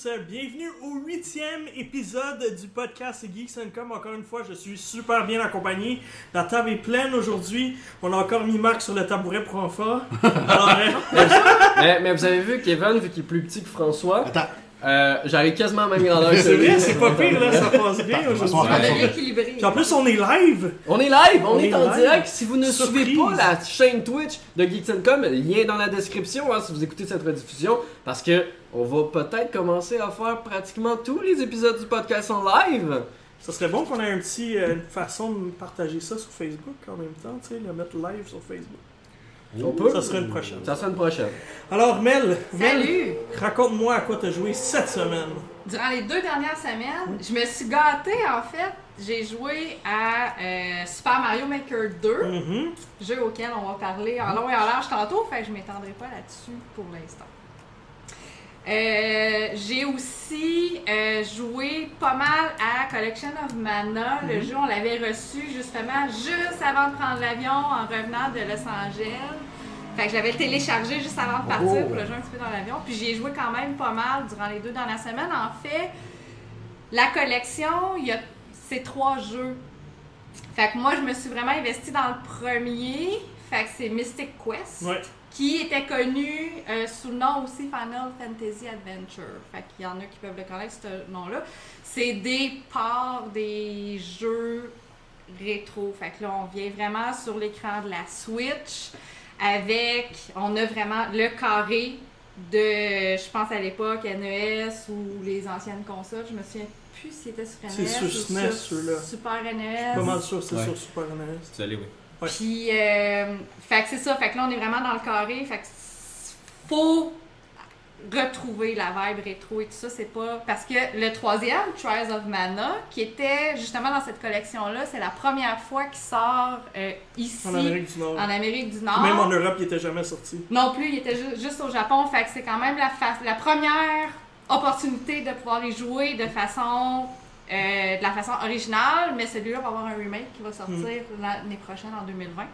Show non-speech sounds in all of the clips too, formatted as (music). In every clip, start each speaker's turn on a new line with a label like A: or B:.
A: Tous, euh, bienvenue au huitième épisode du podcast Geeks Com. Encore une fois, je suis super bien accompagné. La table est pleine aujourd'hui. On a encore mis Marc sur le tabouret pour enfants. (laughs) Alors, euh,
B: mais, mais vous avez vu, Kevin, vu qu'il est plus petit que François,
C: Attends,
B: euh, j'arrive quasiment à la même grandeur (laughs) que
A: c'est vrai, c'est pas pire, là, ça passe bien aujourd'hui. Puis en plus, on est live.
B: On est live, on,
A: On
B: est,
A: est
B: en
A: live.
B: direct. Si vous ne
A: Surprise.
B: suivez pas la chaîne Twitch de Geeks.com, lien dans la description hein, si vous écoutez cette rediffusion, parce que on va peut-être commencer à faire pratiquement tous les épisodes du podcast en live.
A: Ça serait bon qu'on ait un petit, euh, une façon de partager ça sur Facebook en même temps, tu sais, le mettre live sur Facebook.
B: On peut.
A: Ça serait une prochaine.
B: Ça sera une prochaine.
A: Alors, Mel, raconte-moi à quoi t'as joué cette semaine.
D: Durant les deux dernières semaines, je me suis gâtée en fait. J'ai joué à euh, Super Mario Maker 2,
A: Mhm.
D: jeu auquel on va parler en long et en large tantôt, fait que je m'étendrai pas là-dessus pour l'instant. Euh, j'ai aussi euh, joué pas mal à Collection of Mana. Le jeu, on l'avait reçu justement juste avant de prendre l'avion en revenant de Los Angeles. Fait que j'avais téléchargé juste avant de partir
C: Oh.
D: pour le jouer un petit peu dans l'avion. Puis j'y ai joué quand même pas mal durant les deux dernières semaines. En fait, la collection, il y a ces trois jeux. Fait que moi, je me suis vraiment investie dans le premier. Fait que c'est Mystic Quest
A: Ouais.
D: Qui était connu euh, sous le nom aussi Final Fantasy Adventure. Fait qu'il y en a qui peuvent le connaître, ce nom-là. C'est des parts des jeux rétro. Fait que là, on vient vraiment sur l'écran de la Switch avec, on a vraiment le carré de, je pense à l'époque, NES ou les anciennes consoles. Je me souviens plus si c'était sur NES
A: C'est sur
D: ou
A: SNES, ceux-là.
D: Super E NES.
A: Pas mal sûr, c'est
E: Ouais.
A: sur Super E NES.
E: Désolé, oui.
A: Ouais.
D: Puis, euh, fait que c'est ça. Fait que là, on est vraiment dans le carré. Fait que faut retrouver la vibe rétro et tout ça. C'est pas. Parce que le troisième, Trials of Mana, qui était justement dans cette collection-là, c'est la première fois qu'il sort euh, ici,
A: En Amérique du Nord.
D: en Amérique du Nord.
A: Même en Europe, il était jamais sorti.
D: Non plus, il était ju- juste au Japon. Fait que c'est quand même la, fa- la première opportunité de pouvoir les jouer de façon. euh, de la façon originale, mais celui-là va avoir un remake qui va sortir
A: Hmm.
D: l'année prochaine en 2020.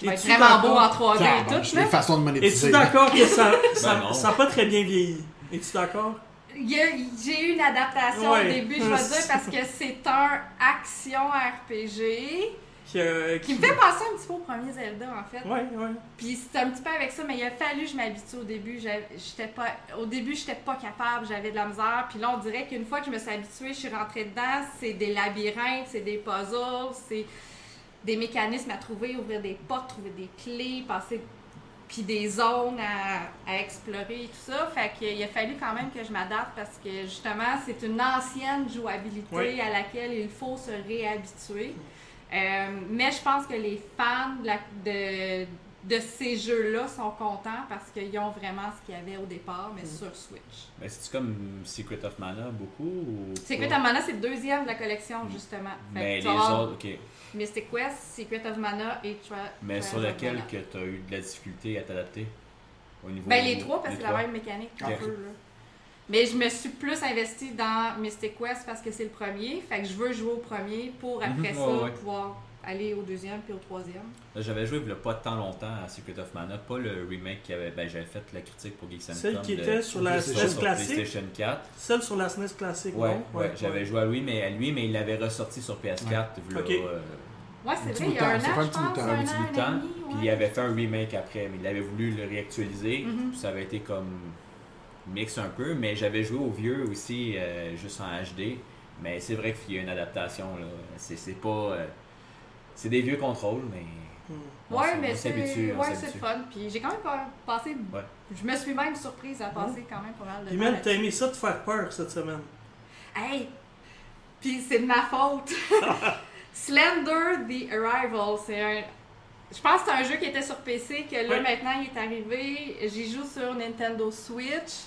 D: Qui va être vraiment beau en 3D et tout.
C: les
D: là.
C: façons de monétiser.
A: Es-tu d'accord que ça (laughs) ça,
E: Ben
A: pas très bien vieilli? Es-tu d'accord?
D: J'ai eu une adaptation
A: Ouais.
D: au début, je vais dire, parce que c'est un action RPG
A: Que-
D: qui me fait penser un petit peu au premier Zelda en fait.
A: Ouais, ouais.
D: Puis c'est un petit peu avec ça, mais il a fallu que je m'habitue au début. J'étais pas, au début, j'étais pas capable, j'avais de la misère. Puis là, on dirait qu'une fois que je me suis habituée, je suis rentrée dedans. C'est des labyrinthes, c'est des puzzles, c'est des mécanismes à trouver, ouvrir des portes, trouver des clés, passer puis des zones à, à explorer et tout ça. Fait qu'il a fallu quand même que je m'adapte parce que justement, c'est une ancienne jouabilité
A: Oui.
D: à laquelle il faut se réhabituer. Euh, mais je pense que les fans de, la- de, de ces jeux-là sont contents parce qu'ils ont vraiment ce qu'il y avait au départ,
A: Mm.
D: mais sur Switch.
E: Mais c'est comme Secret of Mana beaucoup ou.
D: Secret of Mana, c'est le deuxième de la collection, justement. Fait
E: Mais les autres, ok.
D: Mystic Quest, Secret of Mana et Tra
E: Mais
D: Trials
E: sur lequel que tu as eu de la difficulté à t'adapter Au niveau
D: Ben, les trois, parce que c'est la même mécanique un peu. Là. Mais je me suis plus investie dans Mystic Quest parce que c'est le premier. Fait que je veux jouer au premier pour après
E: Mhm,
D: ça
E: ouais, ouais.
D: pouvoir aller au deuxième puis au troisième.
E: J'avais joué il y a pas tant longtemps à Secret of Mana, pas le remake qui avait. Ben, j'avais fait la critique pour Geeks
A: Celle qui
E: de-
A: était sur la SNES classique?
E: PlayStation 4.
A: Celle sur la SNES classique,
E: Ouais,
A: non?
E: ouais, j'avais joué à lui, mais à lui, mais il l'avait ressorti sur PS4. v'là,
A: Ok.
E: euh,
D: Ouais, c'est vrai, il y
C: de
D: a
C: temps,
D: un an, je
C: petit bout de
D: pense,
C: temps,
D: un
E: un petit
D: an,
E: bout de
D: un
E: temps.
D: an et demi,
E: Puis il avait fait un remake après, mais il avait voulu le réactualiser.
D: Mhm.
E: Puis ça avait été comme mix un peu, mais j'avais joué au vieux aussi, euh, juste en HD. Mais c'est vrai qu'il y a une adaptation. là. C'est c'est pas. euh, c'est des vieux contrôles, mais. On
D: Ouais, mais c'est ouais, c'est fun. Puis j'ai quand même pas- passé.
E: Ouais.
D: Je me suis même surprise à passer quand même pas mal de
A: man,
D: là-dessus.
A: t'as aimé ça te faire peur cette semaine?
D: Hey! Puis c'est de ma faute. (laughs) Slender The Arrival, c'est un. Je pense que c'est un jeu qui était sur PC, que là
A: Oui.
D: maintenant il est arrivé. J'y joue sur Nintendo Switch.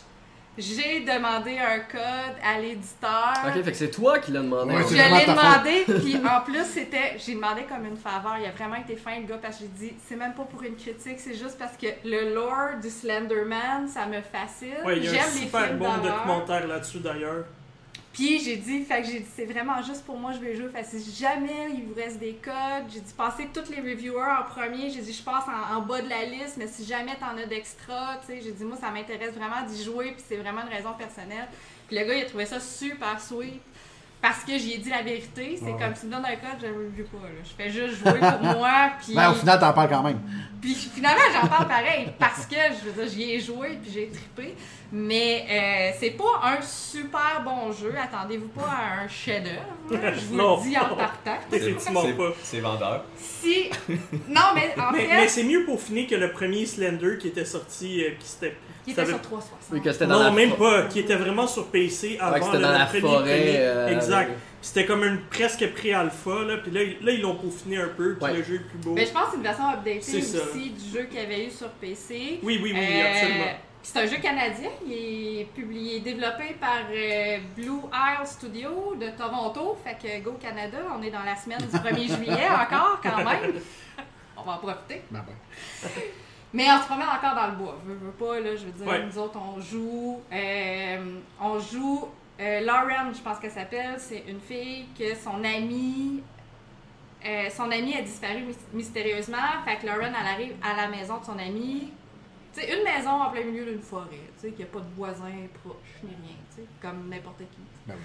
D: J'ai demandé un code à l'éditeur.
B: Ok, fait que c'est toi qui l'as demandé.
C: Ouais,
D: Je l'ai demandé, puis en plus, c'était. J'ai demandé comme une faveur. Il a vraiment été fin, le gars, parce que j'ai dit, c'est même pas pour une critique, c'est juste parce que le lore du Slenderman, ça me fascine.
A: Ouais, il y a un super bon documentaire là-dessus d'ailleurs.
D: Puis j'ai dit, fait que j'ai dit, c'est vraiment juste pour moi, je vais jouer. Fait que si jamais il vous reste des codes, j'ai dit, passez tous les reviewers en premier. J'ai dit, je passe en, bas de la liste, mais si jamais t'en as d'extra, tu sais, j'ai dit, moi, ça m'intéresse vraiment d'y jouer, puis c'est vraiment une raison personnelle. Puis le gars, il a trouvé ça super sweet. Parce que j'y ai dit la vérité, c'est
C: Ouais.
D: comme tu me donnes un code, je joue pas. Là. Je fais juste jouer pour (laughs) moi. Puis,
C: Ben, au final, t'en parles quand même.
D: puis finalement, j'en parle pareil parce que je veux dire, j'y ai joué puis j'ai trippé. Mais euh, c'est pas un super bon jeu. Attendez-vous pas à un chef-d'œuvre. Je vous
A: Non.
D: le dis en partant.
A: Effectivement (laughs)
E: C'est-
A: pas.
E: C'est vendeur.
D: Si. Non, mais en
A: Mais,
D: fait,
A: mais c'est mieux pour finir que le premier Slender qui était sorti, euh, qui s'était.
D: Il était sur
A: veut-
D: 360.
B: Oui, que c'était dans
A: Non,
B: la
A: même pas, qui était vraiment sur PC
B: Ouais, que
A: avant
B: c'était
A: le,
B: dans
A: le
B: la
A: premier,
B: forêt.
A: premier.
B: euh,
A: exact.
B: avec-
A: C'était comme une presque pré-alpha, là, puis là, ils- là, ils l'ont peaufiné un peu, puis
B: Ouais.
A: le jeu est plus beau.
D: Mais je pense que c'est une version updatée
A: ça.
D: aussi du jeu qu'il y avait eu sur PC.
A: Oui, oui, oui,
D: Euh,
A: absolument.
D: C'est un jeu canadien. Il est publié, développé par euh, Blue Isle Studio de Toronto. Fait que Go Canada, on est dans la semaine du 1er (laughs) juillet encore, quand même. On va en profiter.
C: Ben, ben.
D: Mais on se promène encore dans le bois. Veux, veux pas, là, je veux dire,
A: Ouais.
D: nous autres, on joue. euh, on joue. euh, Lauren, je pense qu'elle s'appelle, c'est une fille que son amie. euh, son amie a disparu mys- mystérieusement. Fait que Lauren, elle arrive à la maison de son amie. Tu sais, une maison en plein milieu d'une forêt. Tu sais, qu'il n'y a pas de voisins proches ni rien. Tu sais, comme n'importe qui.
C: Ben oui.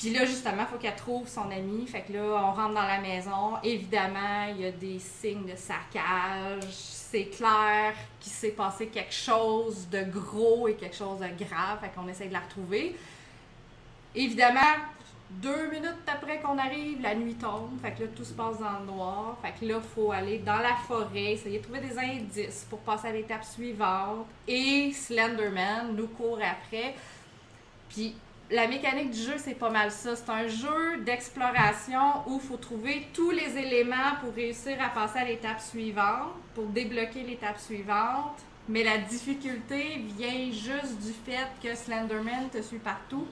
D: Puis là, justement, il faut qu'elle trouve son ami. Fait que là, on rentre dans la maison. Évidemment, il y a des signes de saccage. C'est clair qu'il s'est passé quelque chose de gros et quelque chose de grave. Fait qu'on essaie de la retrouver. Évidemment, deux minutes après qu'on arrive, la nuit tombe. Fait que là, tout se passe dans le noir. Fait que là, il faut aller dans la forêt, essayer de trouver des indices pour passer à l'étape suivante. Et Slenderman nous court après. Puis la mécanique du jeu, c'est pas mal ça. C'est un jeu d'exploration où il faut trouver tous les éléments pour réussir à passer à l'étape suivante, pour débloquer l'étape suivante. Mais la difficulté vient juste du fait que Slenderman te suit partout.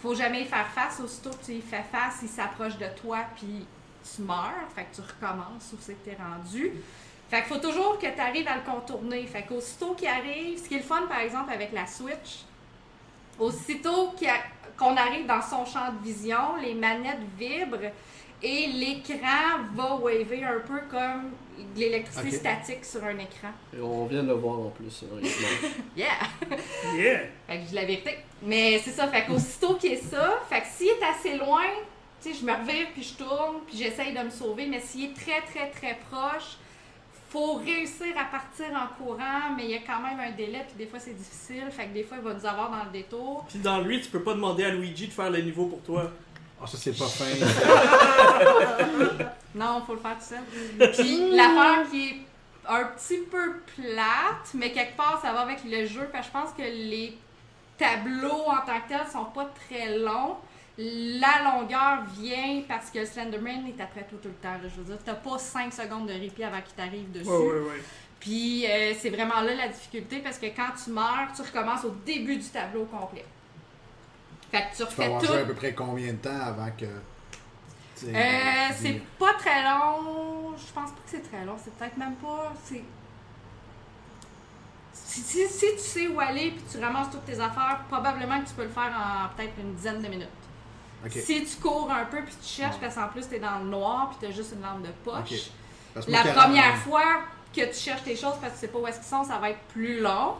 D: Faut jamais faire face. Aussitôt que tu y fais face, il s'approche de toi puis tu meurs. Fait que tu recommences où c'est que t'es rendu. Fait qu'il faut toujours que tu arrives à le contourner. Fait qu'aussitôt qu'il arrive, ce qui est le fun par exemple avec la Switch, aussitôt qu'on arrive dans son champ de vision, les manettes vibrent et l'écran va waver un peu comme de l'électricité statique sur un écran.
B: Et On vient de le voir en plus. honnêtement. (laughs)
D: Yeah!
A: Yeah!
D: Fait que je dis la vérité. Mais c'est ça, fait qu'aussitôt qu'il est ça, fait que s'il est assez loin, tu sais, je me revire puis je tourne puis j'essaye de me sauver, mais s'il est très très très proche, faut réussir à partir en courant, mais il y a quand même un délai puis des fois c'est difficile, fait que des fois il va nous avoir dans le détour.
A: Puis dans lui, tu peux pas demander à Luigi de faire le niveau pour toi.
C: Ah, ça, c'est pas fin. (laughs)
D: Non, faut le faire tout seul. Puis l'affaire qui est un petit peu plate, mais quelque part ça va avec le jeu, parce que je pense que les tableaux en tant que tels sont pas très longs. La longueur vient parce que Slenderman est après toi tout le temps. là. Je veux dire, t'as pas 5 secondes de répit avant qu'il t'arrive dessus.
A: Ouais, ouais, ouais.
D: Puis euh, c'est vraiment là la difficulté parce que quand tu meurs, tu recommences au début du tableau complet. Fait que tu
C: Tu
D: refais
C: avoir
D: tout.
C: à peu près combien de temps avant que. tu
D: Euh,
C: tu
D: c'est pas très long. Je pense pas que c'est très long. C'est peut-être même pas. C'est. Si, si- si tu sais où aller puis tu ramasses toutes tes affaires, probablement que tu peux le faire en peut-être une dizaine de minutes. Si tu cours un peu puis tu cherches, parce qu'en plus t'es dans le noir puis t'as juste une lampe de poche. La première fois que tu cherches tes choses parce que tu sais pas où est-ce qu'ils sont, ça va être plus long.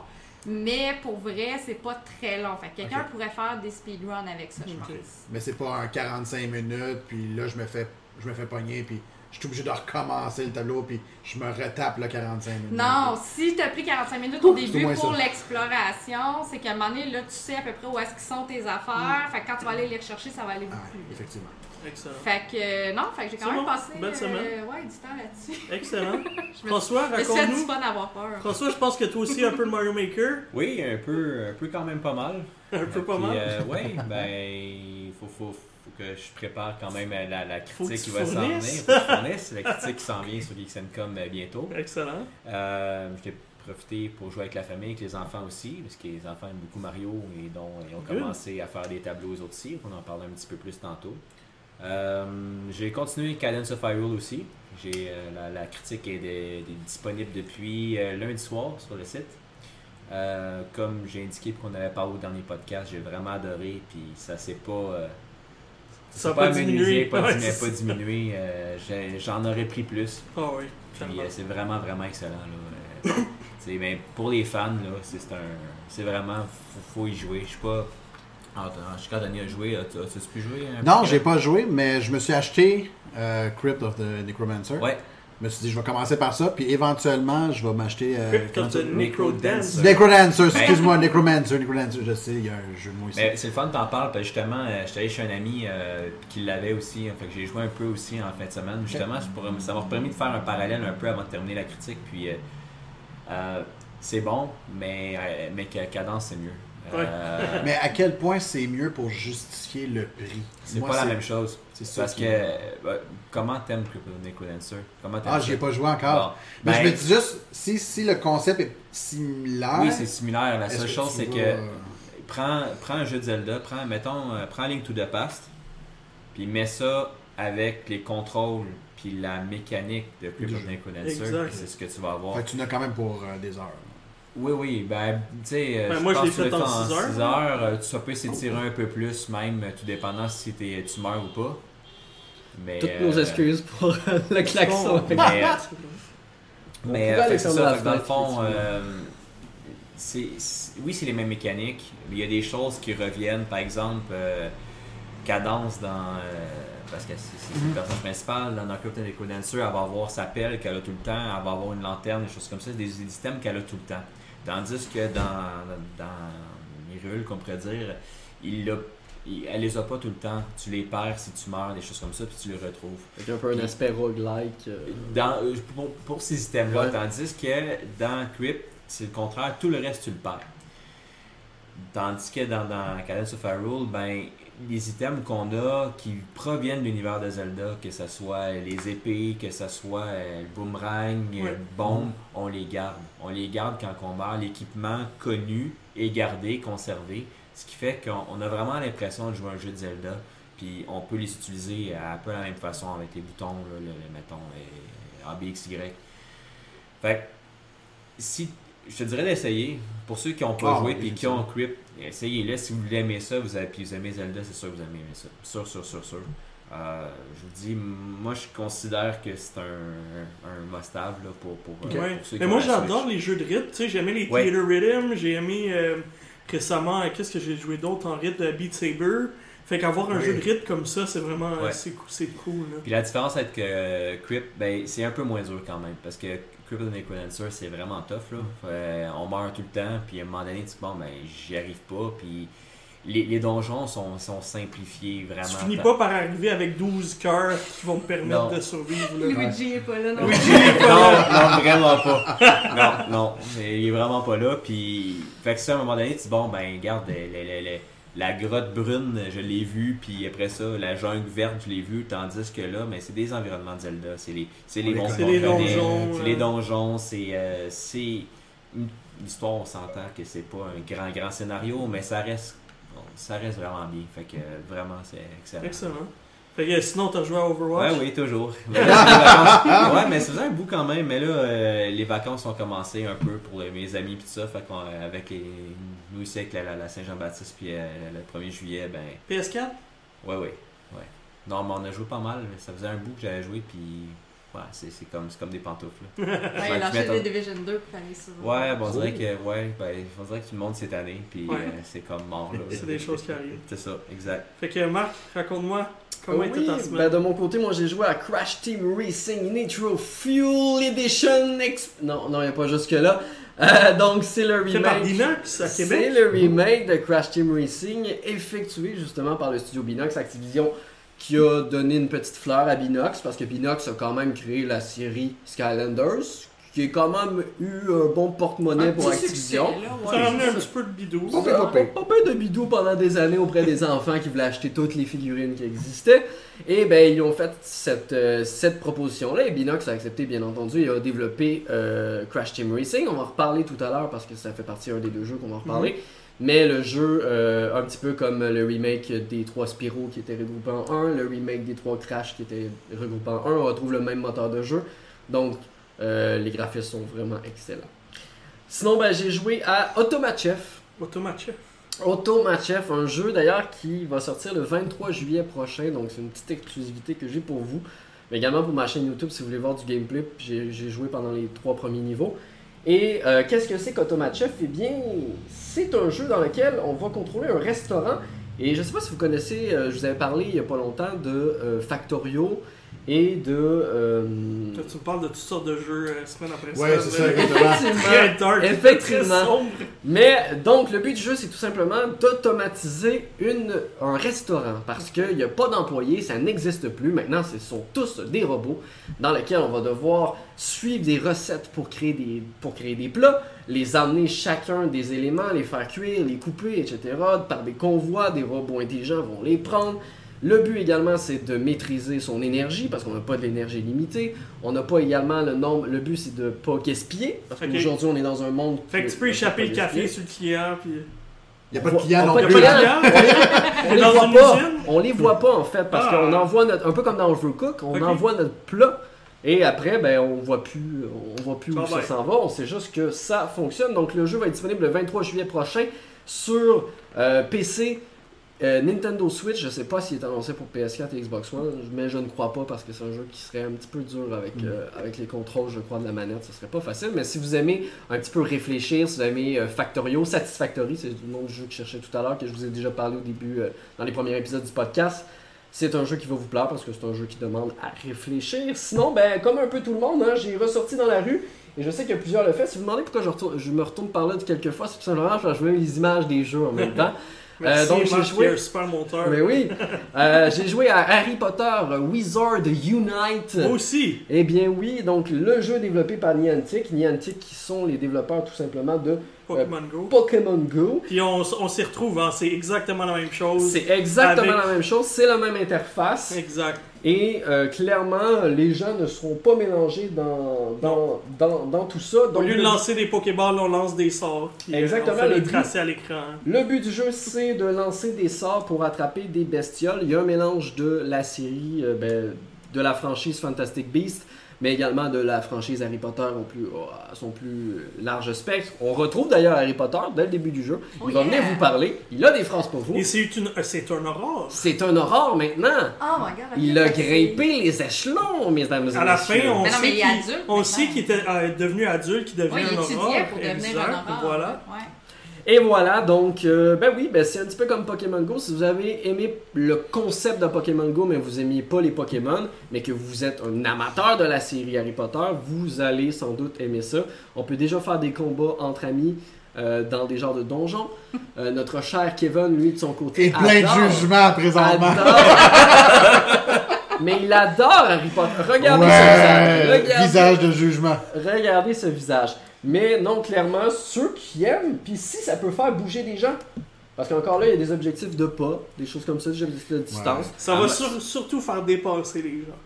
D: Mais pour vrai, c'est pas très long. Fait que quelqu'un pourrait faire des speedruns avec ça, je pense.
C: Mais c'est pas un 45 minutes, puis là, je me fais, je me fais pogner, puis je suis obligé de recommencer le tableau, puis je me retape le 45 minutes.
D: Non, si t'as pris 45 minutes au
C: Ouh,
D: début pour l'exploration, c'est qu'à un moment donné, là, tu sais à peu près où est-ce qu'ils sont tes affaires. Fait que quand tu vas aller les rechercher, ça va aller
C: Ah,
D: beaucoup plus vite.
C: effectivement.
A: Excellent.
D: Fait que, euh, non, fait que j'ai quand même
A: bon.
D: passé
A: Belle
D: euh,
A: semaine.
D: ouais, du temps là-dessus. (laughs)
A: Excellent.
D: Je
A: François, raconte-nous.
D: fun d'avoir peur.
A: François, je pense que toi aussi un peu de Mario Maker. (laughs)
E: Oui, un peu, un peu quand même pas mal.
A: Un peu pas mal.
E: euh, ouais, ben, il faut, faut, faut que je prépare quand même la, critique qui va s'en venir. Faut que je la (laughs) critique qui s'en vient sur Geeks Com euh, bientôt.
A: Excellent.
E: Euh, J'ai profité pour jouer avec la famille, avec les enfants aussi, parce que les enfants aiment beaucoup Mario et donc ils ont
A: Good.
E: commencé à faire des tableaux eux autres aussi. On en parle un petit peu plus tantôt. Euh, J'ai continué Cadence of Hyrule aussi. J'ai euh, la, la critique est, de- disponible depuis euh, lundi soir sur le site. Comme j'ai indiqué qu'on avait parlé au dernier podcast, j'ai vraiment adoré. Puis ça s'est pas.
A: Ça pas diminué.
E: Pas,
A: Ouais,
E: pas diminué. Euh, J'en aurais pris plus.
A: Ah oui,
E: euh, c'est vraiment, vraiment excellent. Là. Euh, (coughs) pour les fans, là, c'est c'est un, c'est vraiment, faut, faut y jouer. Je sais pas. Ah, attends, je sais quand Denis a joué, as-tu as-tu pu jouer un
C: Non, j'ai pas joué, mais je me suis acheté euh, Crypt of the Necromancer.
E: Ouais,
C: Je me suis dit, je vais commencer par ça, puis éventuellement, je vais m'acheter. Euh,
A: Necrodancer.
C: Necrodancer, excuse-moi, Necromancer, Necrodancer, je sais, il y a un jeu de mots ici.
E: mais c'est le fun que t'en parles, parce que justement, euh, j'étais allé chez un ami euh, qui l'avait aussi, hein, fait que j'ai joué un peu aussi en fin de semaine. Justement, ça m'a permis de faire un parallèle un peu avant de terminer la critique, puis euh, euh, c'est bon, mais, euh, mais que cadence c'est mieux. Euh, (laughs)
C: Mais à quel point c'est mieux pour justifier le prix?
E: C'est pas la même chose.
C: C'est ça.
E: Parce que, euh, comment t'aimes Crypto Necrodancer? Comment
C: Ah, j'y ai pas joué encore.
E: Bon.
C: Mais
E: Ben,
C: je me dis juste, si, si le concept est similaire.
E: Oui, c'est similaire. La seule chose, c'est
C: vas,
E: que prends, prends un jeu de Zelda, prends, mettons, euh, prends Link to the Past, puis mets ça avec les contrôles puis la mécanique de Crypt of. Necrodancer, c'est ce que tu vas avoir.
C: Fait que tu n'as quand même pour euh, des heures.
E: Oui, oui, ben, tu sais, euh,
A: Ben,
E: je
A: moi, je l'ai fait en six heures.
E: six heures, euh, ça peut s'étirer un peu plus, même, euh, tout dépendant si t'es- tu meurs ou pas. Mais,
B: Toutes
E: euh,
B: nos excuses pour euh, le klaxon.
A: Bon. (laughs)
E: Mais, Mais euh, c'est ça, dans le fond, euh, oui, c'est les mêmes mécaniques, mais il y a des choses qui reviennent, par exemple, euh, cadence dans. euh, parce que c'est c'est
B: Mhm.
E: le personnage principal, dans Knock and Dancer, elle va avoir sa pelle qu'elle a tout le temps, elle va avoir une lanterne, des choses comme ça, des, des items qu'elle a tout le temps. Tandis que dans, dans Hyrule, qu'on pourrait dire, il l'a- il- elle les a pas tout le temps. Tu les perds si tu meurs, des choses comme ça, puis tu les retrouves
B: Avec un peu un aspect roguelike. euh.
E: dans, euh, pour, pour ces items-là,
B: Ouais.
E: tandis que dans Crypt, c'est le contraire, tout le reste tu le perds. Tandis que dans, dans Cadence of Hyrule, ben, les items qu'on a qui proviennent de l'univers de Zelda, que ce soit les épées, que ce soit euh, le boomerang, euh, le bombe, on les garde. On les garde quand on meurt. L'équipement connu est gardé, conservé, ce qui fait qu'on on a vraiment l'impression de jouer un jeu de Zelda. Puis on peut les utiliser à peu la même façon avec les boutons, là, le, le- mettons, euh, A, B, X, Y. Fait que, si, je te dirais d'essayer. Pour ceux qui n'ont pas
C: Ah,
E: joué
C: oui,
E: et qui ont Crypt, essayez-le. Si vous aimez ça, vous avez, puis vous aimez Zelda, c'est sûr que vous aimez ça. Sûr, sûr, sûr, sûr. Euh, je vous dis, moi je considère que c'est un, un must-have là, pour, pour, euh, ceux qui
A: Mais moi, j'adore les jeux de rythme. Tu sais, j'ai aimé les
E: Ouais.
A: Theater Rhythm. J'ai aimé euh, récemment, euh, qu'est-ce que j'ai joué d'autre en rythme de Beat Saber. Fait qu'avoir un
C: Oui.
A: jeu de rythme comme ça, c'est vraiment
E: Ouais.
A: c'est cool. Là.
E: Puis la différence avec que euh, Crypt, ben, c'est un peu moins dur quand même. Parce que Of the Necrodancer, c'est vraiment tough. Là. Euh, on meurt tout le temps. Puis à un moment donné, tu dis, bon, ben, j'y arrive pas. Puis les, les donjons sont, sont simplifiés vraiment.
A: Tu finis pas par arriver avec 12 cœurs qui vont te permettre
E: Non.
A: de survivre. Là.
D: Luigi est pas là, non?
A: Luigi (laughs) est pas là.
E: non, non, vraiment pas. (laughs) Non, non, mais il est vraiment pas là. Puis, fait que ça, à un moment donné, tu dis, bon, ben, les- les- les- la grotte brune, je l'ai vue, puis après ça, la jungle verte, je l'ai vue, tandis que là, mais c'est des environnements de Zelda. C'est les, c'est les
A: C'est les donjons,
E: C'est les donjons, c'est. euh, c'est une histoire, on s'entend que c'est pas un grand, grand scénario, mais ça reste. bon, Ça reste vraiment bien. Fait que euh, vraiment, c'est excellent.
A: Excellent. Fait que sinon, t'as joué à Overwatch?
E: Ouais, oui, toujours. (laughs) Mais là, c'est les vacances. ouais, mais ça faisait un bout quand même. Mais là, euh, les vacances ont commencé un peu pour mes amis puis tout ça. Fait qu'on, euh, avec les, nous ici avec la, la- la Saint-Jean-Baptiste puis euh, le 1er juillet, ben,
A: PS4
E: ouais, ouais, ouais. Non, mais on a joué pas mal. Ça faisait un bout que j'avais joué puis, ouais, c'est, c'est comme, c'est comme des pantoufles. là. (laughs)
D: Ouais, il a lâché les Division 2 pour aller sur.
E: Ouais, bon, on dirait que, ouais, ben, on dirait que tout le monde cette année puis
A: Ouais.
E: euh, c'est comme mort là.
A: C'est des choses qui arrivent.
E: C'est ça, exact.
A: Fait que Marc, raconte-moi comment
B: oui,
A: était ta semaine?
B: ben de mon côté, moi j'ai joué à Crash Team Racing Nitro Fuel Edition. Exp- Non, non, il n'y a pas jusque là. Euh, donc c'est le remake. C'est le remake de Crash Team Racing effectué justement par le studio Binox Activision qui a donné une petite fleur à Binox parce que Binox a quand même créé la série Skylanders qui a quand même eu un bon porte-monnaie pour Activision.
A: Ça a ramené un petit peu de bidou.
C: Pas
B: peu de bidou pendant des années auprès des enfants qui voulaient acheter toutes les figurines qui existaient. Et ben ils ont fait cette, euh, cette proposition-là et Binox a accepté bien entendu et a développé euh, Crash Team Racing. On va en reparler tout à l'heure parce que ça fait partie d'un des deux jeux qu'on va en reparler. Mais le jeu, euh, un petit peu comme le remake des trois Spyro qui était regroupé en un, le remake des trois Crash qui était regroupé en un, on retrouve le même moteur de jeu. Donc euh, les graphismes sont vraiment excellents. Sinon, ben, j'ai joué à Automatchef.
A: Automatchef.
B: Automatchef, un jeu d'ailleurs qui va sortir le 23 juillet prochain, donc c'est une petite exclusivité que j'ai pour vous. Mais également pour ma chaîne YouTube si vous voulez voir du gameplay, j'ai joué pendant les trois premiers niveaux. Et euh, qu'est-ce que c'est qu'Automatchef Eh bien, c'est un jeu dans lequel on va contrôler un restaurant. Et je sais pas si vous connaissez, euh, je vous avais parlé il y a pas longtemps de euh, Factorio et de. euh,
A: tu me parles de toutes sortes de jeux euh, semaine après
C: Ouais,
A: semaine.
C: c'est ça, (laughs) exactement.
A: Très dark,
B: Effectivement.
A: très sombre.
B: Mais donc, le but du jeu, c'est tout simplement d'automatiser une, un restaurant. Parce qu'il n'y a pas d'employés, ça n'existe plus. Maintenant, ce sont tous des robots dans lesquels on va devoir suivre des recettes pour créer des, pour créer des plats, les amener chacun des éléments, les faire cuire, les couper, etc. Par des convois, des robots intelligents vont les prendre. Le but également, c'est de maîtriser son énergie parce qu'on n'a pas de l'énergie limitée. On n'a pas également le nombre. Le but, c'est de pas gaspiller parce qu'aujourd'hui, on est dans un monde.
A: Fait que tu peux
B: où on
A: échapper le café sur le client, puis.
C: Il n'y a
B: On
C: pas de client
B: on
C: non
B: voit
A: Y a
C: plus.
A: pas de
C: là.
A: client? (laughs)
B: On les
A: Dans
B: voit pas. On les voit pas en fait parce
A: Ah.
B: qu'on envoie notre, un peu comme dans Overcook, on envoie notre plat et après ben on voit plus, on voit plus où
A: Ah
B: ça
A: ouais.
B: s'en va. On sait juste que ça fonctionne. Donc le jeu va être disponible le 23 juillet prochain sur euh, PC. Euh, Nintendo Switch, je sais pas s'il est annoncé pour PS4 et Xbox One, mais je ne crois pas parce que c'est un jeu qui serait un petit peu dur avec,
A: Mm.
B: euh, avec les contrôles, je crois, de la manette. Ce serait pas facile. Mais si vous aimez un petit peu réfléchir, si vous aimez euh, Factorio, Satisfactory, c'est le nom du jeu que je cherchais tout à l'heure, que je vous ai déjà parlé au début dans les premiers épisodes du podcast. C'est un jeu qui va vous plaire parce que c'est un jeu qui demande à réfléchir. Sinon, ben, comme un peu tout le monde, hein, j'ai ressorti dans la rue et je sais que plusieurs le fait. Si vous vous demandez pourquoi je, retourne- je me retourne par là de quelques fois, c'est tout simplement parce que je mets les images des jeux en même (laughs) temps.
A: Merci,
B: donc, j'ai joué-
A: qui est un super monteur.
B: Mais oui, (laughs) Euh, j'ai joué à Harry Potter Wizard Unite.
A: Moi aussi.
B: Eh bien oui, donc le jeu développé par Niantic, Niantic qui sont les développeurs tout simplement de
A: Pokémon Go.
B: Pokémon Go.
A: Puis on, s'y retrouve, hein, c'est exactement la même chose.
B: C'est exactement
A: Avec-
B: la même chose, c'est la même interface.
A: Exact.
B: Et euh, clairement, les gens ne seront pas mélangés dans, dans, dans, dans tout ça.
A: Au
B: Donc,
A: lieu de lancer des Pokéballs, on lance des sorts. Euh,
B: Exactement,
A: on fait
B: le
A: tracer à l'écran.
B: le but du jeu, c'est de lancer des sorts pour attraper des bestioles. Il y a un mélange de la série, euh, ben, de la franchise Fantastic Beasts, mais également de la franchise Harry Potter au plus, à son plus large spectre. On retrouve d'ailleurs Harry Potter dès le début du jeu. Il
D: Oh
B: va
D: yeah.
B: venir vous parler. Il a des phrases pour vous.
A: Et c'est une, euh, c'est un aurore.
B: C'est un aurore maintenant.
D: Oh my god.
B: Il a grimpé les échelons, mesdames et
A: À la fin,
B: messieurs.
A: on
D: Mais
A: sait
D: il est
A: qu'il
D: adulte,
A: on
D: maintenant.
A: sait qu'il était euh, devenu adulte, qu'il devient
D: il
A: un aurore.
D: pour devenir
A: Exact,
D: un aurore.
A: Voilà.
D: Ouais.
B: Et voilà, donc, euh, ben oui, ben c'est un petit peu comme Pokémon Go. Si vous avez aimé le concept de Pokémon Go, mais vous aimiez pas les Pokémon, mais que vous êtes un amateur de la série Harry Potter, vous allez sans doute aimer ça. On peut déjà faire des combats entre amis euh, dans des genres de donjons. Euh, notre cher Kevin, lui, de son côté,
C: Et plein de jugements présentement.
B: adore- mais il adore Harry Potter. Regardez ce visage.
C: Ouais,
B: Regardez
C: visage de jugement.
B: Regardez ce visage. Mais non, clairement, ceux qui aiment, puis si ça peut faire bouger des gens. Parce qu'encore là, il y a des objectifs de pas, des choses comme ça, des objectifs de distance.
A: Ça
E: Ah,
A: va sur- surtout faire dépasser les gens.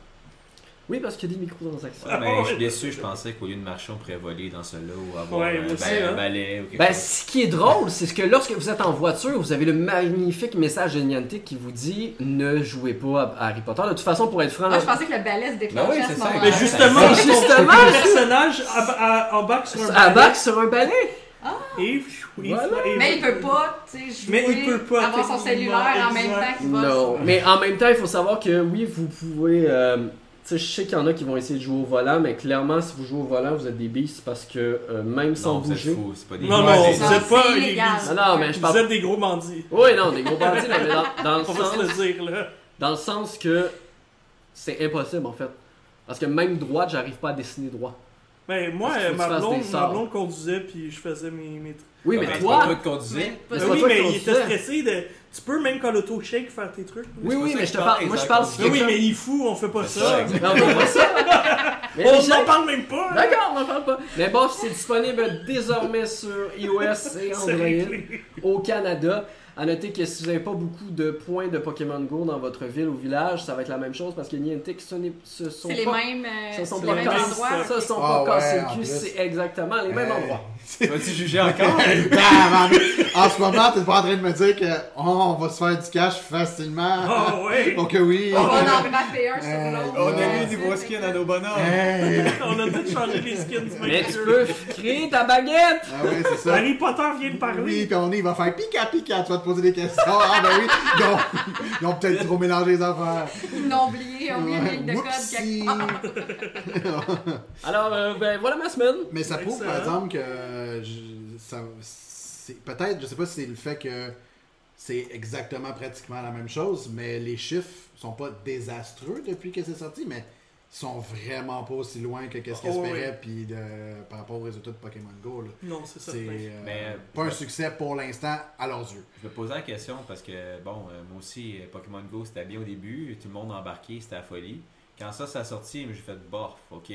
B: Oui, parce qu'il y a des microtransactions.
E: Ouais, mais je suis déçu, je pensais qu'au lieu de marcher, on pourrait voler dans ce lot ou avoir
A: Ouais,
E: un,
A: moi aussi,
E: ba-
A: hein.
E: un balai ou quelque
B: Ben,
E: chose.
B: ce qui est drôle, c'est que lorsque vous êtes en voiture, vous avez le magnifique message de Niantic qui vous dit ne jouez pas à Harry Potter. De toute façon, pour être franc,
D: Moi, je pensais que le balai se déclenchait
E: Ben oui,
D: à
E: c'est
D: ce
E: ça.
D: moment-là.
A: Mais justement,
B: justement ça.
A: personnage embarque sur un
B: à
A: balai
B: bac sur un balai.
A: et oui,
B: Voilà.
D: Mais il peut pas, tu sais, jouer,
A: Mais il peut pas,
D: avoir son cellulaire en même
A: exact.
D: temps qu'il va.
B: Non, mais en même temps, il faut savoir que oui, vous pouvez. euh, sais, je sais qu'il y en a qui vont essayer de jouer au volant, mais clairement, si vous jouez au volant, vous êtes des beasts parce que euh, même sans
E: Non, vous êtes
B: bouger.
E: fous, pas des
A: Non, non,
C: c'est
A: vous êtes pas bis.
B: Non, non, mais je
A: Vous êtes des gros bandits.
B: Oui, non, des gros bandits, non, mais dans, dans le (laughs)
A: On va
B: sens,
A: se le dire, là.
B: dans le sens que c'est impossible en fait. Parce que même droite, j'arrive pas à dessiner droit.
A: Ben, moi, ma blonde,
B: des
A: ma
B: sorts.
A: blonde conduisait, puis je faisais mes, mes trucs.
B: Oui, mais
E: c'est
B: toi.
E: conduisais.
D: Mais
B: Mais
A: Ben oui, mais il était stressé de... Tu peux, même quand l'auto shake, faire tes trucs.
B: Oui, oui, mais je te parle. Moi, je parle.
A: Mais oui, mais il est fou, on fait pas ça.
B: Non, on fait pas ça. Mais
A: On (laughs) n'en parle même pas.
B: D'accord, on en parle pas. Mais bon, c'est disponible désormais sur iOS et (laughs) Android au Canada. À noter que si vous n'avez pas beaucoup de points de Pokémon Go dans votre ville ou village, ça va être la même chose parce que Niantic, ce, ce sont
D: C'est les
B: pas.
D: mêmes, euh,
B: Ce sont pas
D: les mêmes
B: cassés-
D: endroits.
B: ça sont
C: Ah
B: pas cassés le cul, c'est exactement les mêmes
C: Hey.
B: endroits. (laughs)
E: Vas-tu juger encore? (laughs)
C: Ah, en ce moment, t'es pas en train de me dire que oh, on va se faire du cash facilement.
A: Oh, ouais. (laughs)
C: Donc oui.
D: On va en frapper un sur
C: Hey.
D: l'autre.
E: On a mis des nouveaux skins à nos bonhommes.
C: Hey.
A: On a tout changé les skins du
B: Mais tu peux créer ta baguette!
C: Ah oui, c'est ça.
A: Harry Potter vient de
C: Oui,
A: parler.
C: puis on est, il va faire pika pika, tu vas te poser des questions. Ah ben oui, ils ont, ils ont peut-être trop mélangé les affaires.
D: Ils l'ont oublié, ils ont oublié une ligne de code quelque. (laughs)
B: Alors, euh, ben voilà ma semaine.
C: Mais ça prouve par exemple que je- ça, c'est peut-être, je sais pas si c'est le fait que c'est exactement pratiquement la même chose, mais les chiffres sont pas désastreux depuis que c'est sorti, mais sont vraiment pas aussi loin que qu'est-ce qu'ils
A: Oh,
C: espéraient
A: ouais.
C: puis de- par rapport aux résultats de Pokémon Go. là.
A: Non, c'est ça.
C: C'est euh,
E: Mais,
C: pas un succès pour l'instant à leurs yeux.
E: Je me posais la question parce que, bon, euh, moi aussi, euh, Pokémon Go, c'était bien au début. Tout le monde embarqué, c'était la folie. Quand ça, ça a sorti, j'ai fait bof, ok.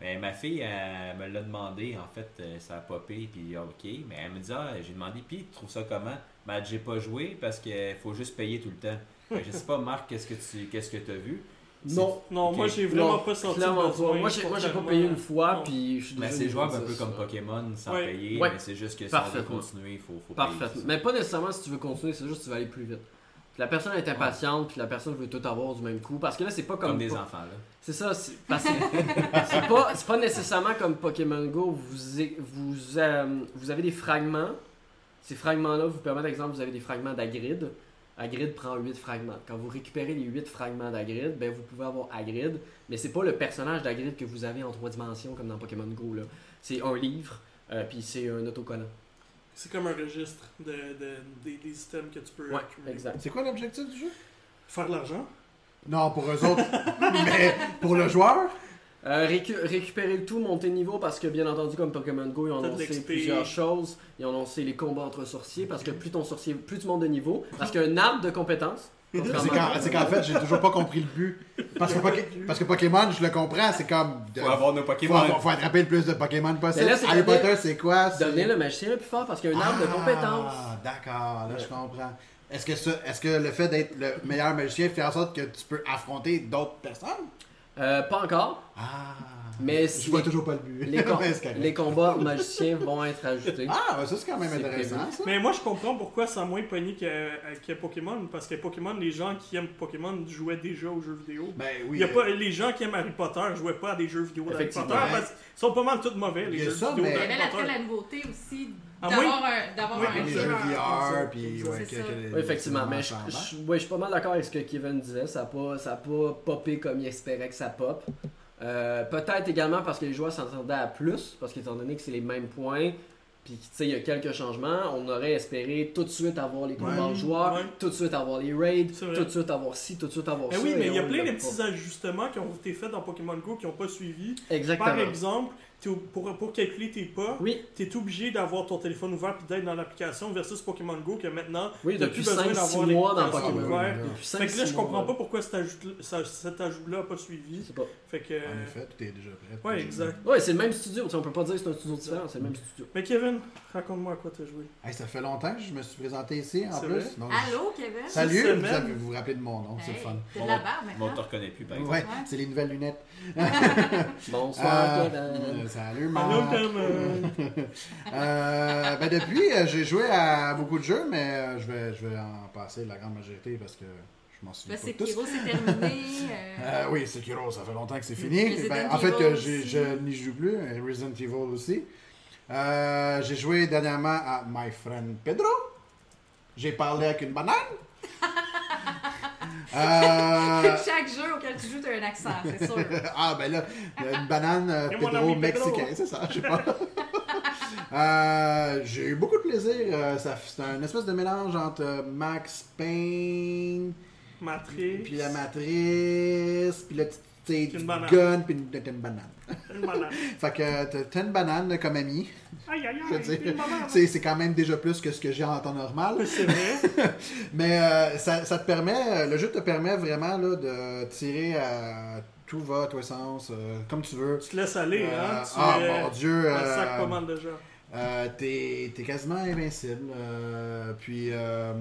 E: Mais ma fille, elle, me l'a demandé, en fait, euh, ça a popé, puis ok. Mais elle me dit, ah, j'ai demandé, puis tu trouves ça comment? Ben, j'ai pas joué parce qu'il faut juste payer tout le temps. (laughs) Je sais pas, Marc, qu'est-ce que tu qu'est-ce que as vu?
B: Non.
A: Non, moi j'ai vraiment
B: Non,
A: pas senti le
B: Clairement
A: besoin.
B: Moi, j'ai, moi, j'ai pas payé une fois,
A: Non.
B: puis je suis
E: Mais c'est
B: de
E: jouable un peu comme Pokémon sans
A: Ouais.
E: payer,
B: Ouais.
E: mais c'est juste que si on veut continuer, il faut, faut payer.
B: Parfait.
E: ça.
B: Mais pas nécessairement si tu veux continuer, c'est juste que tu vas aller plus vite. La personne est impatiente, puis la personne veut tout avoir du même coup. Parce que là, c'est pas comme.
E: Comme des
B: po-
E: enfants, là.
B: C'est ça, c'est parce que c'est pas, c'est pas nécessairement comme Pokémon Go. Vous, vous, euh, vous avez des fragments. Ces fragments-là vous permettent, par exemple, vous avez des fragments d'Agrid. Agrid prend 8 fragments. Quand vous récupérez les 8 fragments d'Agrid, ben vous pouvez avoir Agrid. Mais c'est pas le personnage d'Agrid que vous avez en 3 dimensions comme dans Pokémon Go. là. C'est un livre, euh, puis c'est un autocollant.
A: C'est comme un registre de, de- des, des items que tu peux
B: Ouais,
A: accumuler.
B: exact.
C: C'est quoi l'objectif du jeu?
A: Faire de l'argent.
C: Non, pour eux autres, (laughs) mais pour le joueur?
B: Euh, récu- récupérer le tout, monter de niveau parce que bien entendu comme Pokémon Go ils ont annoncé plusieurs choses. Ils ont annoncé les combats entre sorciers parce que plus ton sorcier, plus tu montes de niveau, parce qu'un arbre de compétences.
C: C'est qu'en fait, j'ai toujours pas compris le but. Parce que, parce que Pokémon, je le comprends, c'est comme. de-
E: Faut avoir nos
C: faut,
E: Pokémon.
C: faut attraper le plus de Pokémon possible.
B: Là,
C: Harry Potter, c'est quoi? C'est-
B: Devenir le magicien le plus fort parce qu'il y a un arbre de compétences.
C: Ah, d'accord, là je comprends. Est-ce que, ça- est-ce que le fait d'être le meilleur magicien fait en sorte que tu peux affronter d'autres personnes?
B: Euh, pas encore,
C: Ah.
B: Mais
C: Je vois
B: les,
C: toujours pas le but.
B: les, com- (laughs) combats magiciens vont être ajoutés.
C: Ah, ben ça c'est quand même intéressant ça.
A: Mais moi, je comprends pourquoi ça a moins pogné que, euh, que Pokémon. Parce que Pokémon, les gens qui aiment Pokémon jouaient déjà aux jeux vidéo.
C: Ben
A: Il
C: oui.
A: y a pas, les gens qui aiment Harry Potter jouaient pas à des jeux vidéo d'Harry. Potter parce qu'ils sont pas mal tous mauvais, les
C: Il y a
A: jeux
C: ça,
A: vidéo
D: là, après
A: Potter.
D: la nouveauté aussi
A: Ah,
D: d'avoir un, d'avoir
A: oui,
D: un
C: les
A: exact.
C: jeux
D: jeu.
C: VR, puis
A: Exact.
C: ouais,
D: C'est
C: que-
D: ça.
C: que-
B: Oui, effectivement, mais je,
C: vraiment
B: je, ouais, je suis pas mal d'accord avec ce que Kevin disait. Ça n'a pas, ça a pas popé comme il espérait que ça pop. Euh, Peut-être également parce que les joueurs s'entendaient à plus, parce qu'étant donné que c'est les mêmes points, puis tu sais, il y a quelques changements, on aurait espéré tout de suite avoir les combats
A: Ouais.
B: de joueurs,
A: Ouais.
B: tout de suite avoir les raids, tout de suite avoir ci, tout de suite avoir
A: Mais
B: ça.
A: oui, mais il y a plein de
B: pas.
A: petits ajustements qui ont été faits dans Pokémon Go qui n'ont pas suivi.
B: Exactement.
A: Par exemple, pour, pour calculer tes pas,
B: Oui,
A: tu es obligé d'avoir ton téléphone ouvert puis d'être dans l'application versus Pokémon Go que maintenant,
B: oui
A: t'as
B: depuis
A: plus besoin
B: 5-6
A: d'avoir
B: mois dans
A: l'application
B: Pokémon. Depuis
A: Fait que là,
B: 5-6
A: je comprends
B: mois,
A: pas pourquoi cet ajout-là n'a pas suivi.
B: Pas.
A: Fait que.
C: En effet, tout est déjà prêt.
A: Ouais, exact.
B: Ouais, c'est le même studio, tu on peut pas dire que c'est un studio différent, c'est le même studio.
A: Mais Kevin, raconte-moi à quoi t'as joué.
C: Hey, ça fait longtemps que je me suis présenté ici en plus. donc
D: Allô, Kevin?
C: Salut, vous, avez- vous vous rappelez de mon nom, c'est le fun.
D: T'as de la barbe
E: Bon, on te
D: maintenant.
E: reconnaît plus, par exemple.
C: Ouais, c'est les nouvelles lunettes. (laughs)
B: Bonsoir,
C: Euh,
B: Kevin.
C: Euh, salut,
A: Allô,
C: Marc.
A: Kevin.
C: Euh, ben depuis, euh, j'ai joué à beaucoup de jeux, mais euh, je vais, je vais en passer la grande majorité parce que je m'en souviens
D: Là,
C: pas
D: c'est terminé. (laughs) euh,
C: Euh, oui, Sekiro, ça fait longtemps que c'est fini. Ben, en fait, que je n'y joue plus. euh, Resident Evil aussi. Euh, j'ai joué dernièrement à My Friend Pedro. J'ai parlé avec une banane. Euh, (laughs)
D: Chaque jeu auquel tu joues, t'as un accent, c'est sûr. (laughs)
C: ah, ben là, une banane euh, Pedro mexicain, c'est ça, je sais pas. (laughs) Euh, j'ai eu beaucoup de plaisir. c'est un espèce de mélange entre Max Payne,
A: Matrix.
C: puis la matrice, puis le petit du
A: banane.
C: gun, puis une, une banane.
A: Une banane. (laughs)
C: Fait que t'as- une banane comme ami.
A: Aïe, aïe, aïe.
C: C'est c'est quand même déjà plus que ce que j'ai en temps normal.
A: C'est vrai. (laughs)
C: Mais euh, ça, ça te permet, le jeu te permet vraiment là, de tirer à tout va à les sens, euh, comme tu veux.
A: Tu te laisses aller,
C: Euh,
A: hein? Tu,
C: ah mon dieu.
A: un sac pas mal.
C: Euh, t'es es quasiment invincible. puis euh,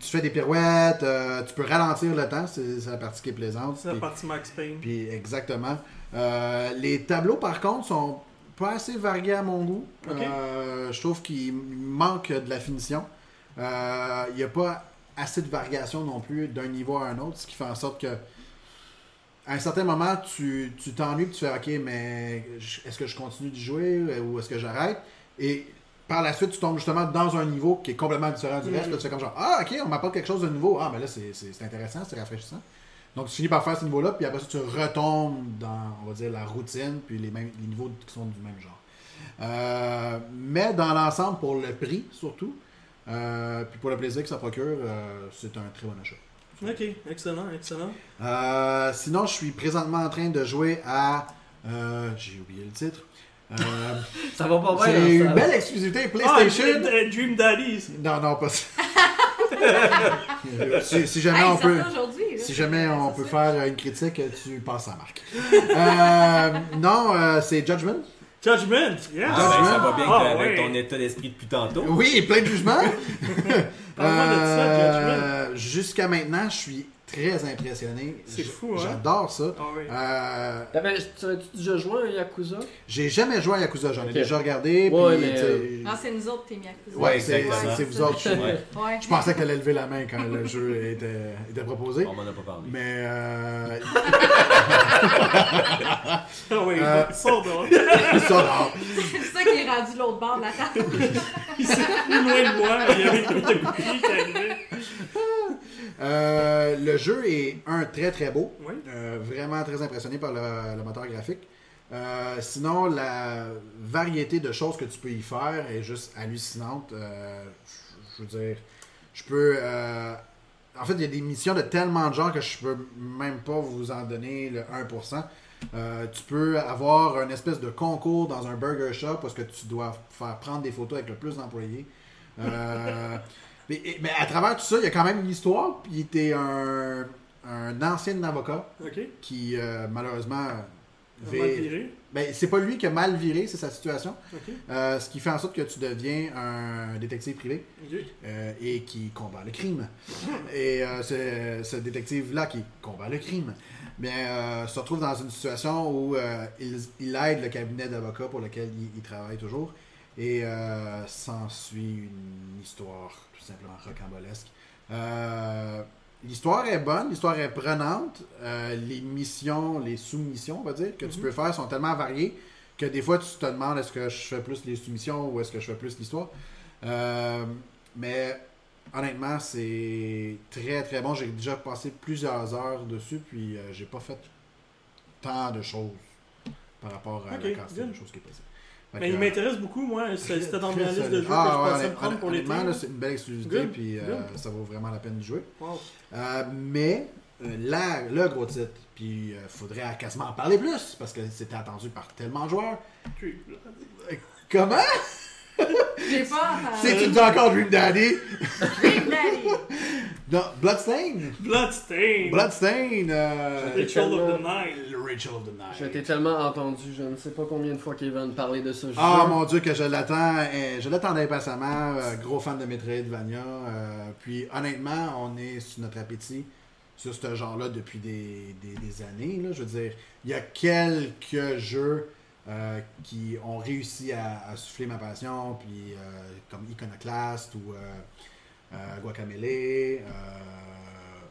C: tu fais des pirouettes, euh, tu peux ralentir le temps, c'est la partie qui est plaisante.
A: C'est la partie Max Payne.
C: puis exactement. Euh, les tableaux, par contre, sont pas assez variés à mon goût. Euh, je trouve qu'il manque de la finition. Il n'y a pas assez de variation non plus d'un niveau à un autre, ce qui fait en sorte que à un certain moment, tu tu t'ennuies puis tu fais OK, mais est-ce que je continue de jouer ou est-ce que j'arrête? Et par la suite, tu tombes justement dans un niveau qui est complètement différent du reste. Là, tu fais comme genre Ah, OK, on m'apporte quelque chose de nouveau. Ah, mais là, c'est intéressant, c'est rafraîchissant. Donc, tu finis par faire ce niveau-là, puis après ça, tu retombes dans, on va dire, la routine, puis les, mêmes, les niveaux qui sont du même genre. Euh, mais dans l'ensemble, pour le prix, surtout, euh, puis pour le plaisir que ça procure, euh, c'est un très bon achat.
A: Ok, excellent, excellent.
C: Sinon, je suis présentement en train de jouer à... J'ai oublié le titre. Euh,
B: Ça va pas bien.
C: c'est une
B: ça.
C: belle exclusivité
A: Ah,
C: PlayStation.
A: Dream, euh, Dream Daddies.
C: non, non, pas ça. (laughs) si, si jamais
D: Hey,
C: on peut... Si jamais on peut faire une critique, tu passes à Marc. Euh, non, euh, c'est Judgment.
A: Judgment, yes.
E: Ah, ben, ça va bien
A: Ah,
E: avec
A: ouais.
E: ton état d'esprit depuis tantôt.
C: Oui, plein de jugements. (laughs) Euh, Jusqu'à maintenant, je suis très impressionné.
A: C'est fou, hein?
C: J'adore ça.
A: Ah oui.
C: Euh,
B: Tu déjà joué à Yakuza?
C: J'ai jamais joué à Yakuza, j'en ai déjà regardé.
B: Ouais,
C: puis,
B: mais, euh,
D: Non, c'est nous autres, t'es Yakuza.
C: Ouais, c'est vous autres. Je,
E: Ouais.
D: Ouais.
C: je pensais qu'elle allait lever la main quand le jeu était, était proposé.
E: On m'en a pas parlé.
C: Mais euh,
A: Ah (laughs) oui,
C: Euh,
A: sors dehors. (laughs)
C: ça.
D: C'est ça qui est rendu l'autre bord de la table. (laughs)
A: Il s'est plus loin de moi. Il y avait une coupe de cookies qui arrivait.
C: Euh, le jeu est un très très beau.
A: Oui.
C: Euh, vraiment très impressionné par le, le moteur graphique. Euh, sinon, la variété de choses que tu peux y faire est juste hallucinante. Euh, je- je veux dire, je peux. euh, en fait, il y a des missions de tellement de gens que je peux même pas vous en donner le 1%. Euh, tu peux avoir un espèce de concours dans un burger shop parce que tu dois faire prendre des photos avec le plus d'employés. Euh, (laughs) mais, mais à travers tout ça, il y a quand même une histoire. Puis t'es un, un ancien avocat
A: Ok.
C: qui euh, malheureusement
A: On va
C: vi-
A: virer.
C: Ben, c'est pas lui qui a mal viré, c'est sa situation. Euh, ce qui fait en sorte que tu deviens un détective privé euh, et qui combat le crime. Et euh, ce, ce détective-là qui combat le crime, bien, se retrouve dans une situation où il, il aide le cabinet d'avocats pour lequel il, il travaille toujours. Et s'ensuit une histoire tout simplement rocambolesque. L'histoire est bonne, l'histoire est prenante. Euh, les missions, les soumissions, on va dire, que tu
A: Mhm.
C: peux faire sont tellement variées que des fois tu te demandes est-ce que je fais plus les soumissions ou est-ce que je fais plus l'histoire? Euh, mais honnêtement, c'est très très bon. J'ai déjà passé plusieurs heures dessus, puis euh, j'ai pas fait tant de choses par rapport à la quantité de choses qui est possible.
A: Mais il
C: euh,
A: m'intéresse beaucoup, moi. C'était dans ma liste de jeux
C: Ah,
A: que je pensais prendre pour l'été.
C: c'est une belle exclusivité, puis euh, ça vaut vraiment la peine de jouer.
A: Wow.
C: Euh, mais euh, la- le gros titre, puis il faudrait quasiment en parler plus, parce que c'était attendu par tellement de joueurs. Comment? (laughs)
D: J'ai pas entendu.
C: C'est tu dis encore Dream Daddy?
D: Dream Daddy. (laughs)
C: Non, Bloodstain?
A: Bloodstain.
C: Bloodstain, euh,
A: Ritual of the Night.
C: Rachel of the Night.
B: J'ai été tellement entendu, je ne sais pas combien de fois Kevin parlait de ce jeu.
C: Ah mon dieu que je l'attends, euh, je l'attends impatiemment, euh, gros fan de Metroidvania. euh, puis honnêtement, on est sur notre appétit sur ce genre-là depuis des, des- des années. Là, je veux dire, il y a quelques jeux euh, qui ont réussi à, à souffler ma passion, puis euh, comme Iconoclast ou euh, euh, Guacamelee, euh,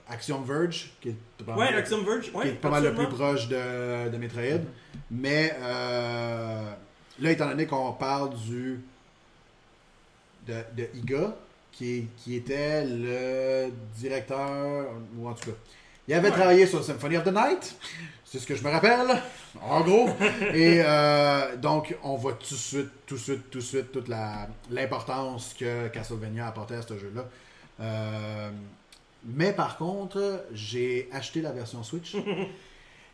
C: Axiom Verge, qui est pas
A: Ouais,
C: mal-
A: Axiom Verge.
C: qui est pas mal le plus proche de, de Metroid. Mais là, étant donné qu'on parle du de, de Iga, qui, qui était le directeur, ou en tout cas, il avait
A: Ouais.
C: travaillé sur Symphony of the Night, c'est ce que je me rappelle, en gros. (laughs) Et euh, donc, on voit tout de suite, tout de suite, tout de suite toute l'importance que Castlevania apportait à ce jeu-là. Euh, mais par contre, j'ai acheté la version Switch. (laughs)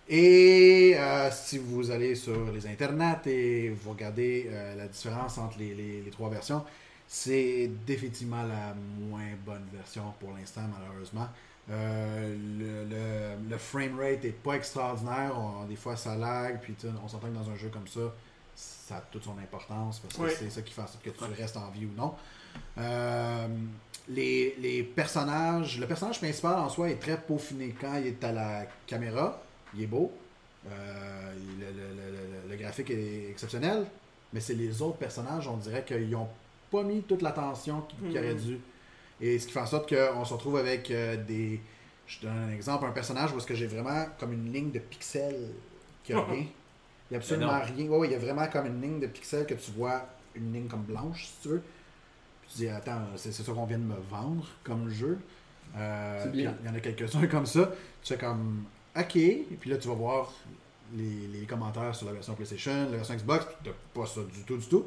C: Et euh, si vous allez sur les internets et vous regardez la différence entre les, les- les trois versions, c'est définitivement la moins bonne version pour l'instant, malheureusement. Euh, le, le, le frame rate est pas extraordinaire. On- des fois, ça lag. Puis tu sais, on s'entend que dans un jeu comme ça, ça a toute son importance parce que c'est ça qui fait en sorte que tu restes en vie ou non. Euh, les, les personnages, le personnage principal en soi est très peaufiné. Quand il est à la caméra, il est beau. Euh, le, le- le- le- le graphique est exceptionnel. Mais c'est les autres personnages, on dirait qu'ils n'ont pas mis toute l'attention qu'ils
A: Mhm.
C: auraient dû. Et ce qui fait en sorte qu'on se retrouve avec euh, des. Je donne un exemple, un personnage où est-ce que j'ai vraiment comme une ligne de pixels qui a (laughs) rien. Il n'y a absolument rien. Ouais, il y a vraiment comme une ligne de pixels que tu vois, une ligne comme blanche, si tu veux. Puis tu dis, attends, c'est ça qu'on vient de me vendre comme jeu. Euh,
B: C'est
C: puis
B: bien.
C: Il y en a quelques-uns (laughs) comme ça. Tu fais comme, ok. Et puis là, tu vas voir les, les commentaires sur la version PlayStation, la version Xbox. Puis t'as pas ça du tout, du tout.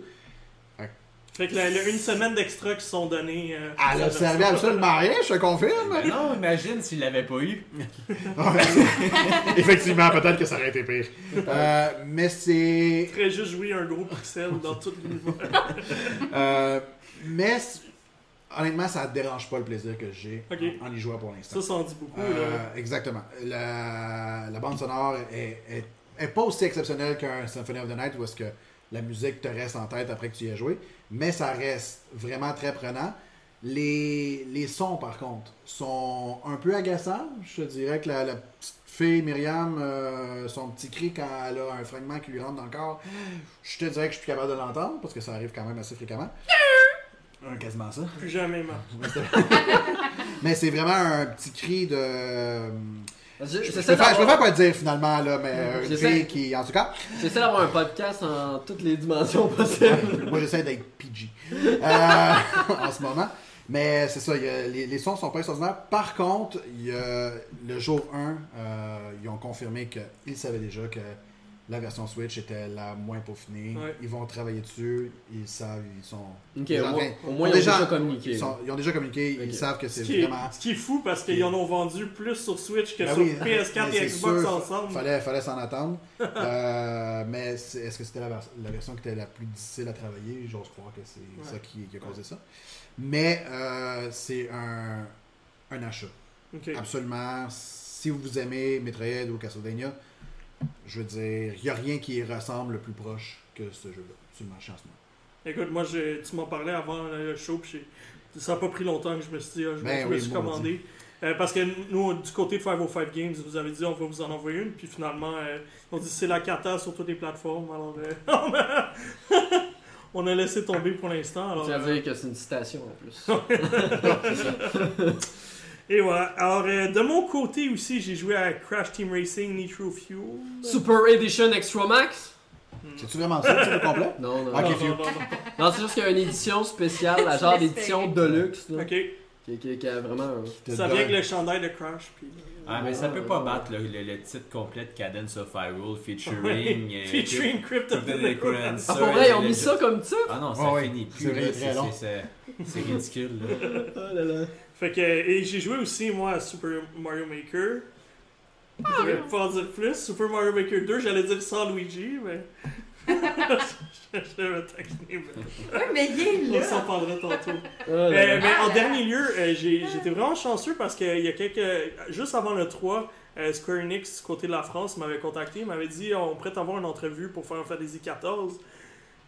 A: Fait que la- la- une semaine d'extra qui sont donnés. euh,
C: Elle a servi absolument rien, je te confirme.
E: Non, imagine s'il l'avait pas eu. (laughs) (laughs)
C: Effectivement, peut-être que ça aurait été pire. Euh, mais c'est.
A: Il ferait juste jouer un gros pixel dans tout l'univers. (laughs)
C: Euh, mais honnêtement, ça ne dérange pas le plaisir que j'ai en, y jouant pour l'instant.
A: Ça, ça en dit beaucoup.
C: Euh,
A: là.
C: exactement. La, la bande sonore est, est, est pas aussi exceptionnelle qu'un Symphony of the Night où est-ce que la musique te reste en tête après que tu y as joué, mais ça reste vraiment très prenant. Les, les sons, par contre, sont un peu agaçants. Je te dirais que la, la petite fille Myriam, euh, son petit cri quand elle a un fragment qui lui rentre dans le corps, je te dirais que je suis plus capable de l'entendre parce que ça arrive quand même assez fréquemment. Euh, quasiment ça.
A: Plus jamais, man. (laughs)
C: Mais c'est vraiment un petit cri de.
B: Je-
C: Je, préfère, je préfère pas le dire finalement, là, mais euh, une fille qui. En tout cas,
B: j'essaie d'avoir un podcast en toutes les dimensions possibles. (laughs)
C: moi j'essaie d'être PG euh, (laughs) en ce moment. Mais c'est ça, il y a- les, les sons sont pas extraordinaires. Par contre, il y a- le jour 1, euh, ils ont confirmé qu'ils savaient déjà que la version Switch était la moins peaufinée.
A: Ouais.
C: Ils vont travailler dessus, ils savent, ils sont. Ils
B: au moins,
C: train-
B: au moins ils ont
C: déjà-
B: déjà communiqué.
C: ils, sont- ils ont déjà communiqué, ils savent que c'est
A: Ce qui, est,
C: vraiment.
A: ce qui est fou parce qu'ils en ont vendu plus sur Switch que
C: Ben
A: sur
C: oui,
A: PS4
C: mais
A: et Xbox
C: sûr,
A: ensemble.
C: Fallait, fallait s'en attendre. (laughs) Euh, mais est-ce que c'était la, vers- la version qui était la plus difficile à travailler? J'ose croire que c'est
A: Ouais.
C: ça qui, qui a causé ça. Mais euh, c'est un, un achat. Absolument. Si vous aimez Metroid ou Castlevania, je veux dire, il n'y a rien qui y ressemble le plus proche que ce jeu-là sur le marché en ce moment.
A: Écoute, moi, tu m'en parlais avant le show, puis ça n'a pas pris longtemps que je me suis dit, ah, je,
C: Ben
A: je me
C: oui,
A: suis
C: moi
A: commandé. Euh, parce que nous, du côté de 505 Games, vous avez dit on va vous en envoyer une, puis finalement, euh, on dit c'est la cata sur toutes les plateformes. Alors, euh, on, (laughs) a, on a laissé tomber pour l'instant.
B: Tu vas
A: euh,
B: dire que c'est une citation en plus. (laughs) (laughs)
A: et voilà. Alors, euh, de mon côté aussi, j'ai joué à Crash Team Racing Nitro Fuel.
B: Super Edition Extra Max
C: C'est-tu vraiment ça, le complet?
B: Non, non.
C: Ok,
A: Non,
C: Fuel.
A: non, non, non.
B: Non, c'est juste qu'il y a une édition spéciale, la (laughs) genre d'édition. Deluxe, là,
A: Ok.
B: qui, qui- qui a vraiment un...
A: Ça vient avec le chandail de Crash. Puis,
E: Ah, mais ça peut pas battre le, le- le titre complet de Cadence of Hyrule
A: Ouais. (laughs)
E: featuring. euh,
A: Featuring Crypt of the
E: Crypt of the
A: Necrodancer.
E: Necrodancer.
B: Ah, pour vrai, ils ont mis ça comme ça
E: Ah non, ça
C: ouais,
E: finit plus.
C: c'est
E: là,
C: très
E: C'est
C: long.
E: c'est- c'est ridicule. là. (laughs)
B: Oh là là.
A: Fait que, et j'ai joué aussi, moi, à Super Mario Maker. Je vais pas en dire plus. Super Mario Maker 2, j'allais dire sans Luigi, mais. (laughs) je vais taquiner, mais
D: Oui, mais il est
A: on
D: là.
A: s'en parlera tantôt.
B: Oh là
A: Euh, mais en dernier lieu, euh, j'ai- j'étais vraiment chanceux parce qu'il y a quelques. Juste avant le 3, euh, Square Enix, du côté de la France, m'avait contacté, m'avait dit on prête avoir une entrevue pour Final Fantasy XIV.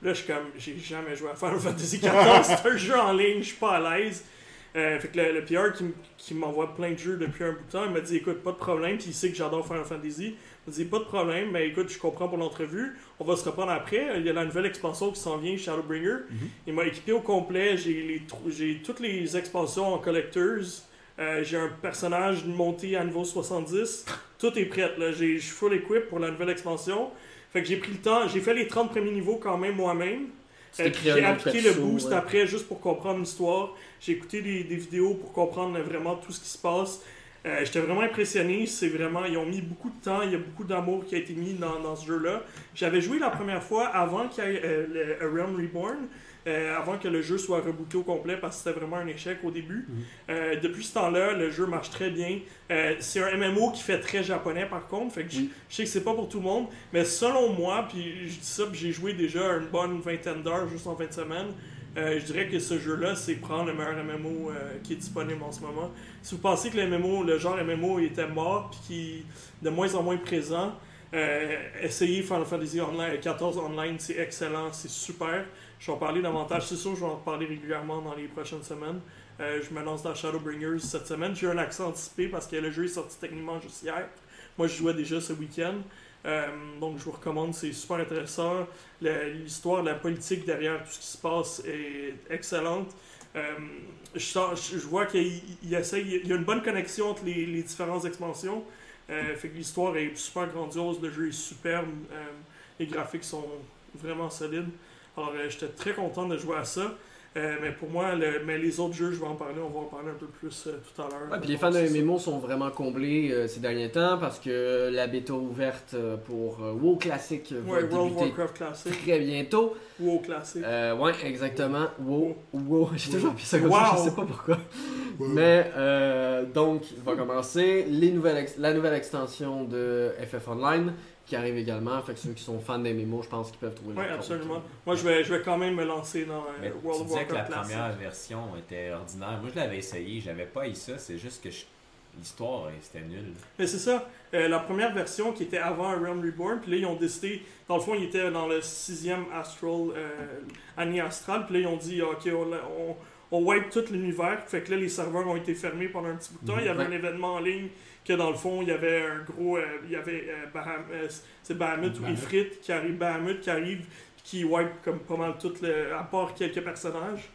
A: Là, je suis comme, j'ai jamais joué à Final Fantasy XIV, (laughs) c'est un jeu en ligne, je suis pas à l'aise. Euh, fait que le, le PR qui, m'envoie plein de jeux depuis un bout de temps, il m'a dit écoute, pas de problème, puis il sait que j'adore Final Fantasy. Il m'a dit pas de problème, mais écoute, je comprends pour l'entrevue, on va se reprendre après. Il y a la nouvelle expansion qui s'en vient, Shadowbringer. Il m'a équipé au complet, j'ai toutes les expansions en collectors. Euh, j'ai un personnage monté à niveau 70. Tout est prêt. Là. Je suis full equip pour la nouvelle expansion. Fait que j'ai pris le temps. J'ai fait les 30 premiers niveaux quand même moi-même. Euh, j'ai appliqué le boost
B: ouais.
A: après juste pour comprendre l'histoire. J'ai écouté des, des vidéos pour comprendre vraiment tout ce qui se passe. Euh, J'étais vraiment impressionné. C'est vraiment, ils ont mis beaucoup de temps. Il y a beaucoup d'amour qui a été mis dans, dans ce jeu-là. J'avais joué la première fois avant qu'il y ait euh, le A Realm Reborn. Euh, avant que le jeu soit rebooté au complet parce que c'était vraiment un échec au début. Euh, depuis ce temps-là, le jeu marche très bien. Euh, c'est un MMO qui fait très japonais par contre, fait que je- sais que c'est pas pour tout le monde, mais selon moi, puis je dis ça, puis j'ai joué déjà une bonne vingtaine d'heures juste en fin de semaine. euh, je dirais que ce jeu-là, c'est prendre le meilleur MMO euh, qui est disponible en ce moment. Si vous pensez que le MMO, le genre MMO était mort puis qui est de moins en moins présent, Euh, essayez Final Fantasy Online, 14 Online, c'est excellent, c'est super. Je vais en parler davantage, c'est sûr, je vais en parler régulièrement dans les prochaines semaines. Euh, je me lance dans Shadowbringers cette semaine. J'ai un accent anticipé parce que le jeu est sorti techniquement juste hier. Moi, je jouais déjà ce week-end. Euh, donc, je vous recommande, c'est super intéressant. L'histoire, la politique derrière tout ce qui se passe est excellente. Euh, je, vois qu'il il y a une bonne connexion entre les différentes expansions. Euh, fait que l'histoire est super grandiose, le jeu est superbe, euh, les graphiques sont vraiment solides. Alors, euh, j'étais très content de jouer à ça. Euh, mais pour moi, le- mais les autres jeux, je vais en parler, on va en parler un peu plus euh, tout à l'heure.
B: Ouais, puis les fans de MMO sont vraiment comblés euh, ces derniers temps parce que la bêta ouverte pour euh, WoW Classic va
A: Ouais, World
B: débuter
A: Warcraft Classic,
B: très bientôt.
A: WoW Classic.
B: Euh, ouais, exactement. WoW. WoW. (laughs) J'ai toujours appelé ça comme
A: Wow.
B: ça, je sais pas pourquoi. Mais euh, donc, il va commencer les nouvelles ex- la nouvelle extension de FF Online qui arrive également. Fait que ceux qui sont fans des MMO, je pense qu'ils peuvent trouver
A: Oui,
B: compte.
A: absolument. Moi, je vais, je vais quand même me lancer dans euh,
E: Mais tu
A: World
E: disais que la
A: Warcraft Classic.
E: première version était ordinaire. Moi, je l'avais essayé, j'avais pas eu ça. C'est juste que je- l'histoire, euh, c'était nul.
A: Mais c'est ça, euh, la première version qui était avant Realm Reborn, puis là ils ont décidé, dans le fond ils étaient dans le sixième Astral, euh, année astrale, puis là ils ont dit ok on, on, on wipe tout l'univers, fait que là les serveurs ont été fermés pendant un petit bout de temps, il y avait un événement en ligne que dans le fond il y avait un gros, euh, il y avait euh, Baham- euh, c'est Bahamut ou. Ifrit qui arrive, Bahamut qui arrive, qui wipe comme pas mal tout le, à part quelques personnages.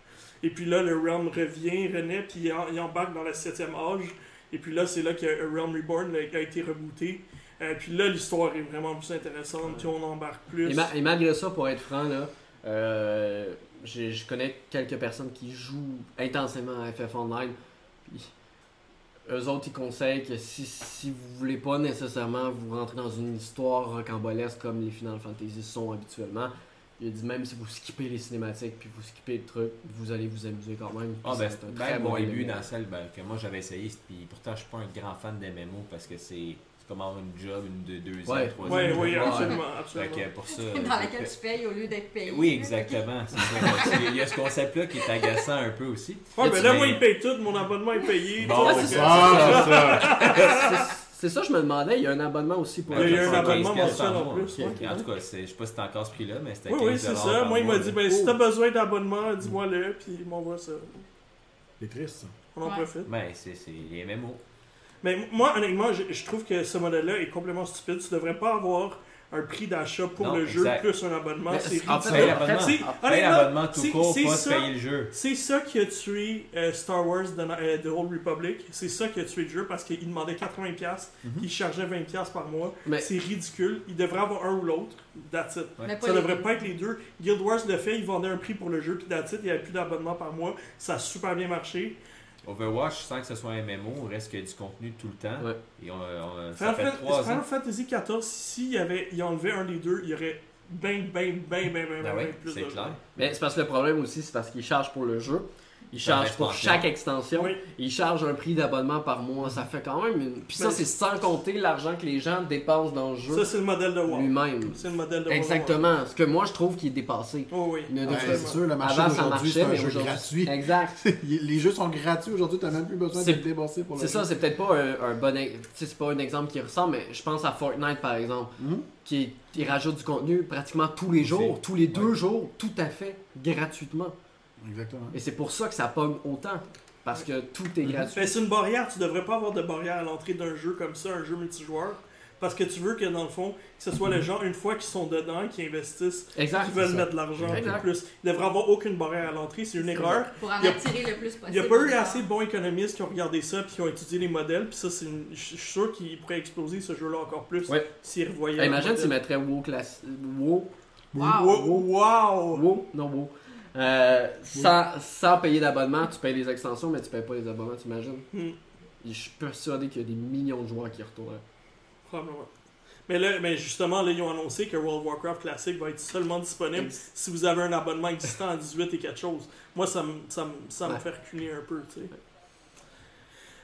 A: Et puis là, le Realm revient, renaît, puis il, en- il embarque dans le septième âge. Et puis là, c'est là que Realm Reborn a, a été rebooté. Euh, puis là, l'histoire est vraiment plus intéressante, puis on embarque plus.
B: Et, ma- et malgré ça, pour être franc, là, euh, j'ai- je connais quelques personnes qui jouent intensément à FF Online. Puis, eux autres, ils conseillent que si, si vous voulez pas nécessairement vous rentrer dans une histoire rocambolesque comme les Final Fantasy sont habituellement, il a dit même si vous skippez les cinématiques puis vous skippez le truc, vous allez vous amuser quand même.
E: Ah, ben,
B: c'est un très bon
E: mon début dans celle ben, que moi j'avais essayé. Puis pourtant, je suis pas un grand fan des MMO parce que c'est comme avoir une job, une de deux
B: Ouais.
E: trois
A: Oui,
E: ans.
A: oui, absolument.
E: Fait
A: absolument.
E: que pour ça. (laughs)
D: Dans laquelle tu payes au lieu d'être payé.
E: Oui, exactement. c'est ça. Il y a ce concept-là qui est agaçant un peu aussi.
A: Ouais, mais là, moi, il paye tout, mon abonnement est payé.
E: Bon,
B: c'est ça.
C: Ah, c'est ça.
B: C'est- C'est ça, je me demandais, il y a un abonnement aussi pour
A: Il y a un
E: C'est
A: abonnement
E: 15
A: mensuel en plus.
E: En tout cas, c'est- je sais pas si t'as encore ce prix-là, mais c'était
A: Oui,
E: 15
A: oui, c'est ça. Moi, il m'a dit, ben, si
B: Oh.
A: t'as besoin d'abonnement, dis-moi-le, puis il m'envoie ça.
C: C'est triste, ça.
A: On en
D: Ouais.
A: profite.
E: Ben, c'est c'est les MMO.
A: Mais moi, honnêtement, je, je trouve que ce modèle-là est complètement stupide. Tu devrais pas avoir un prix d'achat pour
E: Non,
A: le jeu
E: exact.
A: plus un abonnement. C'est
B: en fait,
E: l'abonnement. tout court, pas
A: ça.
E: payer le jeu.
A: C'est ça qui a tué euh, Star Wars The, euh, The Old Republic. C'est ça qui a tué le jeu parce qu'il demandait 80$,
E: Mhm.
A: il chargeait 20$ par mois.
B: Mais-
A: C'est ridicule. Il devrait avoir un ou l'autre. That's it.
E: Ouais.
A: Ça devrait pas être les deux. Guild Wars le fait, ils vendaient un prix pour le jeu, puis that's it, il n'y avait plus d'abonnement par mois. Ça a super bien marché.
E: Overwatch, sans que ce soit un MMO, reste qu'il y a du contenu tout le temps.
B: Ouais.
E: Et on, on-
A: Final,
E: ça fait
A: Fan-
E: 3
A: Final
E: ans.
A: Fantasy XIV, s'il y avait, il enlevait un des deux, il y aurait ben, ben, ben, ben, ben,
E: Ben
A: ben, ben plus
E: c'est
A: de
E: clair.
B: Mais c'est parce que le problème aussi, c'est parce qu'ils chargent pour le jeu. Ils chargent pour chaque extension.
A: Oui.
B: Ils chargent un prix d'abonnement par mois. Ça fait quand même une. Puis ça,
A: Mais-
B: c'est sans compter l'argent que les gens dépensent dans le jeu
A: Ça, c'est le modèle de WoW.
B: lui-même.
A: C'est le modèle de WoW.
B: Exactement. Ce que moi, je trouve qui est dépassé.
A: Oh oui.
C: Ouais, c'est sûr, le marché
B: Avant, ça
C: d'aujourd'hui, c'est
B: marchait,
C: un
B: mais
C: jeu
B: aujourd'hui.
C: gratuit. (laughs)
B: Exact. (laughs)
C: Les jeux sont gratuits aujourd'hui, t'as même plus besoin de débourser pour le
B: C'est ça, c'est peut-être pas un, un bon. tu C'est pas un exemple qui ressemble, mais je pense à Fortnite par exemple,
C: Mhm.
B: qui qui rajoute du contenu pratiquement tous les jours, tous les deux jours, tout à fait gratuitement.
C: Exactement.
B: Et c'est pour ça que ça pogne autant. Parce que tout est
C: Mhm.
B: gratuit.
A: C'est une barrière, tu devrais pas avoir de barrière à l'entrée d'un jeu comme ça, un jeu multijoueur. Parce que tu veux que dans le fond, que ce soit les gens, une fois qu'ils sont dedans, qui investissent,
B: Exact.
A: qui veulent mettre de l'argent en plus. Il devrait avoir aucune barrière à l'entrée, c'est une erreur.
D: Pour en
A: Il y a-
D: attirer le plus possible.
A: Il n'y a pas eu assez de bons économistes qui ont regardé ça puis qui ont étudié les modèles. Puis ça, c'est une... je suis sûr qu'ils pourraient exploser ce jeu-là encore plus
B: Ouais.
A: s'ils revoyaient.
B: Hey, imagine s'ils mettraient WoW class... WoW.
D: Wow.
A: Wow! wow.
B: WoW, non WoW. Euh, sans, sans payer d'abonnement, tu payes les extensions, mais tu payes pas les abonnements, t'imagines?
A: Hmm,
B: Je suis persuadé qu'il y a des millions de joueurs qui retournent.
A: probablement. Mais là, mais justement, là, ils ont annoncé que World of Warcraft Classic va être seulement disponible si vous avez un abonnement existant à 18 et quelque chose. Moi, ça me, ça ça
B: Ouais.
A: fait reculer un peu, tu sais.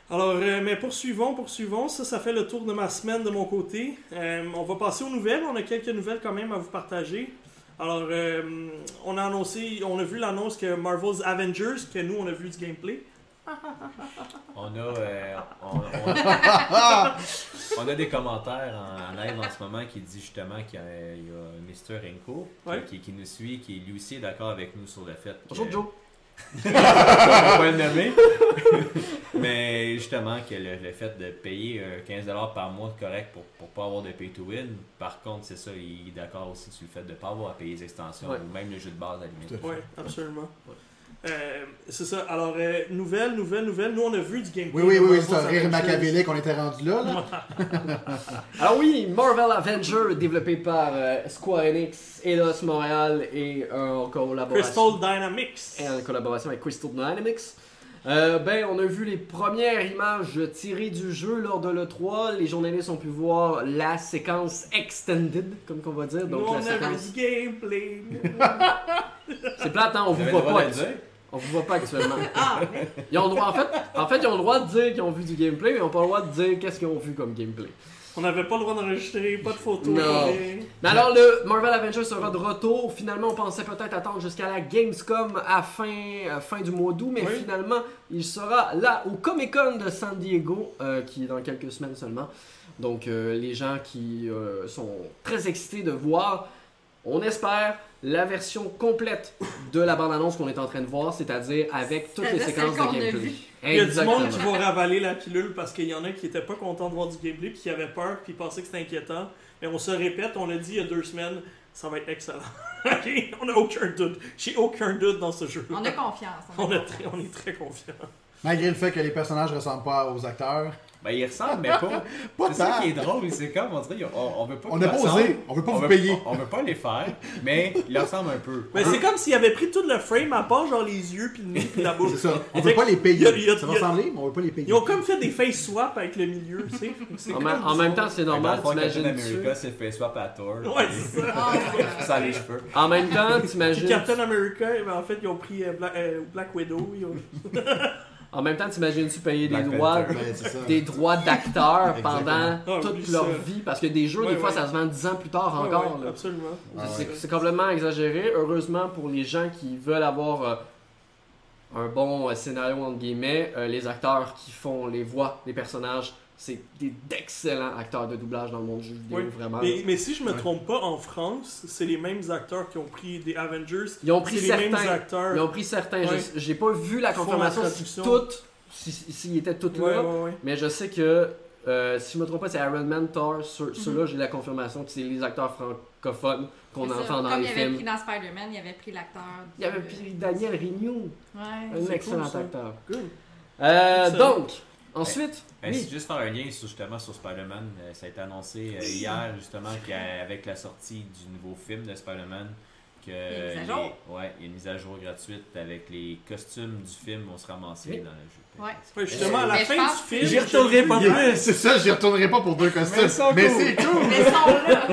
A: Alors, euh, mais poursuivons, poursuivons. Ça, ça fait le tour de ma semaine de mon côté. Euh, on va passer aux nouvelles. On a quelques nouvelles quand même à vous partager. Alors, euh, on a annoncé, on a vu l'annonce que Marvel's Avengers, que nous, on a vu du gameplay. (laughs)
E: On a, euh, on, on- (laughs) on a des commentaires en, en live en ce moment qui dit justement qu'il y a, il y a Mr. Renko qui-
A: Ouais.
E: qui, qui nous suit, qui lui aussi est d'accord avec nous sur le fait que...
B: Bonjour Joe.
E: On va pas le nommer. (laughs) Mais justement, que le, le fait de payer euh, 15$ par mois, correct pour, pour pas avoir de pay to win. Par contre, c'est ça, il est d'accord aussi sur le fait de pas avoir à payer les extensions
B: Ouais.
E: ou même le jeu de base à la limite.
A: Oui, absolument. Euh, c'est ça. Alors, euh, nouvelle, nouvelle, nouvelle. Nous, on a vu du gameplay.
C: Oui, oui, oui, c'est un rire
A: Avengers.
C: machiavélique, on était rendu là. là. (laughs) (laughs)
B: Alors oui, Marvel Avenger, développé par euh, Square Enix, Eidos Montréal et euh, en collaboration,
A: Crystal Dynamics.
B: et en collaboration avec Crystal Dynamics. Euh, ben, on a vu les premières images tirées du jeu lors de l'E3. Les journalistes ont pu voir la séquence extended, comme qu'on va dire.
A: Nous,
B: Donc
A: on
B: la
A: a vu
B: séquence.
A: du gameplay. (laughs)
B: C'est plate, hein, on
E: Vous
B: voit pas. On vous voit pas actuellement. (laughs)
D: Ah,
B: Ils ont le droit, en fait, en fait, ils ont le droit de dire qu'ils ont vu du gameplay, mais ils ont pas le droit de dire qu'est-ce qu'ils ont vu comme gameplay.
A: On n'avait pas le droit d'enregistrer, pas de photos.
B: Non. Mais alors, le Marvel Avengers sera de retour. Finalement, on pensait peut-être attendre jusqu'à la Gamescom à fin, à fin du mois d'août, mais
A: Oui.
B: finalement, il sera là au Comic Con de San Diego, euh, qui est dans quelques semaines seulement. Donc, euh, les gens qui euh, sont très excités de voir, on espère, la version complète de la bande-annonce qu'on est en train de voir, c'est-à-dire avec toutes les séquences de gameplay.
A: Il y a du monde qui va ravaler la pilule parce qu'il y en a qui étaient pas contents de voir du gameplay puis qui avaient peur puis pensaient que c'était inquiétant. Mais on se répète, on a dit il y a deux semaines, ça va être excellent. (laughs) ok, on a aucun doute. J'ai aucun doute dans ce jeu.
D: On a confiance.
A: On,
D: a
A: a
D: confiance.
A: très- on est très confiants.
C: Malgré le fait que les personnages ressemblent pas aux acteurs.
E: Ben, il ressemble, mais pas. (laughs)
C: Pas
E: C'est ça qui est drôle, c'est comme on dirait, on, on veut pas
C: On n'a pas
E: ressemblent.
C: osé, on veut pas
E: on
C: vous
E: veut,
C: payer.
E: On, on veut pas les faire, mais ils ressemblent un peu.
A: Mais c'est comme s'ils avaient pris tout le frame à part genre les yeux puis le nez puis la (laughs) bouche.
C: C'est ça. On veut pas les payer.
A: il y a- il y a-
C: Ça va ressembler, mais on veut pas les payer.
A: Ils ont comme fait des face swap avec le milieu, tu sais. C'est
B: En,
A: comme
B: même- en même temps, c'est normal, t'imagines-tu?
E: America s'est fait swap à Thor.
A: Ouais, c'est ça. (laughs)
E: Ça les cheveux.
B: En même temps, t'imagines...
A: Captain America, eh ben, en fait, ils ont pris euh, euh, Black Widow.
B: En même temps, t'imagines-tu payer des droits.
C: Ben,
B: des droits d'acteurs (laughs) pendant
A: Ah,
B: toute leur
A: ça.
B: vie? Parce que des jeux,
A: Ouais,
B: des fois,
A: ouais.
B: ça se vend 10 ans plus tard
A: Ouais,
B: encore.
A: ouais,
B: là.
A: absolument.
C: Ah
B: C'est
C: ouais.
B: c'est complètement exagéré. Heureusement, pour les gens qui veulent avoir euh, un bon euh, scénario, entre guillemets, euh, les acteurs qui font les voix des personnages, c'est des- d'excellents acteurs de doublage dans le monde du jeu vidéo,
A: Oui.
B: vraiment.
A: Mais, mais si je me
C: Ouais.
A: trompe pas, en France, c'est les mêmes acteurs qui ont pris des Avengers.
B: Ils ont pris
A: C'est les mêmes
B: certains.
A: acteurs.
B: Ils ont pris certains.
A: Ouais.
B: J'ai pas vu la confirmation si toutes, si- si- s'ils étaient toutes
A: Ouais,
B: là.
A: ouais, ouais.
B: Mais je sais que, euh, si je me trompe pas, c'est Iron Man, Thor,
A: Mhm.
B: ceux- ceux-là, j'ai la confirmation que c'est les acteurs francophones qu'on entend dans
D: Comme
B: les
D: il avait
B: films.
D: pris dans Spider-Man, il avait pris l'acteur.
B: Il y avait puis Daniel Rignou,
D: Ouais.
B: un excellent
A: cool,
B: acteur.
A: Good.
B: Euh, donc, ensuite,
E: Ben,
B: oui.
E: c'est juste faire un lien sur, justement sur Spider-Man. Euh, ça a été annoncé euh, hier, justement, qu'avec la sortie du nouveau film de Spider-Man, que
D: Il y a une mise à
E: les-
D: jour.
E: ouais, il y a une mise à jour gratuite avec les costumes du film vont se ramasser
B: Oui.
E: dans le jeu.
D: Ouais.
A: Ouais, justement, à la
D: Mais
A: fin du film.
B: J'y retournerai pas plus.
C: C'est ça, j'y retournerai pas pour deux costumes.
E: Mais
C: c'est cool!
D: Mais sont là.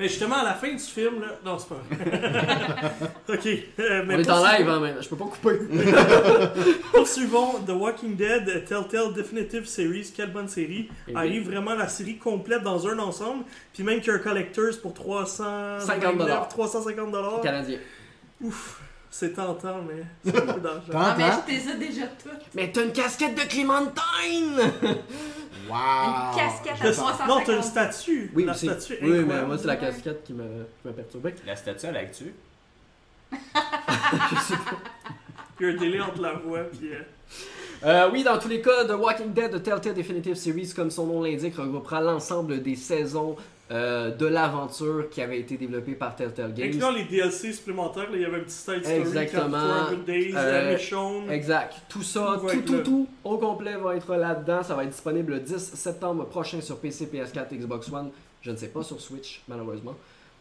A: Mais justement, à la fin du film, là. Non, c'est pas vrai. (laughs) ok. euh, mais
B: on est en live, hein, mais je peux pas couper. (laughs) (laughs)
A: Poursuivons The Walking Dead Telltale Definitive Series. Quelle bonne série.
B: Et
A: Arrive vraiment la série complète dans un ensemble. Puis même qu'il y a un Collectors pour 300...
B: 50 dollars.
A: 350 dollars.
B: Canadien.
A: Ouf. C'est tentant, mais c'est beaucoup d'argent.
D: Ah, mais je t'ai déjà toutes.
B: Mais t'as une casquette de Clémentine!
C: Wow!
D: Une casquette à
A: Le-
D: 350.
A: Non, t'as une statue.
B: Oui,
A: la statue
B: oui mais moi, c'est la casquette qui m'a perturbé.
E: La statue, elle actue. (laughs)
A: Il y a un délai entre la voix puis... euh,
B: Euh, oui, dans tous les cas, The Walking Dead, The Telltale Definitive Series, comme son nom l'indique, regroupera l'ensemble des saisons euh, de l'aventure qui avait été développée par Telltale Games.
A: Incluant les DLC supplémentaires, là, il y avait un petit side story.
B: Exactement.
A: 400 Days,
B: Euh. Exact. Tout ça,
A: Tout
B: tout, tout, tout, au complet va être là-dedans. Ça va être disponible le 10 septembre prochain sur PC, PS4, Xbox One. Je ne sais pas sur Switch, malheureusement.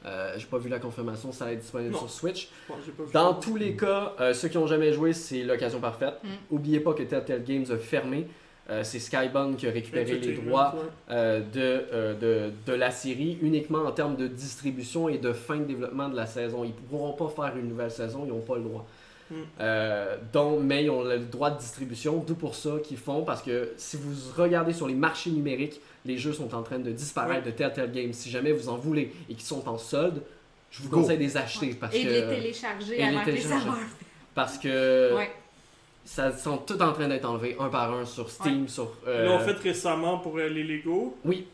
B: Euh, J'ai pas vu la confirmation, ça va être disponible
A: Non.
B: sur Switch.
A: Bon,
B: Dans tous les cas, euh, ceux qui n'ont jamais joué, c'est l'occasion parfaite.
D: Mm.
B: Oubliez pas que Telltale Games a fermé. Euh, c'est Skybound qui a récupéré les droits euh, de, euh, de, de la série uniquement en termes de distribution et de fin de développement de la saison. Ils ne pourront pas faire une nouvelle saison, ils n'ont pas le droit.
A: Mm.
B: Euh, donc, mais ils ont le droit de distribution, d'où pour ça qu'ils font, parce que si vous regardez sur les marchés numériques, les jeux sont en train de disparaître de Telltale Games. Si jamais vous en voulez et qu'ils sont en solde, je vous
C: Go.
B: conseille de les acheter parce
D: Et de les télécharger
B: et
D: avant
B: les
D: que les
B: télécharger.
D: serveurs.
B: parce que
D: Ouais.
B: Ça sont tous en train d'être enlevés un par un sur Steam, sur. euh,
A: Ils l'ont fait récemment pour euh, les Lego.
B: Oui.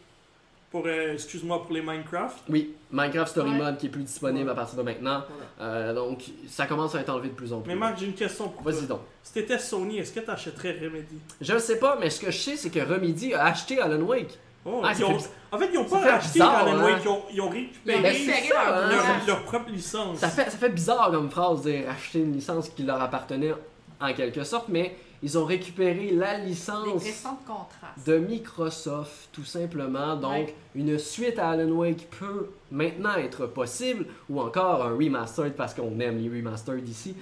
A: Pour, euh, excuse-moi, pour les Minecraft.
B: Oui, Minecraft Story
D: Ouais.
B: Mode qui est plus disponible
A: Ouais.
B: à partir de maintenant. Euh, donc, ça commence à être enlevé de plus en plus.
A: Mais Marc, j'ai une question pour toi.
B: Vas-y donc.
A: Si t'étais Sony, est-ce que t'achèterais Remedy?
B: Je ne sais pas, mais ce que je sais, c'est que Remedy a acheté Alan Wake.
A: Oh,
B: Ah,
A: ont- En fait, ils ont
B: ça
A: pas acheté
B: bizarre,
A: Alan
B: hein.
A: Wake, ils ont, ils ont
D: Ils ont
A: récupéré
D: récupéré
B: c'est ça,
D: leur
B: hein.
A: leur, propre licence.
B: Ça fait, ça fait bizarre comme phrase de acheter une licence qui leur appartenait en quelque sorte, mais ils ont récupéré la licence
D: de
B: Microsoft, tout simplement. Donc,
D: Ouais.
B: une suite à Alan Wake peut maintenant être possible, ou encore un remastered parce qu'on aime les remastered ici.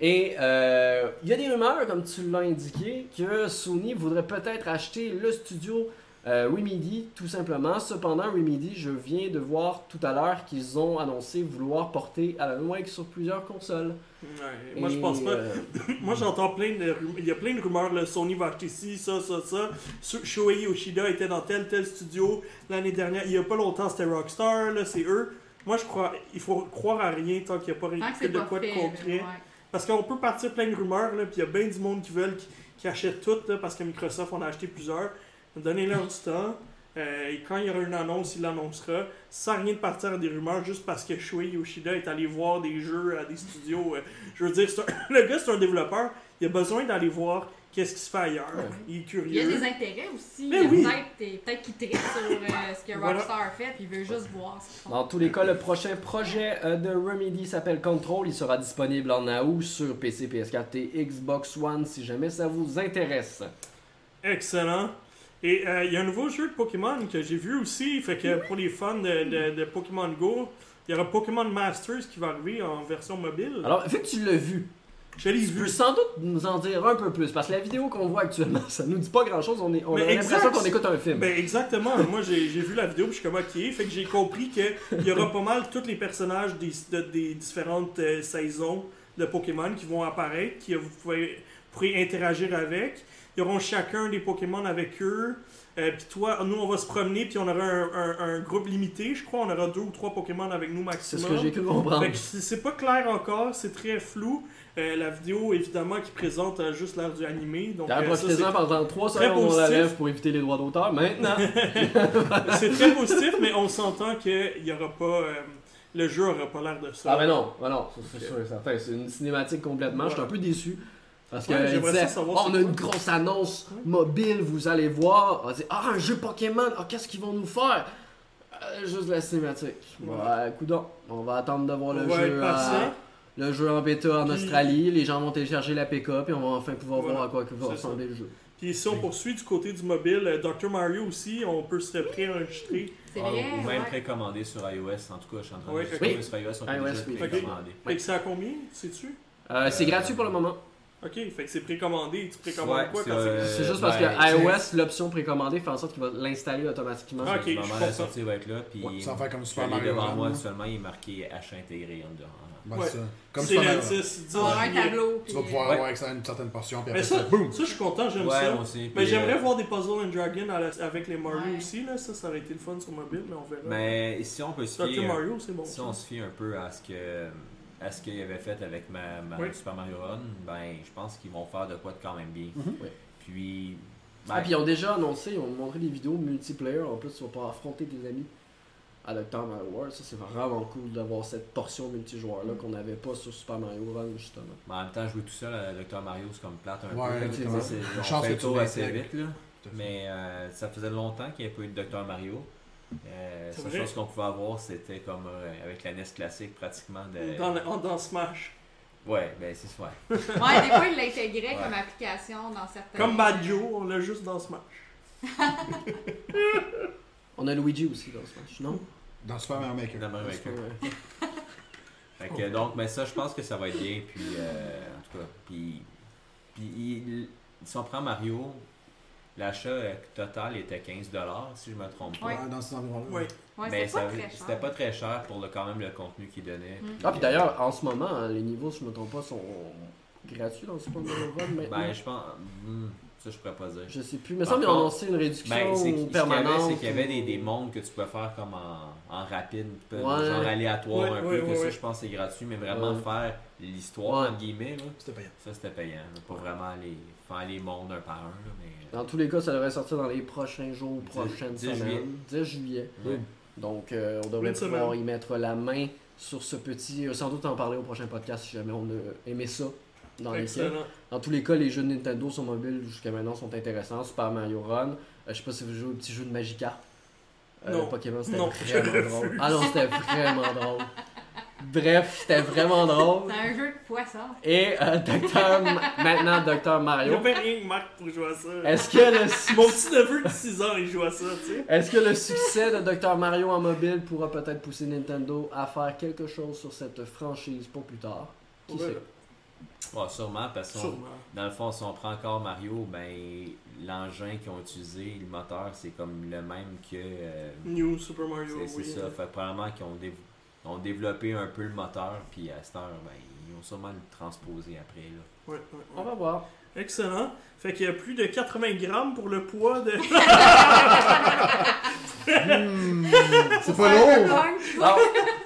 B: Et euh, il y a des rumeurs, comme tu l'as indiqué, que Sony voudrait peut-être acheter le studio euh, Remedy, tout simplement. Cependant, Remedy, je viens de voir tout à l'heure qu'ils ont annoncé vouloir porter Alan Wake sur plusieurs consoles.
A: Ouais, moi, je pense pas.
B: euh, (laughs)
A: Moi, j'entends plein de Il y a plein de rumeurs. Là, Sony va acheter ci, ça, ça, ça. Shuei Yoshida était dans tel, tel studio l'année dernière. Il y a pas longtemps, c'était Rockstar. Là, c'est eux. Moi, je crois. Il faut croire à rien tant qu'il n'y a pas rien de
D: pas
A: quoi de concret.
D: ouais.
A: Parce qu'on peut partir plein de rumeurs, là, puis il y a bien du monde qui veulent, qui, qui achètent tout, là, parce que Microsoft en a acheté plusieurs. Donnez-leur du temps. Euh, et quand il y aura une annonce, il l'annoncera. Sans rien de partir à des rumeurs, juste parce que Shuei Yoshida est allé voir des jeux à des studios. euh, je veux dire, un- (laughs) le gars, c'est un développeur. Il a besoin d'aller voir qu'est-ce qui se fait ailleurs.
B: Ouais.
A: Il est
D: Il y a
A: curieux.
D: des intérêts aussi.
A: Mais
D: Il y a
A: oui.
D: Peut-être peut qu'il tripe sur euh, ce que
A: Voilà.
D: Rockstar a fait, puis il veut juste voir ce.
B: Dans tous les cas, le prochain projet euh, de Remedy s'appelle Control. Il sera disponible en août sur PC, PS4 et Xbox One si jamais ça vous intéresse.
A: Excellent. Et euh, il y a un nouveau jeu de Pokémon que j'ai vu aussi. Fait que pour les fans de, de- de Pokémon Go, il y aura Pokémon Masters qui va arriver en version mobile.
B: Alors, vu que tu l'as vu,
A: je
B: tu
A: vu.
B: peux sans doute nous en dire un peu plus parce que la vidéo qu'on voit actuellement, ça nous dit pas grand chose. On, est, on a l'impression qu'on écoute un film.
A: Ben exactement. Moi j'ai vu la vidéo puis je suis comme ok. Fait que j'ai compris qu'il y aura pas mal tous les personnages des, de- des différentes euh, saisons de Pokémon qui vont apparaître, que vous pouvez, pourrez interagir avec. Ils auront chacun des Pokémon avec eux. Euh, puis toi, nous on va se promener puis on aura un, un- un groupe limité. Je crois on aura deux ou trois Pokémon avec nous
B: C'est
A: maximum.
B: ce que j'ai cru comprendre.
A: C'est c'est pas clair encore, c'est très flou. Euh, la vidéo, évidemment, qui présente euh, juste l'air du animé. Donc, euh, ça,
B: profité-en pendant 3
A: très
B: secondes on la lève pour éviter les droits d'auteur. Maintenant,
A: c'est (laughs) c'est très positif, mais on s'entend qu'il y aura pas. euh, le jeu aura pas l'air de ça.
B: ah ben non, ben non, c'est c'est sûr et certain. C'est une cinématique complètement. Je suis un peu déçu. Parce que
A: Ouais,
B: disait, Oh, on a une grosse annonce mobile, vous allez voir. On dit, ah, un jeu Pokémon, ah, qu'est-ce qu'ils vont nous faire? Euh, Juste la cinématique.
A: Ouais.
B: Ouais, coudonc. On va attendre de voir
A: on
B: le jeu, à- le jeu en bêta en
A: Puis-
B: Australie. Les gens vont télécharger la PK, puis on va enfin pouvoir
A: Voilà.
B: voir à quoi que va ressembler le jeu.
A: Puis si on poursuit du côté du mobile, euh, Dr. Mario aussi, on peut se préenregistrer.
E: Ah, ou même
D: ouais.
E: précommandé sur iOS. En tout cas, je suis en train de oui. sur iOS, on peut
B: iOS,
E: déjà
B: oui.
E: précommander.
A: Fait que c'est à combien, sais-tu?
B: Euh, c'est
E: Euh,
B: gratuit pour le moment.
A: Ok, fait que c'est précommandé. Tu précommandes
E: Ouais,
A: quoi
E: c'est,
A: quand c'est.
E: euh,
B: C'est juste parce
E: ben,
B: que iOS, l'option précommandée fait en sorte qu'il va l'installer automatiquement.
A: Ah, ok,
E: Le
A: je comprends.
E: la sortie va être là. Puis,
C: Ouais, sans faire comme Super Mario
E: devant moi
C: là.
E: actuellement, il est marqué H intégré en dedans.
C: Ben,
A: Ouais.
C: ça. Comme
A: C'est
C: Super
A: le
C: Mario Run.
A: 10, 10
D: Tu vas avoir un tableau.
C: Tu vas pouvoir
E: Ouais.
C: avoir accès à une certaine portion, puis
A: Mais
C: après
A: ça,
C: ça, boum!
A: ça, je suis content, j'aime
E: Ouais,
A: ça.
E: aussi.
A: Mais j'aimerais
E: euh,
A: voir des Puzzle and Dragon avec les Mario
D: Ouais.
A: aussi, là. Ça, ça aurait été le fun sur mobile, mais on verra.
E: Mais si on peut se fier,
A: Mario, c'est bon.
E: si
A: ça.
E: on se fie un peu à ce que à ce qu'il avait fait avec ma, ma
A: Oui.
E: Super Mario Run, ben je pense qu'ils vont faire de quoi de quand même bien.
B: Mhm. Oui.
E: Puis, ben,
B: Ah, puis ils ont déjà annoncé, ils ont montré des vidéos multiplayer. En plus, tu vas pouvoir affronter tes amis à Dr. Mario World. Ça, c'est vraiment cool d'avoir cette portion multijoueur-là qu'on n'avait pas sur Super Mario Run, justement.
E: mais en même temps, jouer tout seul à Dr Mario, c'est comme plate un
C: Ouais,
E: peu. on fait le tour assez vite là. Mais euh, ça faisait longtemps qu'il n'y avait pas eu de Dr Mario. Euh, seule chose qu'on pouvait avoir, c'était comme euh, avec la NES classique pratiquement. De...
A: Dans, le- dans Smash.
E: Ouais, ben c'est ça.
D: Ouais, des fois, il l'intégrait
E: Ouais.
D: comme application dans certains.
A: Comme Banjo, on l'a juste dans Smash. (laughs)
B: On a Luigi aussi dans ce match, non?
C: Dans Super Mario Maker.
E: Dans Mario (laughs) Maker. Fait que, donc, mais ça, je pense que ça va être bien. Puis, euh, en tout cas, puis, puis il- si on prend Mario, l'achat euh, total était 15$, si je me trompe pas.
C: Dans ces environs-là.
A: Oui.
D: Ouais,
E: mais
D: pas
E: c'était pas très cher pour le, quand même le contenu qu'il donnait.
D: Mm.
B: Ah, puis d'ailleurs, en ce moment, hein, les niveaux, si je me trompe pas, sont gratuits dans Super Mario Run maintenant.
E: Ben, je pense. hmm, Ça, je pourrais pas dire.
B: Je sais plus, mais ça, ils ont annoncé une réduction
E: Ben, c'est qu'il y avait,
B: permanente.
E: c'est qu'il y avait des, des mondes que tu peux faire comme en, en rapide, peu-
B: Ouais.
E: genre aléatoire
A: Ouais,
E: un
A: ouais,
E: peu, que
A: ouais,
E: ça je pense que c'est gratuit, mais vraiment
B: Ouais.
E: faire l'histoire
B: Ouais.
E: entre guillemets, là,
C: C'était payant.
E: ça c'était payant. là. Pas vraiment aller faire les mondes un par un, là, mais.
B: Dans tous les cas, ça devrait sortir dans les prochains jours,
E: 10
B: prochaines
E: 10
B: semaines.
E: juillet.
B: 10 juillet.
E: Ouais.
B: Donc, euh, on devrait pouvoir y mettre la main sur ce petit. euh, sans doute en parler au prochain podcast si jamais on a aimé ça. Dans, lesquels. Dans tous les cas, les jeux de Nintendo sur mobile jusqu'à maintenant sont intéressants. Super Mario Run. Euh, je sais pas si vous jouez au petit jeu de Magikarp. Euh,
A: Non.
B: Pokémon, c'était vraiment drôle. Ah non, c'était vraiment drôle. Bref, c'était vraiment drôle.
D: C'est un jeu de poisson.
B: Et euh, Docteur- maintenant, Docteur
A: Il y
B: Mario.
A: avait rien que Marc pour jouer à ça.
B: Est-ce que le
A: Mon petit neveu de 6 ans, il joue à ça, tu sais.
B: Est-ce que le succès de Dr Mario en mobile pourra peut-être pousser Nintendo à faire quelque chose sur cette franchise pour plus tard? Qui
A: Ouais.
B: sait?
E: Ouais, sûrement, parce que dans le fond, si on prend encore Mario, ben l'engin qu'ils ont utilisé, le moteur, c'est comme le même que. euh,
A: New Super Mario,
E: c'est
A: oui.
E: ça. Fait que probablement qu'ils ont, dév- ont développé un peu le moteur, puis à cette heure, ben, ils ont sûrement le transposé après. Là.
A: Ouais, ouais, ouais.
B: On va voir.
A: Excellent. Fait qu'il y a plus de 80 grammes pour le poids de. (laughs)
C: Hmm, c'est pas lourd.
D: Cyberpunk.
B: Alors,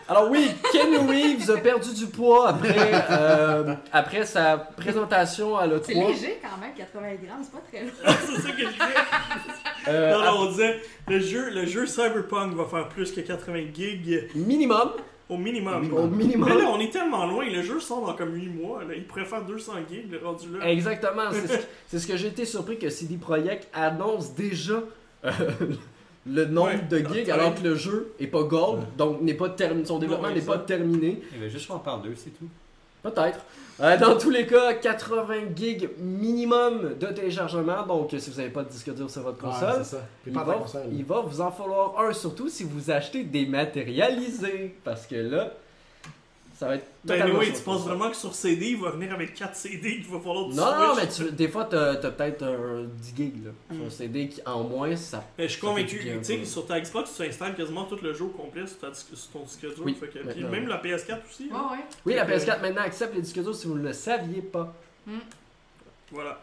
B: alors oui, Ken Reeves a perdu du poids après, euh, après sa présentation à
D: C'est
B: l'E3.
D: léger quand même, 80 grammes, c'est pas très lourd. (laughs)
A: c'est ça que je disais.
B: Euh,
A: Non, non, on disait, le jeu, le jeu Cyberpunk va faire plus que 80 gigs
B: minimum,
A: au minimum.
B: au minimum.
A: Mais là, on est tellement loin, le jeu sort dans comme 8 mois. Là. Il pourrait faire 200 gigs, le rendu là.
B: Exactement, c'est ce, (laughs) c'est ce que j'ai été surpris que CD Projekt annonce déjà euh, (laughs) le nombre
A: Ouais,
B: de gigs alors que le jeu est pas gold, donc n'est pas terminé, son développement n'est pas terminé.
E: Il avait juste qu'on parle d'eux, c'est tout.
B: Peut-être. Euh, dans tous les cas, 80 gigs minimum de téléchargement, donc si vous n'avez pas de disque dur sur votre console,
C: ça.
B: il, va,
C: console.
B: il va vous en falloir un, surtout si vous achetez dématérialisé, parce que là, ça va être
A: Ben oui,
B: sur
A: tu penses vraiment que sur CD, il va venir avec 4 CD qu'il va falloir du
B: Non, non, mais tu- des fois, t'as as, peut-être un 10 gigs là. Sur
A: Mm.
B: un CD qui, en moins, ça.
A: Mais je suis convaincu, tu sais, sur ta Xbox, tu installes quasiment tout le jeu au complet sur, ta sur ton disque dur.
B: Oui,
A: que- puis même la PS4 aussi. Là.
D: ouais.
B: Oui, la
A: Fait que-
B: PS4 maintenant accepte les disques durs si vous ne le saviez pas.
A: Voilà.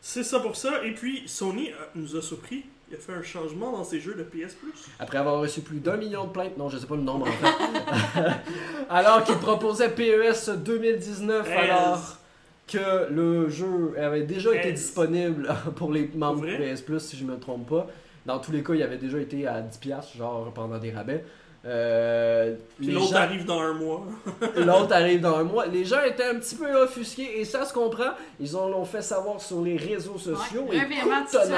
A: C'est ça pour ça. Et puis, Sony euh, nous a surpris. Il a fait un changement dans ses jeux de PS Plus.
B: Après avoir reçu plus d'un million de plaintes, non, je sais pas le nombre en fait. (laughs) alors qu'il proposait PES 2019,
A: Yes.
B: alors que le jeu avait déjà été
A: Yes.
B: disponible (laughs) pour les membres
A: vrai?
B: PS Plus, si je me trompe pas. Dans tous les cas, il avait déjà été à 10$, genre pendant des rabais. Euh,
A: l'autre
B: gens-
A: arrive dans un mois. (laughs)
B: L'autre arrive dans un mois. Les gens étaient un petit peu offusqués et ça se comprend. Ils en l'ont fait savoir sur les réseaux sociaux.
D: Ouais,
B: et
D: revirement de situation.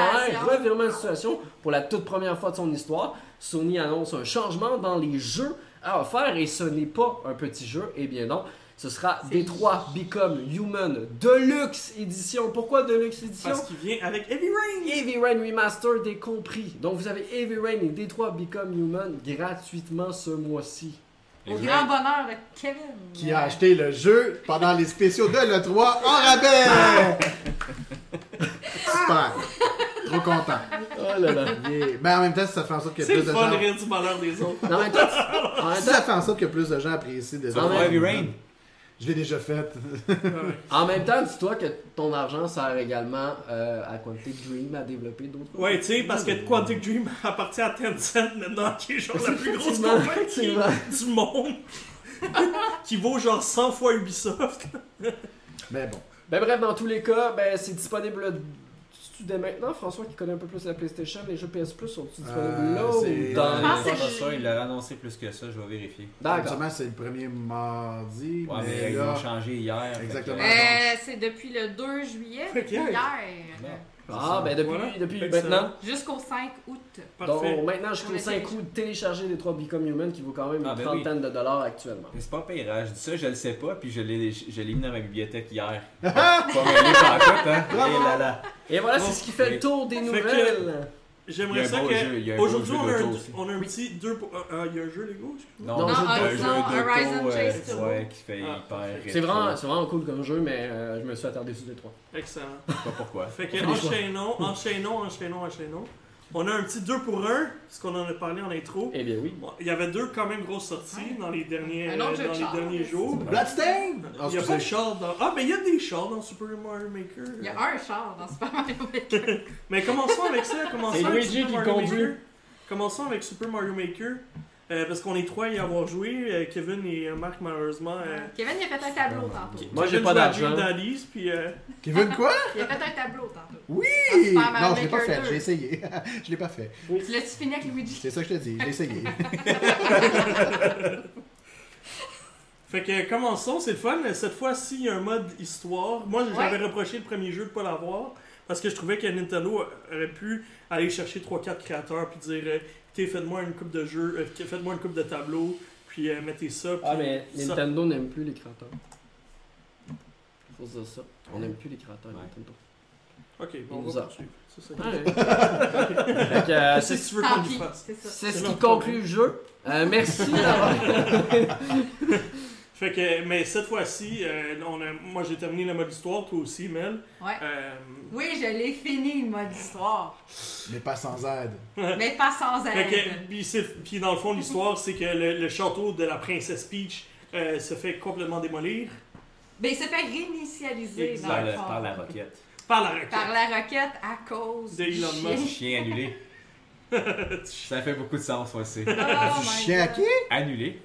B: revirement de situation. Pour la toute première fois de son histoire, Sony annonce un changement dans les jeux à offrir et ce n'est pas un petit jeu. Et bien non, ce sera
D: C'est-
B: D3 Become Human Deluxe Edition. Pourquoi Deluxe Edition
A: Parce qu'il vient avec Heavy Rain.
B: Heavy Rain Remastered est compris. Donc vous avez Heavy Rain et D3 Become Human gratuitement ce mois-ci.
D: Au grand bonheur de Kevin.
C: Qui a acheté le jeu pendant les spéciaux de l'E3 en rabais! (laughs) Super! Trop content.
B: Oh là là.
C: Yeah. Ben en même temps, si ça fait en sorte que
A: C'est
C: plus
A: le
C: de
A: fun de
C: gens.
A: rire du malheur des autres.
B: En même temps, tu- en même
C: Si
B: temps,
C: ça fait en sorte que plus de gens apprécient des
E: Ça va Heavy Rain.
C: Je l'ai déjà fait. (laughs)
B: En même temps, dis-toi que ton argent sert également euh, à Quantic Dream à développer d'autres.
A: Ouais, tu sais, parce que Quantic Dream (laughs) appartient à Tencent maintenant, qui est genre la plus grosse compagnie du monde. (laughs) qui vaut genre 100 fois Ubisoft.
C: Mais bon.
B: Ben bref, dans tous les cas, ben c'est disponible dès maintenant. François qui connaît un peu plus la PlayStation, les jeux PS Plus sont disponibles
C: Euh,
B: là
C: c'est-
B: ou dans
E: je- ça, il l'a annoncé plus que ça, je vais vérifier.
B: D'accord.
C: C'est le premier mardi.
E: Ouais,
C: mais
E: mais ils
C: là,
E: ont changé hier.
C: Exactement.
D: Euh, c'est depuis le 2 juillet,
A: qu'hier.
B: Ah, ben depuis,
A: Voilà.
B: depuis maintenant.
D: Jusqu'au 5 août.
A: Parfait.
B: Donc maintenant, jusqu'au
D: Ouais,
B: 5
D: c'est-
B: août, télécharger les 3 Become Human qui vaut quand même
E: Ah,
B: une
E: ben
B: trentaine de dollars actuellement.
E: Mais c'est pas hein. je dis ça, je le sais pas, puis je l'ai, je l'ai mis dans ma bibliothèque hier. (laughs) pas mêlé par la coupe, hein. Et là là.
B: Et voilà,
A: Bon,
B: c'est ce qui fait le tour des
A: Fait que-
B: nouvelles.
A: J'aimerais ça que. Aujourd'hui, on, a un-
E: aussi.
A: on a un petit 2 pour. Ah, ah, il y a un jeu Lego, excuse-moi.
B: Non,
D: non,
E: d'auto,
D: Horizon
E: euh,
D: Chase Turbo.
E: ouais, qui fait
A: Ah,
E: hyper.
B: C'est vraiment, c'est vraiment cool comme jeu, mais euh, je me suis attardé sur les trois.
A: Excellent.
E: Je sais pas pourquoi.
A: Fait que enchaînons, enchaînons, enchaînons, enchaînons. On a un petit 2 pour 1, ce qu'on en a parlé en intro.
B: Eh bien oui.
A: Bon, il y avait deux quand même grosses sorties
D: Ouais.
A: dans les derniers, euh, dans les derniers jours.
C: Bloodstain! Ah,
A: Il n'y a pas de char dans. Ah, mais il y a des chars dans Super Mario Maker.
D: Il y a un char dans Super Mario Maker. (laughs)
A: Mais commençons avec ça. Commençons
B: C'est
A: avec
B: Luigi
A: Super
B: qui
A: Mario
B: conduit.
A: Maker. Commençons avec Super Mario Maker. Euh, parce qu'on est trois à y avoir joué. euh, Kevin et euh, Marc, malheureusement. euh,
D: Kevin, il a fait un tableau tantôt.
B: Moi, j'ai
A: Kevin
B: pas
A: à
B: d'argent.
A: Puis. euh,
C: Kevin (laughs) quoi?
D: Il a fait un tableau tantôt.
C: Oui!
D: Super Mario
C: Non, je l'ai pas
D: Maker
C: fait,
D: 2.
C: j'ai essayé. (laughs) je l'ai pas fait.
D: Tu l'as-tu fini avec Luigi?
C: C'est ça que je te dis, j'ai essayé. (laughs)
A: Fait que commençons, c'est le fun. Cette fois-ci, il y a un mode histoire. Moi, j'avais reproché le premier jeu de pas l'avoir. Parce que je trouvais que Nintendo aurait pu aller chercher 3-4 créateurs puis dire euh, Écoutez, faites-moi une coupe de jeux, euh, faites-moi une coupe de tableaux, puis euh, mettez ça.
B: Ah, mais
A: ça.
B: Nintendo n'aime plus les créateurs. Faut se dire ça. On n'aime plus les créateurs,
E: Ouais.
B: Nintendo.
A: Ok, bon, on va
B: a-
A: poursuivre. C'est ça. (laughs)
B: Euh,
A: C'est
B: c'est
A: ce que tu veux qu'on
D: c'est
B: ce qui conclut le jeu. Euh, merci d'avoir. (laughs)
A: Fait que, mais cette fois-ci, euh, on a- moi j'ai terminé le mode histoire, toi aussi, Mel.
D: Ouais.
A: Euh,
D: Oui, je l'ai fini, le mode histoire.
C: Mais pas sans aide.
D: Mais pas sans
A: fait que,
D: aide.
A: puis, c'est- puis dans le fond, l'histoire, c'est que le, le château de la princesse Peach euh, se fait complètement démolir
D: Mais il s'est fait réinitialiser dans
E: Par,
D: le fond.
E: par la roquette.
A: par la roquette.
D: Par la roquette à cause
A: De
D: du
A: Elon
D: chien.
A: Musk.
E: Chien annulé. (laughs) Ça fait beaucoup de sens, moi aussi.
D: Oh (laughs)
C: Du chien à qui?
E: Annulé.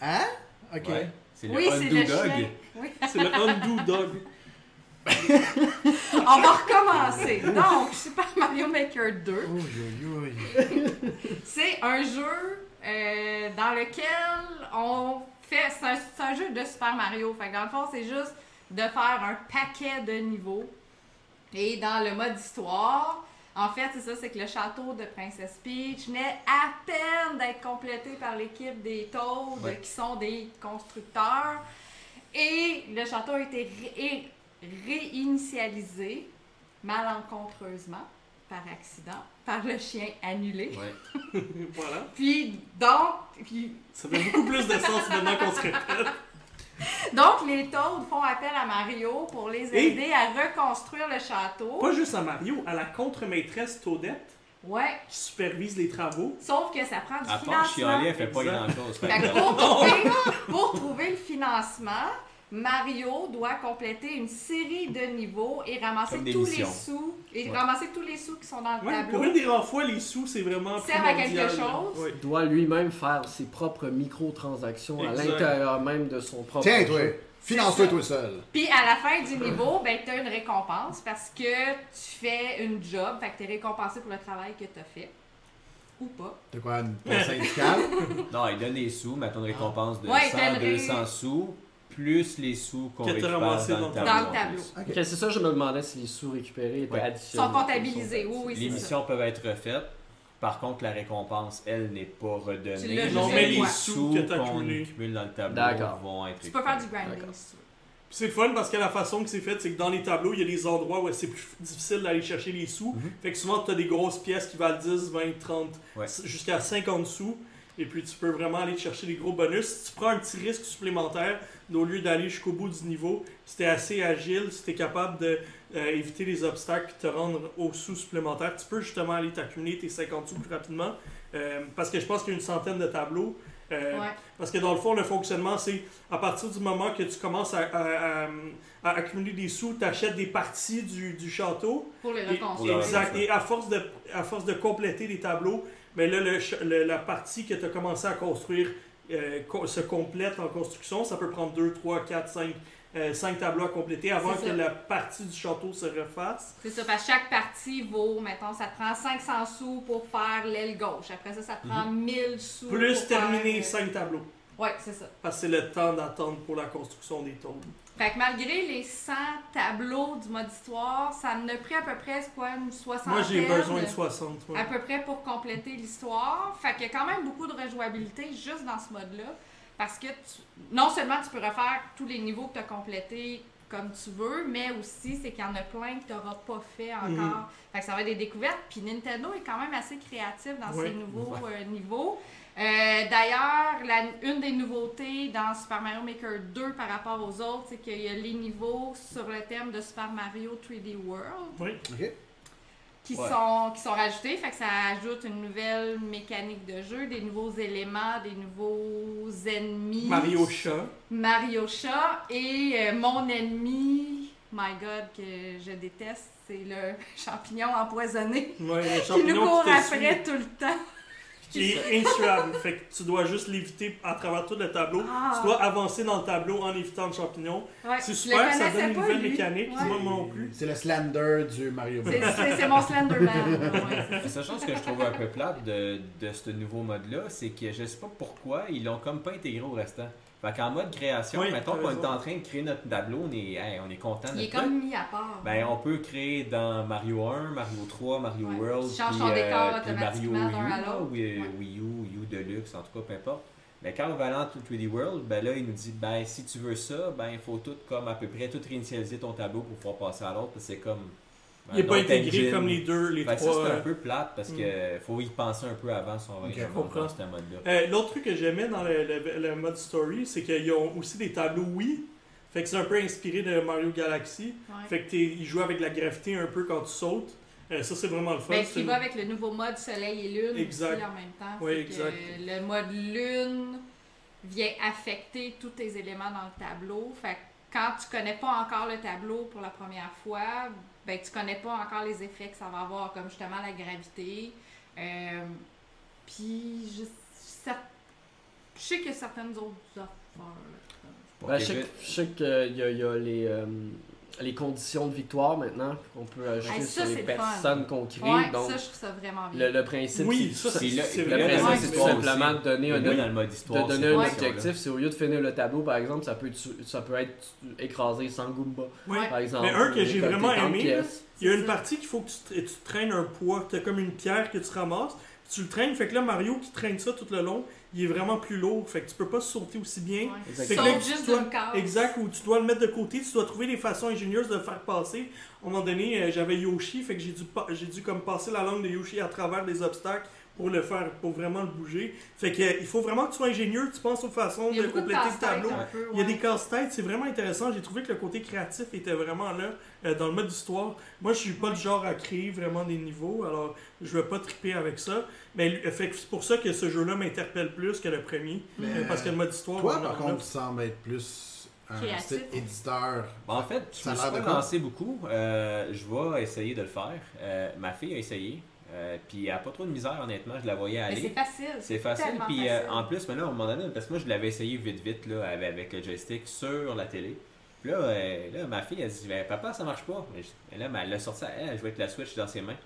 C: Hein? Ok.
E: Ouais. C'est le
D: Oui, c'est. Oui. (laughs)
A: C'est le Undo Dog. (laughs)
D: On va recommencer. Donc, Super Mario Maker 2,
C: Ouh, ouh, ouh. (laughs)
D: c'est un jeu euh, dans lequel on fait. C'est un, c'est un jeu de Super Mario. Fait que dans le fond, c'est juste de faire un paquet de niveaux. Et dans le mode histoire, en fait, c'est ça, c'est que le château de Princess Peach venait à peine d'être complété par l'équipe des Toads,
E: Ouais.
D: qui sont des constructeurs. Et le château a été ré- réinitialisé malencontreusement, par accident, par le chien annulé.
E: Ouais. (laughs)
A: voilà.
D: Puis, donc, puis,
A: Ça fait beaucoup plus de sens maintenant qu'on se répète. (laughs)
D: donc, les Toads font appel à Mario pour les
A: Et-
D: aider à reconstruire le château.
A: Pas juste à Mario, à la contre-maîtresse Toadette
D: Ouais,
A: qui supervise les travaux.
D: sauf que ça prend du
E: À part
D: financement.
E: chialer, elle fait pas grand-chose.
D: Que (laughs) pour, (laughs) pour trouver le financement, Mario doit compléter une série de niveaux et ramasser tous les sous et
E: Ouais.
D: ramasser tous les sous qui sont dans le
A: Ouais,
D: tableau.
A: pour une des rares fois, les sous, c'est vraiment
D: Servent à quelque chose.
A: Oui.
B: Il doit lui-même faire ses propres microtransactions à
A: Exact.
B: l'intérieur même de son propre
C: Tiens, toi, finance-toi tout seul.
D: Puis à la fin du niveau, ben tu as une récompense parce que tu fais une job, fait que tu es récompensé pour le travail que tu as fait. Ou pas.
C: T'as quoi, une syndicale? (laughs)
E: Non, il donne des sous, mettons une récompense de
D: Ouais, il
E: 100,
D: donnerait-
E: 200 sous, plus les sous qu'on récupère dans,
A: dans
E: le
A: le
E: tableau.
D: Dans le tableau.
B: c'est ça, je me demandais si les sous récupérés étaient
E: Ouais.
B: Additionnés.
D: sont comptabilisés, oui, oui,
E: Les
D: ça.
E: missions peuvent être refaites. Par contre, la récompense, elle, n'est pas redonnée.
A: Non, mais les sous que
E: qu'on
A: accumulés.
E: cumule dans le tableau
B: D'accord.
E: vont être
D: Tu peux faire du grinding
A: C'est fun parce que la façon que c'est fait, c'est que dans les tableaux, il y a des endroits où c'est plus difficile d'aller chercher les sous.
E: Mhm.
A: Fait que souvent, tu as des grosses pièces qui valent 10, 20, 30,
E: Ouais.
A: jusqu'à 50 sous. Et puis, tu peux vraiment aller chercher des gros bonus. Si tu prends un petit risque supplémentaire, au lieu d'aller jusqu'au bout du niveau, si t'es assez agile, si t'es capable de euh, éviter les obstacles et te rendre aux sous supplémentaires, tu peux justement aller t'accumuler tes 50 sous plus rapidement. Euh, parce que je pense qu'il y a une centaine de tableaux. Euh,
D: Ouais.
A: parce que dans le fond, le fonctionnement, c'est à partir du moment que tu commences à, à- à- à accumuler des sous, tu achètes des parties du, du château.
D: Pour les
A: Et-
D: reconstruire.
A: exact. Et à force, de, à force de compléter les tableaux, mais là, le ch- le- la partie que tu as commencé à construire euh, se complète en construction. Ça peut prendre 2, 3, 4, 5, 5 tableaux à compléter avant que la partie du château se refasse.
D: C'est ça, parce que chaque partie vaut, mettons, ça te prend 500 sous pour faire l'aile gauche. Après ça, ça te prend 1000 sous.
A: Plus
D: pour
A: terminer
D: faire,
A: 5 tableaux.
D: Ouais, c'est ça.
A: Parce que c'est le temps d'attendre pour la construction des tôles.
D: Fait que malgré les 100 tableaux du mode histoire, ça en a pris à peu près quoi, une soixantaine?
A: Moi, j'ai besoin de 60. ouais.
D: à peu près pour compléter l'histoire. Fait qu'il y a quand même beaucoup de rejouabilité juste dans ce mode-là. Parce que tu- non seulement tu peux refaire tous les niveaux que tu as complétés comme tu veux, mais aussi c'est qu'il y en a plein que tu n'auras pas fait encore.
A: Mhm.
D: Fait que ça va être des découvertes. Puis Nintendo est quand même assez créatif dans
A: Ouais.
D: ses nouveaux euh, niveaux. Euh, D'ailleurs, une des nouveautés dans Super Mario Maker 2 par rapport aux autres, c'est qu'il y a les niveaux sur le thème de Super Mario 3D World.
A: Oui.
C: Ok.
D: qui,
E: Ouais.
D: sont, qui sont rajoutés. Fait que ça ajoute une nouvelle mécanique de jeu, des nouveaux éléments, des nouveaux ennemis.
A: Mario Chat.
D: Mario Chat. Et euh, mon ennemi, my god, que je déteste, c'est le (laughs) champignon empoisonné
A: Ouais, le
D: qui
A: champignon
D: nous court
A: qui te suit.
D: après tout le temps.
A: Qui est insuable. fait que tu dois juste l'éviter à travers tout le tableau.
D: Ah.
A: Tu dois avancer dans le tableau en évitant le champignon.
D: Ouais,
A: C'est super, ça donne une nouvelle
D: lui.
A: mécanique.
D: Ouais.
A: Moi, non plus.
C: C'est le Slender du Mario Bros.
D: C'est- mon Slenderman. ouais, (laughs)
E: seule chose que je trouve un peu plate de, de ce nouveau mode-là, c'est que je sais pas pourquoi ils l'ont comme pas intégré au restant. Fait qu'en mode création,
A: Oui,
E: mettons qu'on est en train de créer notre tableau, on est, hey, on est content de
D: Il est comme mis à part.
E: Ben, on peut créer dans Mario 1, Mario 3, Mario
D: Ouais.
E: World,
D: Tu
E: puis, euh,
D: décor
E: puis Mario
D: automatiquement d'un
E: U, euh,
D: Ouais.
E: Wii U, U Deluxe, en tout cas, peu importe. Mais quand on va aller en 3D World, ben là, il nous dit, ben, si tu veux ça, ben, il faut tout, comme, à peu près, tout réinitialiser ton tableau pour pouvoir passer à l'autre, parce que c'est comme...
A: Il n'est
E: un
A: pas intégré
E: engine.
A: comme les deux, les
E: Fait que ça,
A: trois.
E: c'est un
A: euh,
E: peu plate, parce
A: Mm.
E: que faut y penser un peu avant si on va
C: Ok,
E: y
A: je comprends.
E: dans ce mode-là.
A: Euh, L'autre truc que j'aimais dans le, le- le mode story, c'est qu'ils ont aussi des tableaux Wii. Fait que c'est un peu inspiré de Mario Galaxy.
D: Ouais.
A: Fait que t'es- ils jouent avec la gravité un peu quand tu sautes. Euh, ça, c'est vraiment le fun.
D: Ben, qui va avec le nouveau mode Soleil et Lune
A: Exact.
D: aussi en même temps. C'est
A: exact.
D: que le mode Lune vient affecter tous tes éléments dans le tableau. Fait que quand tu connais pas encore le tableau pour la première fois, ben tu connais pas encore les effets que ça va avoir, comme justement la gravité. Euh, puis je, je sais qu'il y a certaines autres affaires. là.
B: Ben, je sais qu'il y a, il y a les, euh, les conditions de victoire maintenant qu'on peut ajouter
D: Hey, ça,
B: sur les personnes qu'on crée.
D: Ouais,
B: donc,
D: ça je trouve ça vraiment bien.
B: le, le principe,
A: Oui,
B: c'est- tout simplement
E: aussi.
B: de donner un, de donner objectif. C'est au lieu de finir le tableau, par exemple, ça peut, ça peut être écrasé sans Goomba,
A: Oui.
D: Ouais.
B: par exemple.
A: Mais un que j'ai vraiment aimé. Il y a une partie qu'il faut que tu traînes un poids. Tu as comme une pierre que tu ramasses. Tu le traînes. Fait que là, Mario qui traîne ça tout le long, il est vraiment plus lourd. Fait que tu peux pas sauter aussi bien.
D: Ouais.
A: Fait que là,
D: juste
A: dois-. Exact, où tu dois le mettre de côté, tu dois trouver des façons ingénieuses de le faire passer. À un moment donné, euh, j'avais Yoshi, fait que j'ai dû, pa- j'ai dû comme passer la langue de Yoshi à travers des obstacles pour le faire, pour vraiment le bouger. Fait que euh, il faut vraiment que tu sois ingénieux, tu penses aux façons de compléter le tableau.
D: un
A: Il y a des casse-têtes, c'est vraiment intéressant. J'ai trouvé que le côté créatif était vraiment là euh, dans le mode histoire. Moi, je suis pas le genre à créer vraiment des niveaux, alors je vais pas triper avec ça. Mais fait que c'est pour ça que ce jeu-là m'interpelle plus que le premier,
C: Mais,
A: euh, parce que le mode histoire.
C: Toi, par contre, tu sembles être plus un
D: Créatif.
C: style éditeur.
E: Ben, en fait, je
C: Ça
E: me suis pas lancé beaucoup. Euh, je vais essayer de le faire. Euh, ma fille a essayé. Euh, puis elle a pas trop de misère, honnêtement. Je la voyais
D: Mais c'est
E: aller.
D: facile.
E: C'est facile. Puis euh, en plus, mais là, à un moment donné, parce que moi, je l'avais essayé vite, vite, là, avec, avec le joystick sur la télé. Puis là, euh, là ma fille, elle dit Ben, Papa, ça marche pas. Et là, elle l'a sorti, elle, elle jouait avec la Switch dans ses mains.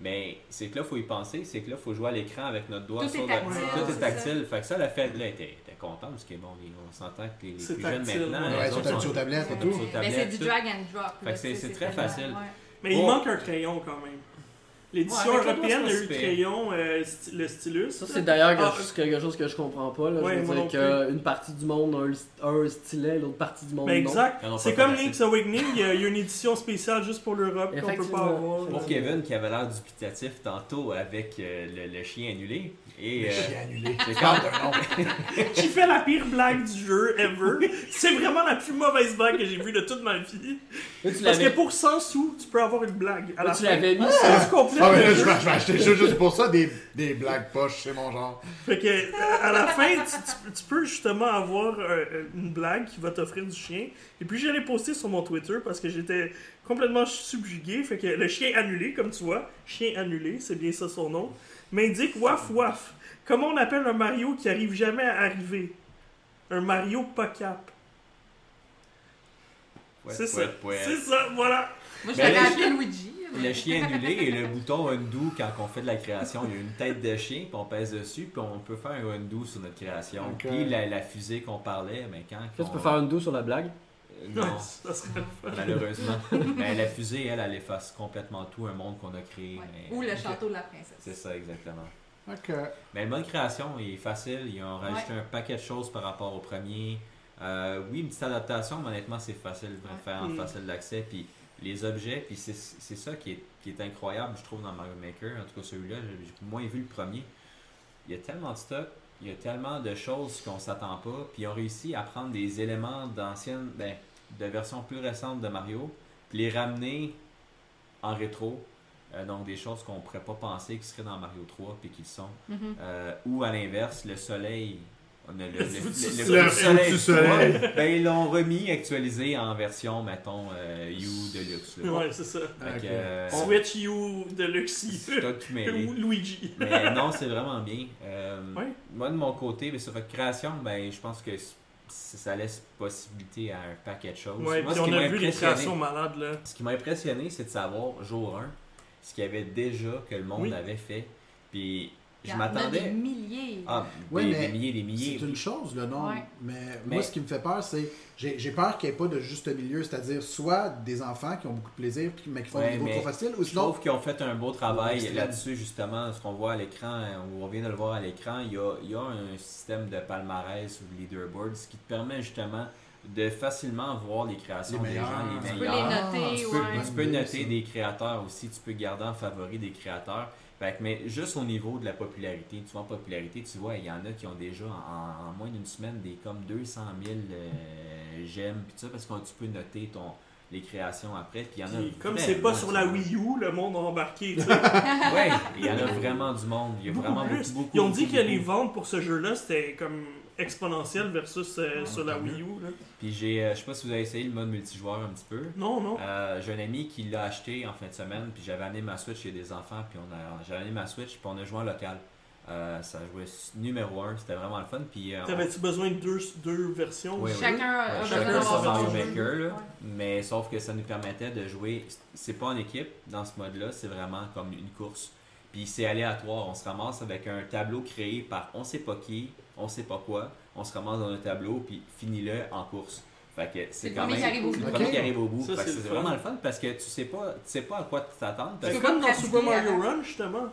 E: Mais c'est que là, il faut y penser, c'est que là, il faut jouer à l'écran avec notre doigt
D: Tout
E: sur
D: est
E: le-
D: tactile,
E: Tout est
D: c'est
E: tactile. Fait que ça, la fête, là, elle était, était contente, parce que bon, on s'entend que les, plus jeunes maintenant.
A: ouais.
C: t'habitues
E: sont-
C: et tout.
E: habitués aux
D: Mais c'est du drag and drop.
E: Fait que c'est- très facile.
A: Mais il
E: Oh.
A: manque un crayon quand même. L'édition
E: Ouais,
A: européenne a eu le crayon, euh, sti- le stylus.
B: Ça, c'est d'ailleurs quelque,
A: Ah,
B: chose- quelque chose que je comprends pas. Là.
A: Ouais,
B: je veux
A: non
B: dire qu'une partie du monde a un, st- un stylet, l'autre partie du monde
A: Ben
B: non.
A: exact.
E: En ont
A: C'est comme Link's Awakening, il y, a, il y a une édition spéciale juste pour l'Europe qu'on peut pas avoir.
E: Pour Kevin qui avait l'air dubitatif tantôt avec euh, le, le chien annulé. Et, euh,
C: J'ai annulé. (laughs)
E: c'est quand-. (laughs)
A: Qui fait la pire blague du jeu ever. C'est vraiment la plus mauvaise blague que j'ai vue de toute ma vie. Parce que pour 100 sous, tu peux avoir une blague. À la
B: tu l'avais mis
A: Ah, tu complètes
C: Ah, mais là, je vais, acheter juste, pour ça des, des blagues poches, c'est mon genre.
A: Fait que, euh, à la fin, tu, tu- tu peux justement avoir euh, une blague qui va t'offrir du chien. Et puis, je l'ai posté sur mon Twitter parce que j'étais complètement subjugué. Fait que le chien annulé, comme tu vois, chien annulé, c'est bien ça son nom, m'indique waf waf. Comment on appelle un Mario qui arrive jamais à arriver? Un Mario pas cap.
E: Ouais,
A: c'est ça.
E: ouais.
A: C'est ça, voilà.
D: Moi, je
E: Ben,
D: l'avais
E: le-
D: appelé Luigi.
E: Le chien annulé et le bouton undo quand on fait de la création. Il y a une tête de chien, puis on pèse dessus, puis on peut faire un undo sur notre création.
C: Ok.
E: Puis la, la fusée qu'on parlait, mais quand.
B: Tu peux faire une douce sur la blague?
E: Euh, Non,
A: ça serait le fun.
E: malheureusement. mais (laughs) la fusée, elle, elle efface complètement tout un monde qu'on a créé.
D: Ouais.
E: mais-
D: Ou le château de la princesse.
E: C'est ça, exactement.
C: Ok.
E: Mais le mode création, il est facile. Ils ont rajouté un paquet de choses par rapport au premier. Euh, oui, une petite adaptation, mais honnêtement, c'est facile, vraiment
A: Mm.
E: facile d'accès. Puis les objets, puis c'est c'est ça qui est, qui est incroyable, je trouve, dans Mario Maker. En tout cas, celui-là, j'ai j'ai moins vu le premier. Il y a tellement de stock, il y a tellement de choses qu'on s'attend pas. Puis ils ont réussi à prendre des éléments d'anciennes, ben, de versions plus récentes de Mario, puis les ramener en rétro. Euh, donc des choses qu'on pourrait pas penser qui seraient dans Mario 3 puis qui sont.
D: Mhm.
E: Euh, ou à l'inverse, le soleil. On a le, le, (laughs)
A: Le
E: le-
C: soleil. soleil.
E: Ouais. Ben, ils l'ont remis, actualisé en version, mettons, euh, U Deluxe. là.
A: Ouais, c'est ça.
E: Fait
C: Ok.
E: que, euh,
A: Switch U Deluxe
E: t'as tout mêlé. (laughs)
A: ou Luigi.
E: Mais non, c'est vraiment bien. Euh,
A: Ouais.
E: Moi, de mon côté, ben, sur votre création, ben, je pense que ça laisse possibilité à un paquet de choses.
A: Ouais,
E: Moi,
A: puis
E: ce qui
A: on
E: m'a
A: a vu les
E: impressionné-
A: créations malades là.
E: Ce qui m'a impressionné, c'est de savoir, jour 1, ce qu'il y avait déjà que le monde
A: Oui.
E: avait fait. Puis je
D: y en a des
E: m'attendais.
D: milliers.
E: Ah, des,
C: mais
E: des milliers, des milliers.
C: C'est une chose, le nombre.
D: Ouais.
C: Mais,
E: Mais-
C: moi, ce qui me fait peur, c'est. J'ai j'ai peur qu'il n'y ait pas de juste milieu, c'est-à-dire soit des enfants qui ont beaucoup de plaisir, mais qui font
E: Ouais,
C: des niveaux trop faciles, ou
E: Je
C: sinon.
E: trouve qu'ils ont fait un beau travail là-dessus, justement. Ce qu'on voit à l'écran, ou on vient de le voir à l'écran, il y a, il y a un système de palmarès ou de leaderboards qui te permet justement de facilement voir les créations
C: Les
E: des gens, les
D: Tu peux
E: meilleurs.
D: les
C: Ah,
D: noter,
E: Tu
D: ouais.
E: peux, tu peux noter des créateurs aussi, tu peux garder en favori des créateurs. Fait que, mais juste au niveau de la popularité, tu vois, en popularité, tu vois, il y en a qui ont déjà en, en moins d'une semaine des comme 200 000 euh, j'aime, puis ça, parce que tu peux noter ton, les créations après. Puis il y en a
A: comme c'est pas sur la. Wii U, le monde a embarqué.
E: Ouais, il y en a vraiment du monde. Il y a
A: Beaucoup
E: vraiment
A: plus.
E: beaucoup, beaucoup.
A: Ils ont dit
E: beaucoup,
A: que les ventes pour ce jeu-là, c'était comme exponentiel versus euh, sur la Wii U. Là.
E: Puis j'ai, euh, je sais pas si vous avez essayé le mode multijoueur un petit peu.
A: Non, non.
E: Euh, j'ai un ami qui l'a acheté en fin de semaine, puis j'avais amené ma Switch chez des enfants, puis on a, j'avais amené ma Switch, puis on a joué en local. Euh, ça jouait numéro 1, c'était vraiment le fun. Puis, euh, on-
A: T'avais-tu besoin de deux, deux versions
E: Oui, oui.
D: Chacun a
E: Ouais,
D: besoin
E: Mario
A: jeu.
D: jeu.
E: Maker, là.
D: Ouais.
E: mais sauf que ça nous permettait de jouer. C'est pas en équipe dans ce mode-là, c'est vraiment comme une course. Puis c'est aléatoire, on se ramasse avec un tableau créé par on sait pas qui, on sait pas quoi, on se ramasse dans un tableau, puis finis-le en course. Fait que
D: C'est
E: quand même
D: qui arrive au
E: c'est le
C: bout.
E: premier qui arrive au bout.
A: Ça, c'est
E: vraiment le fun parce que tu sais pas, tu sais pas à quoi t'attendre.
A: C'est comme dans Super Mario. Run, justement.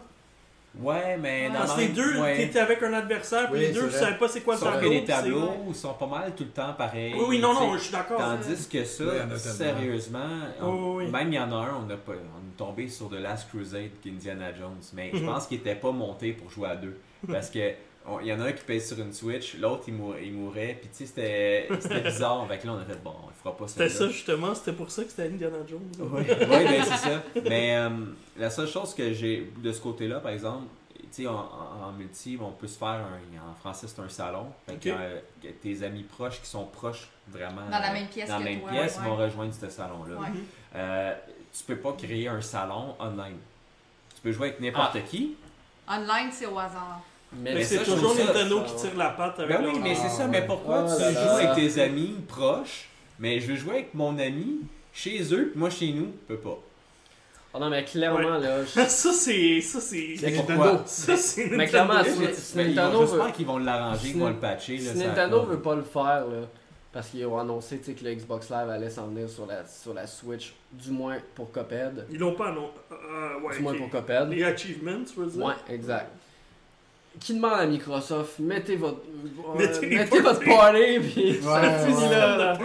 E: Ouais, mais
D: Ouais.
E: dans
A: Parce que les deux,
E: ouais.
A: t'étais avec un adversaire, puis
C: Oui,
A: les deux, tu savais pas c'est quoi le
E: Sauf
A: tableau.
E: que les tableaux sont pas mal tout le temps pareils.
A: Oui, oui, non, non, je suis d'accord.
E: Tandis que ça,
C: Oui,
E: sérieusement, on-
A: Oui, oui.
E: même il y en a un, on, a pas, on est tombé sur The Last Crusade qu'Indiana Jones, mais je
A: Mhm.
E: pense qu'il était pas monté pour jouer à deux. Parce que il y en a un qui pèse sur une Switch, l'autre il, mou- il mourait, puis tu sais, c'était c'était bizarre. Fait que là, on a fait bon, on fera pas ça.
A: C'était ça, justement, c'était pour ça que c'était Indiana Jones.
E: Oui, (laughs) ben, c'est ça. Mais euh, la seule chose que j'ai de ce côté-là, par exemple, tu sais, en, multi, on peut se faire un. En français, c'est un salon. Fait que, euh, tes amis proches qui sont proches vraiment.
D: Dans la même pièce
E: dans la
D: que
E: même
D: toi,
E: pièce
D: ouais.
E: vont rejoindre ce salon-là.
D: Ouais.
E: Euh, tu peux pas créer un salon online. Tu peux jouer avec n'importe
A: Ah.
E: qui.
D: Online, c'est au hasard.
B: Mais,
A: c'est toujours Nintendo qui tire la patte avec
E: Ben oui, mais c'est ça. Mais pourquoi
B: Ah
E: tu
B: là
E: joues
B: là.
E: avec tes amis proches, mais je veux jouer avec mon ami chez eux, puis moi chez nous, je peux pas.
B: Ah non, mais clairement, là. (laughs) je-
A: Ça, c'est. Ça, c'est.
C: Nintendo.
A: Ça, c'est
B: Mais clairement,
A: Nintendo.
B: si, si
E: Mais ils vont-
B: Nintendo veut,
E: J'espère qu'ils vont l'arranger, qu'ils vont le patcher.
B: si Nintendo veut pas le faire, là, parce qu'ils ont annoncé tu sais, que le Xbox Live allait s'en venir sur la, sur la Switch, du moins pour Cuphead.
A: Ils l'ont pas, non. Euh, ouais,
B: du moins pour Cuphead.
A: Les achievements, tu veux dire?
B: Ouais, exact. Qui demande à Microsoft, mettez votre, euh,
A: Mettez
B: votre party, puis ça
C: Ouais,
B: finit
C: ouais.
B: là, là.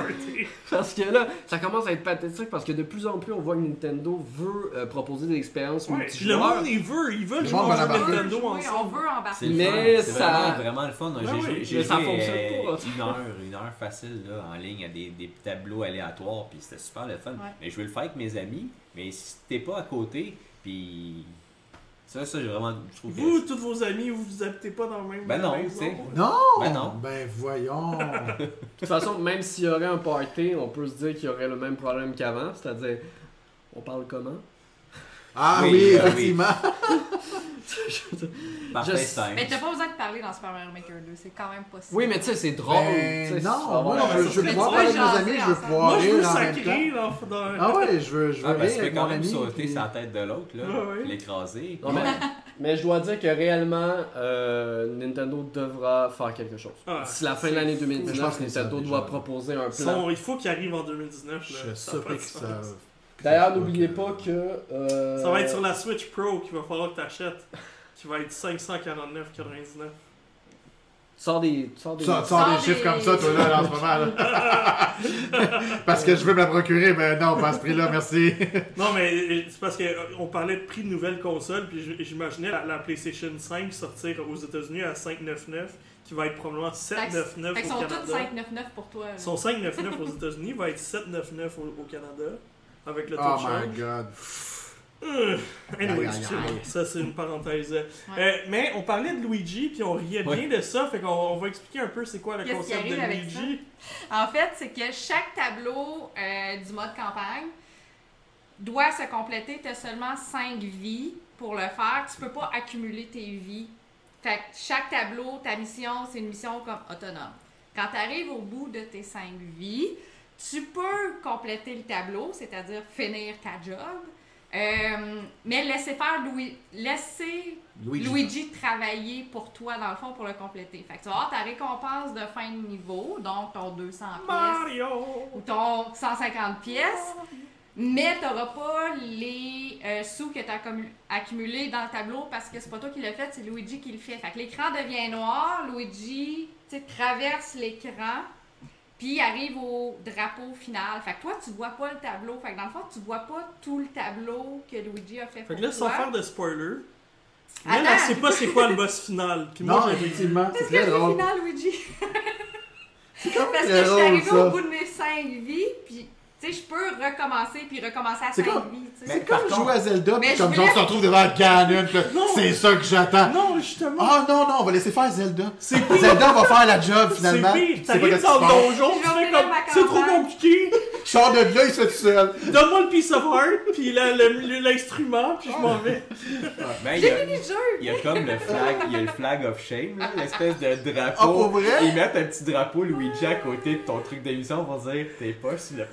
B: Parce que là, ça commence à être pathétique parce que de plus en plus, on voit que Nintendo veut euh, proposer des expériences
A: Ouais, le monde, il veut. Ils veulent
C: Le
A: jouer au jeu. Nintendo
D: Oui, on veut embarquer.
E: le
B: Mais
E: fun, c'est
B: ça-
E: vraiment, vraiment le fun. J'ai
A: ouais,
E: joué, j'ai
B: mais ça
E: joué,
B: fonctionne
E: euh,
B: pas.
E: une heure, une heure facile là, en ligne à des, des tableaux aléatoires, puis c'était super le fun.
D: Ouais.
E: Mais je veux le faire avec mes amis, mais si t'es pas à côté, puis ça, ça j'ai vraiment, je trouve que-
A: Vous, tous vos amis, vous vous habitez pas dans le même
E: Ben non,
A: maison?
E: tu sais.
C: Non!
E: Ben non.
C: Ben voyons! (laughs)
B: De toute façon, même s'il y aurait un party, on peut se dire qu'il y aurait le même problème qu'avant, c'est-à-dire, on parle comment?
C: Ah
E: Oui,
C: oui,
E: ben oui. (laughs) (laughs) par FaceTime.
D: Mais t'as pas besoin de parler dans Super Mario Maker 2, c'est quand même possible.
B: Oui, mais tu sais, c'est drôle.
C: Ben, non, moi, je veux, je veux pouvoir parler avec mes amis, je veux pouvoir
A: Moi, je veux
C: rire en même temps.
A: sacrer dans, dans...
C: Ah ouais, je veux, je veux
E: Ah, ben,
C: rire avec mon
E: même
C: ami.
E: sauter
C: puis-
E: sur la tête de l'autre, là,
A: Ouais, ouais.
E: l'écraser.
B: Mais, (laughs) mais je dois dire que réellement, euh, Nintendo devra faire quelque chose.
A: Ah,
B: D'ici la fin de l'année
C: Mais je
B: 2019,
C: pense que ça,
B: Nintendo doit proposer un plan.
A: il faut qu'ils arrivent en 2019.
C: Je surpris
A: de
C: que ça.
B: D'ailleurs, n'oubliez pas que. euh,
A: Ça va être sur la Switch Pro qu'il va falloir que tu achètes. Qui va être 549,99.
B: Sors des. Sors des.
C: Tu sors, tu sors
D: Sors
C: des
D: des-
C: chiffres comme ça, toi, là, en ce moment. là. (laughs) Parce que je veux me la procurer, mais non, pas à ce prix-là, merci. (laughs)
A: Non, mais euh, c'est parce qu'on parlait de prix de nouvelles consoles, puis j'imaginais la, la PlayStation 5 sortir aux États-Unis à 599, qui va être probablement 799
D: Fait qu'ils
A: au
D: sont
A: Canada.
D: tous 599 pour toi.
A: Ils sont 599 aux États-Unis, va être 799 au, au Canada, avec le taux
C: Oh
A: de change.
C: my god.
A: Euh, ça c'est une parenthèse. Euh, mais on parlait de Luigi, puis on riait
E: Ouais.
A: bien de ça, fait qu'on on va expliquer un peu c'est quoi le
D: Qu'est-ce
A: concept de Luigi.
D: En fait, c'est que chaque tableau euh, du mode campagne doit se compléter. Tu as seulement 5 vies pour le faire. Tu peux pas accumuler tes vies. Fait que chaque tableau, ta mission, c'est une mission comme autonome. Quand tu arrives au bout de tes 5 vies, tu peux compléter le tableau, c'est-à-dire finir ta job. Euh, mais laisser faire Louis, laisser
C: Luigi.
D: Luigi travailler pour toi, dans le fond, pour le compléter. Fait que tu vas avoir ta récompense de fin de niveau, donc ton 200 pièces ou ton 150 pièces, mais tu n'auras pas les euh, sous que tu as accumulés dans le tableau parce que c'est pas toi qui l'as fait, c'est Luigi qui le fait. Fait que l'écran devient noir, Luigi traverse l'écran, puis arrive au drapeau final. Fait que toi, tu vois pas le tableau. Fait que dans le fond, tu vois pas tout le tableau que Luigi a fait,
A: Fait
D: pour
A: que là, sans
D: toi.
A: faire de spoiler,
D: Attends.
A: là, c'est pas c'est quoi le boss final. Puis
C: Non, effectivement, c'est très drôle.
D: final, Luigi?
C: C'est même
D: Parce que je suis arrivée au bout de mes 5 vies, puis tu sais, je peux recommencer, puis recommencer à 5
C: comme-
D: tu.
E: Mais
C: C'est comme jouer à Zelda,
D: Mais
C: puis
D: je
C: comme genre,
D: voulais-
C: on se retrouve devant Ganon, c'est ça que j'attends.
A: Non, justement.
C: Ah non, non, on va laisser faire Zelda.
A: C'est pire.
C: Zelda va faire la job finalement.
A: pire.
C: C'est qu'est-ce
A: dans le donjon, tu c'est trop compliqué.
C: Je (laughs) sors de là, il se fait tout seul.
A: Donne-moi le piece of art, puis l'instrument, puis je m'en vais.
E: Ben, il y
D: J'ai
E: a-
D: fini le jeu!
E: Il y a comme le flag, il y a le flag of shame, l'espèce de
C: Ah,
E: drapeau.
C: pour vrai?
E: Ils mettent un petit drapeau Luigi à côté de ton truc d'émission pour dire t'es pas sur le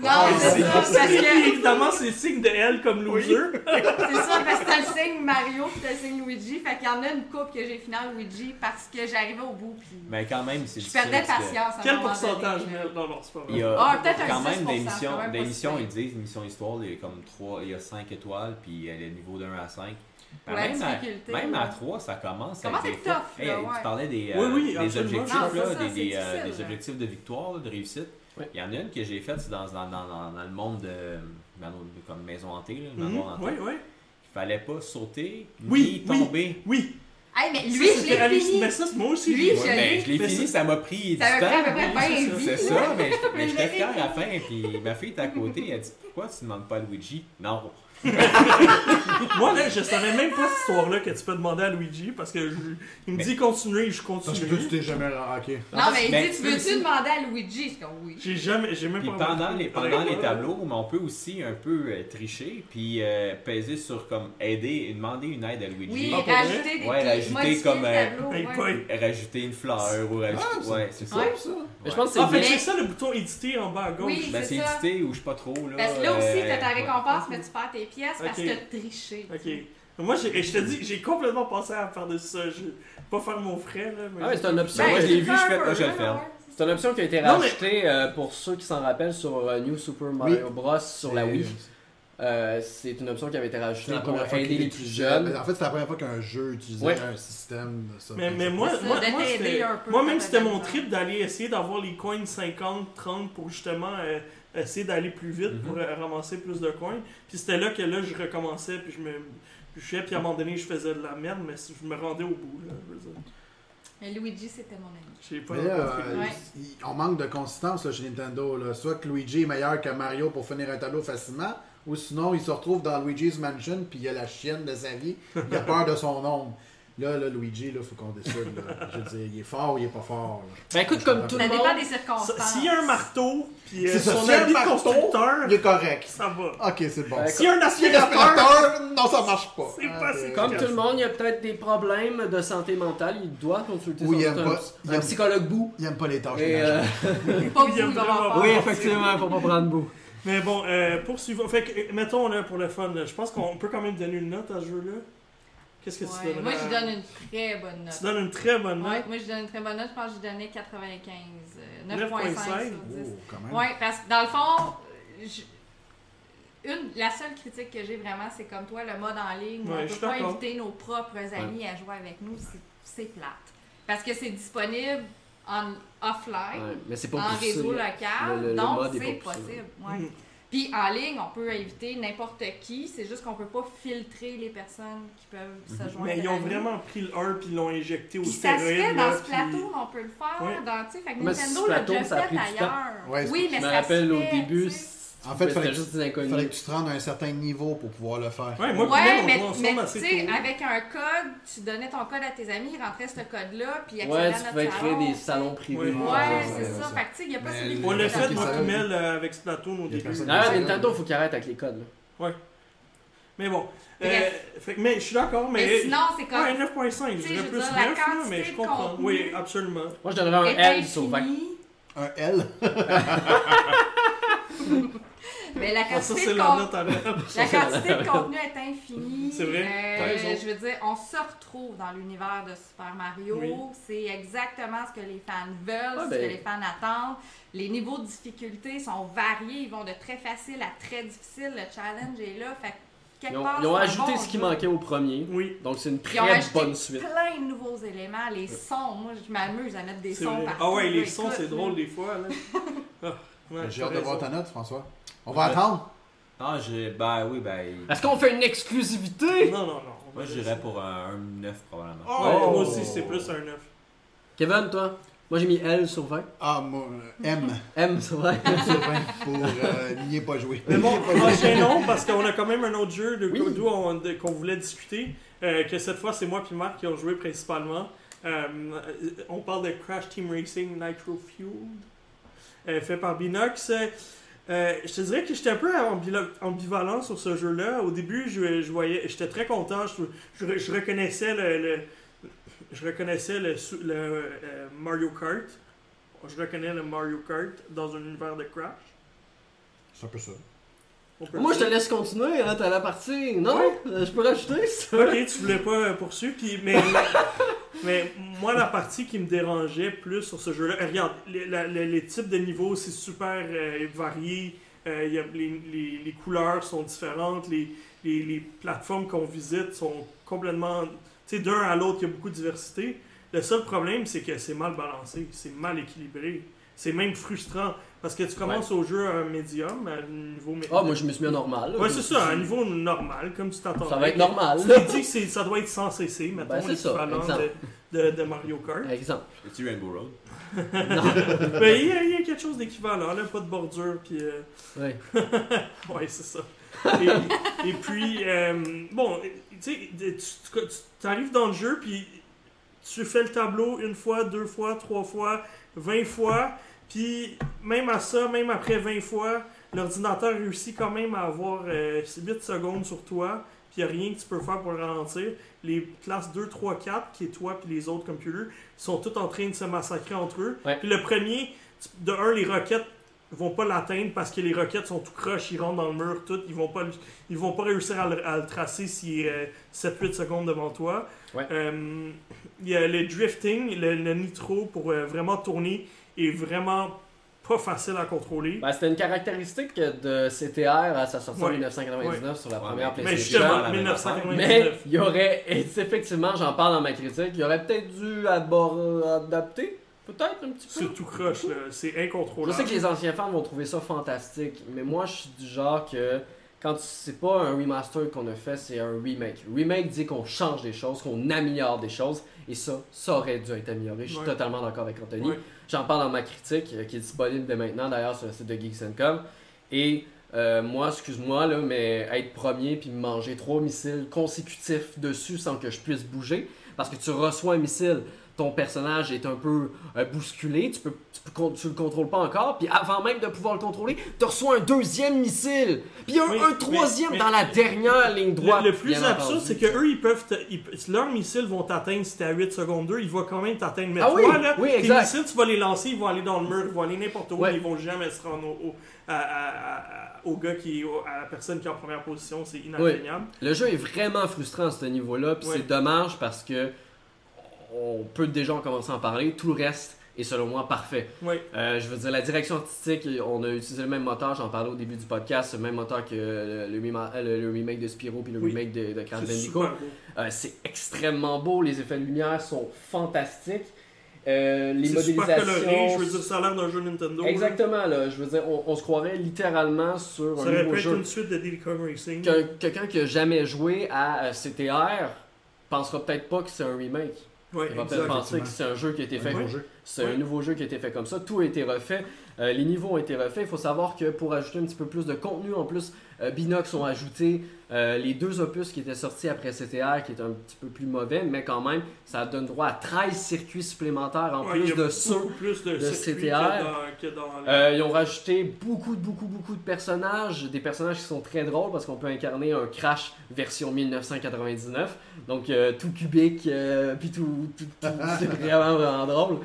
D: C'est
E: c'est-
D: parce que
A: évidemment, c'est le signe de elle comme loser. (laughs)
D: c'est ça, parce que t'as le signe Mario puis t'as le signe Luigi. Fait qu'il y en a une coupe que j'ai final Luigi parce que j'arrivais au bout puis
E: Mais quand même, c'est
D: je
E: difficile
D: perdais patience.
A: Quel pourcentage, Non, non, c'est pas
E: Il y
A: vrai.
E: a
D: Ah, peut-être un
E: quand même
D: 10%,
E: des missions,
D: quand même
E: des
D: pas
E: missions,
D: si
E: ils disent, mission histoire, il y a comme 3, il y a 5 étoiles, puis elle est niveau d'1 à 5.
D: Pour la
E: même, à, même à
D: ouais.
E: 3, ça commence des fois-
D: tough,
E: Hey,
D: là,
E: Tu parlais des, euh,
A: oui,
E: objectifs,
D: Non,
E: là,
D: c'est ça,
E: des,
D: c'est
E: des, euh,
D: difficile,
E: des
D: là.
E: objectifs de victoire, de réussite. Il y en a une que j'ai faite, c'est dans, dans, dans, dans, le monde de, comme maison hantée, là, le
A: Mhm,
E: manoir hanté.
A: Oui, oui.
E: Il fallait pas sauter,
A: Oui,
E: ni
A: oui.
E: tomber.
A: Oui.
D: Hey, mais lui,
A: Ça,
D: je
A: c'était
D: l'ai fini.
A: Mais ça, c'est moi aussi.
D: Lui, je
E: Ouais, ben, je l'ai fini,
A: ça-
E: ça m'a pris
D: Ça
E: du
D: m'a pris à peu
E: temps.
D: près
A: oui,
D: 20
A: c'est ça,
E: ça, mais, mais j'étais fier à la fin, puis ma fille est à côté, elle dit Pourquoi tu ne demandes pas à Luigi Non. (laughs)
A: Moi, là, je savais même pas cette histoire-là que tu peux demander à Luigi parce que je- il me
E: Mais-
A: dit continuer, je
C: Parce que toi, tu
A: continue.
C: t'es jamais. Ah, ok.
D: Non, mais il
E: Mais
D: dit,
E: tu
D: veux-tu
E: aussi-
D: demander à Luigi? Je suis comme oui.
A: J'ai jamais, j'ai même
E: Puis
A: pas
E: pendant les, pendant les tableaux, mais on peut aussi un peu euh, tricher, puis euh, peser sur comme aider, et demander une aide à Luigi.
D: Oui,
A: Ah, pour
D: rajouter des
E: Ouais, rajouter
D: modifier
E: comme,
D: le
E: euh,
D: tableau,
A: Hey,
D: ouais.
A: boy.
E: Rajouter une fleur ou rajouter.
C: Ah, c'est-
E: ouais, c'est ça.
D: Ouais.
C: ça.
B: Mais je pense que
A: Ah,
B: c'est
A: fait que
D: Mais-
A: c'est ça le bouton éditer en bas à gauche.
D: Oui.
E: Ben,
D: c'est
E: c'est
D: ça.
E: édité ou je sais pas trop. Là,
D: Parce que là aussi,
E: euh,
D: t'as ta
E: ouais.
D: récompense, mais tu perds tes pièces parce que t'as triché.
A: Ok. Moi, j'ai- je te dis, j'ai complètement pensé à faire de ça. Je vais pas faire mon frais, là. mais-
B: Ah ouais, c'est une option.
E: moi, je l'ai vu, je fais- je le
D: ouais.
B: C'est une option qui a été
A: Non, mais-
B: rajoutée euh, pour ceux qui s'en rappellent sur euh, New Super Mario Bros. sur la
C: C'est-
B: Wii. Euh, c'est une option qui avait été rajoutée
C: la
B: pour
C: première fois
B: aider
C: qu'il
B: les plus jeunes.
C: mais En fait, c'est la première fois qu'un jeu utilisait
B: Ouais.
C: un système de ça.
A: Mais, mais moi,
D: ça,
A: moi, moi, moi même c'était mon trip d'aller essayer d'avoir les coins 50, 30 pour justement euh, essayer d'aller plus vite
E: Mhm.
A: pour euh, ramasser plus de coins. Puis c'était là que là je recommençais puis je me bûchais puis à un moment donné je faisais de la merde mais je me rendais au bout là. je veux dire.
D: Mais Luigi, c'était mon ami.
A: J'ai pas
C: Mais là,
A: rencontré.
C: euh,
D: Ouais.
C: il- on manque de consistance là, chez Nintendo. Là. Soit que Luigi est meilleur que Mario pour finir un tableau facilement, ou sinon il se retrouve dans Luigi's Mansion puis il a la chienne de sa vie, il a peur de son ombre. Là, là Luigi, il faut qu'on décide. là. Je veux dire, il est fort ou il est pas fort. là.
B: Ben écoute, comme tout
D: Ça
B: le
D: dépend
B: monde.
D: des
A: Ça-
D: circonstances.
A: S'il y a un marteau puis euh, son
C: s'il y a un
A: habit de
C: marteau,
A: constructeur,
C: Il est correct.
A: ça va.
C: Ok, c'est bon.
B: Ouais,
A: S'il y a un
C: un
A: aspirateur,
C: non, ça marche pas.
A: C'est
C: Ah,
A: pas si
B: Comme tout le monde, il y a peut-être des problèmes de santé mentale. Il doit consulter
C: Oui, il
B: son- un,
C: pas- il
B: un
C: aime-
B: psychologue bout.
C: Il aime pas les tâches
B: euh, (laughs)
D: Pas (laughs)
A: Il aime
D: il
B: oui, effectivement, pour pas prendre bout.
A: Mais bon, euh, poursuivons. Fait que, euh, mettons là pour le fun, je pense qu'on peut quand même donner une note à ce jeu-là. Qu'est-ce que tu
D: Ouais,
A: donnes
D: Moi, je donne une très bonne
A: Tu
D: note.
A: donnes une très bonne
D: Ouais,
A: note?
D: moi, je donne une très bonne note. Je pense que j'ai donné 95. euh,
A: 9.5.
D: 9.5 sur 10.
C: Oh, quand même.
D: Ouais, parce que dans le fond, je- une, la seule critique que j'ai vraiment, c'est comme toi, le mode en ligne.
A: Ouais,
D: on
A: je
D: peut pas inviter nos propres amis à jouer avec nous. c'est- plate. Parce que c'est disponible en offline,
B: Ouais, mais c'est pas
D: en réseau local,
B: Le- le- le
D: donc c'est possible. ouais. (laughs) Puis en ligne, on peut inviter n'importe qui, c'est juste qu'on peut pas filtrer les personnes qui peuvent se joindre.
A: Mhm. Mais ils ont vraiment pris le 1 puis ils l'ont injecté au
D: Puis ça se fait
A: stéroïde.
D: dans
A: là,
D: ce
A: puis-
D: plateau, on peut le faire.
A: Ouais.
D: Dans, tu sais, fait que
B: Mais
D: Nintendo l'a déjà fait ailleurs.
C: Ouais,
D: oui, mais
B: Je me rappelle au début.
C: En fait, il fallait,
B: c'était juste des
C: que- fallait
B: inconnus.
C: que tu te rendes à un certain niveau pour pouvoir le faire.
A: Ouais, moi,
D: Ouais, mais, tu
A: assez
D: sais,
A: tôt.
D: avec un code, tu donnais ton code à tes amis, ils rentraient ce code-là, puis ils accédaient
B: Ouais,
D: à
B: tu pouvais créer des salons privés.
A: Ouais.
D: Ouais,
C: Ouais,
D: c'est
C: ouais,
D: ça.
C: ouais.
D: Fait que tu sais, il n'y a pas qui
A: On l'a fait, moi,
C: qui
A: puis
C: savent.
A: Mel, euh, avec Splatoon au début.
B: D'ailleurs,
C: Ouais.
B: Nintendo, faut qu'il arrête avec les codes. là.
A: Mais bon. Euh,
D: Bref.
A: fait, que- mais je suis d'accord, mais.
D: Mais sinon, c'est comme.
A: Ouais, 9.5, je dirais plus
D: veux
A: 9,
D: dire, la
A: là,
D: quantité
A: mais je comprends. Oui, absolument.
B: Moi, je donnerais un L sur 20.
D: infinie,
C: Un L? (laughs) (laughs)
D: Mais la
A: ça,
D: quantité, de, con- la quantité contenu est infinie.
A: C'est vrai,
D: Euh, je veux dire, on se retrouve dans l'univers de Super Mario.
A: Oui.
D: C'est exactement ce que les fans veulent,
B: Ah,
D: ce
B: ben.
D: que les fans attendent. Les niveaux de difficulté sont variés. Ils vont de très facile à très difficile. Le challenge est là. Fait
B: Ils ont, ils ont ajouté
D: bon
B: ce qui
D: jeu.
B: manquait au premier.
A: Oui,
B: Donc, c'est une
D: Ils ont
B: très
D: ajouté
B: bonne suite.
D: plein de nouveaux éléments. Les sons, moi, je m'amuse à mettre des sons
A: vrai.
D: partout.
A: Ah ouais, les sons, c'est drôle des fois. Là. Ah, (laughs) ouais,
C: J'ai hâte de voir ta note, François. On va attendre.
E: Non, j'ai. Ben oui, ben.
B: Est-ce qu'on fait une exclusivité?
A: Non, non, non. on
E: Moi, j'irais pour un, un 9 probablement.
A: Ouais,
B: Oh.
A: moi aussi, c'est plus un 9.
B: Kevin, toi? Moi, j'ai mis L sur 20.
C: Ah, moi, euh, M.
B: M sur 20.
C: sur 20 pour euh, n'y est pas joué.
A: Mais bon, (laughs) enchaînons parce qu'on a quand même un autre jeu de
B: Oui.
A: qu'on voulait discuter. euh, que cette fois, c'est moi et Marc qui ont joué principalement. Euh, on parle de Crash Team Racing Nitro Fueled, fait par Binox. Euh, je te dirais que j'étais un peu ambivalent sur ce jeu-là. Au début, je, voyais, j'étais très content. Je, reconnaissais le, je reconnaissais le, euh, Mario Kart. Je reconnais le Mario Kart dans un univers de Crash.
C: C'est un peu ça.
B: Moi, je te laisse continuer, hein, t'as la partie. Non?
A: Ouais.
B: Euh, Je peux rajouter ça?
A: Ok, tu voulais pas euh, poursuivre, puis mais, (laughs) mais moi la partie qui me dérangeait plus sur ce jeu-là, euh, regarde, les, la- les- les types de niveaux c'est super euh, varié, euh, il y a- les, les- les couleurs sont différentes, les, les, les plateformes qu'on visite sont complètement, tu sais, d'un à l'autre il y a beaucoup de diversité. Le seul problème c'est que c'est mal balancé, c'est mal équilibré, c'est même frustrant parce que tu commences au jeu à un médium, à un niveau mé-
B: Ah, moi, je me suis mis à normal. là.
A: Ouais, c'est ça, à un niveau normal, comme tu t'attends.
B: Ça va être normal.
A: Tu t'es dit que c'est- ça doit être sans cesser, mettons,
B: Ben,
A: l'équivalent de, de, de Mario Kart.
B: Exemple.
E: Es-tu Rainbow Road? (laughs)
A: Ben, il y, a- il y a quelque chose d'équivalent, là, pas de bordure, puis... euh,
B: Ouais. (laughs)
A: ouais, c'est ça. Et, et puis, euh, bon, tu sais, tu arrives dans le jeu, puis tu fais le tableau une fois, deux fois, trois fois, vingt fois, puis même à ça, même après 20 fois, l'ordinateur réussit quand même à avoir euh, 8 secondes sur toi, puis il n'y a rien que tu peux faire pour le ralentir. Les classes 2, 3, 4, qui est toi puis les autres computers, sont tous en train de se massacrer entre eux.
B: Ouais.
A: Puis le premier, de un, les roquettes vont pas l'atteindre parce que les roquettes sont tout croches, ils rentrent dans le mur, tout, ils vont pas, ils vont pas réussir à le, à le tracer s'il est 7-8 secondes devant toi.
B: Ouais.
A: Euh, Il y a le drifting, le, le nitro pour euh, vraiment tourner est vraiment pas facile à contrôler.
B: Ben, c'était une caractéristique de CTR à sa sortie en
A: Ouais.
B: 1999 sur la
E: Ouais,
B: première
E: mais
A: Mais
B: PlayStation.
A: justement,
E: la même
A: 1999.
B: Mais il y aurait, et effectivement, j'en parle dans ma critique, il y aurait peut-être dû abor- adapter, peut-être un petit peu.
A: C'est tout croche, c'est
B: Je
A: incontrôlable.
B: sais que les anciens fans vont trouver ça fantastique, mais moi je suis du genre que quand c'est pas un remaster qu'on a fait, c'est un remake. Remake dit qu'on change des choses, qu'on améliore des choses, et ça, ça aurait dû être amélioré. Je suis
A: Ouais.
B: totalement d'accord avec Anthony.
A: Ouais.
B: J'en parle dans ma critique, euh, qui est disponible dès maintenant d'ailleurs sur le site de Geeks Com. Et euh, moi, excuse-moi, là, mais être premier puis me manger trois missiles consécutifs dessus sans que je puisse bouger, parce que tu reçois un missile, ton personnage est un peu euh, bousculé, tu peux, tu, peux, con- tu le contrôles pas encore, puis avant même de pouvoir le contrôler, tu reçois un deuxième missile, puis un,
A: Oui,
B: un
A: mais-
B: troisième
A: mais-
B: dans la dernière ligne droite.
A: Le, le plus absurde, c'est que eux, ils peuvent. te- ils- leurs missiles vont t'atteindre si t'es à 8 secondes 2, ils vont quand même t'atteindre. Mais
B: Ah
A: toi,
B: oui,
A: là,
B: oui,
A: tes missiles, tu vas les lancer, ils vont aller dans le mur, ils vont aller n'importe où, ils vont jamais se rendre au, au- à- à- à- au gars qui à la personne qui est en première position, c'est inatteignable.
B: Le jeu est vraiment frustrant à ce niveau-là, puis c'est dommage parce que on peut déjà en commencer à en parler. Tout le reste est selon moi parfait.
A: Oui.
B: Euh, je veux dire, la direction artistique, on a utilisé le même moteur, j'en parlais au début du podcast, le même moteur que le, le rema- le- le remake de Spyro puis le
A: Oui.
B: remake de, de Crash Bandicoot. Euh, c'est extrêmement beau, les effets de lumière sont fantastiques. Euh, les
A: C'est super
B: modélisations.
A: coloré, je veux dire, ça a l'air d'un jeu Nintendo.
B: Exactement, là. Je veux dire, on, on se croirait littéralement sur
A: Ça
B: un
A: aurait
B: nouveau jeu.
A: une suite de Diddy Kong Racing.
B: Qu'un- Quelqu'un qui a jamais joué à euh, CTR pensera peut-être pas que c'est un remake. Il va peut-être penser que c'est un jeu qui a été fait. C'est un nouveau jeu qui a été fait comme ça. Tout a été refait. Euh, les niveaux ont été refaits. Il faut savoir que pour ajouter un petit peu plus de contenu, en plus, euh, Binox ont ajouté euh, les deux opus qui étaient sortis après CTR, qui est un petit peu plus mauvais, mais quand même, ça donne droit à 13 circuits supplémentaires en
A: Ouais, il y
B: plus
A: a
B: de ceux
A: plus de,
B: CTR.
A: que dans, que dans
B: Euh, ils ont rajouté beaucoup, beaucoup, beaucoup de personnages, des personnages qui sont très drôles parce qu'on peut incarner un Crash version 1999, donc euh, tout cubique, euh, puis tout, tout- tout- c'est (laughs) vraiment, vraiment drôle.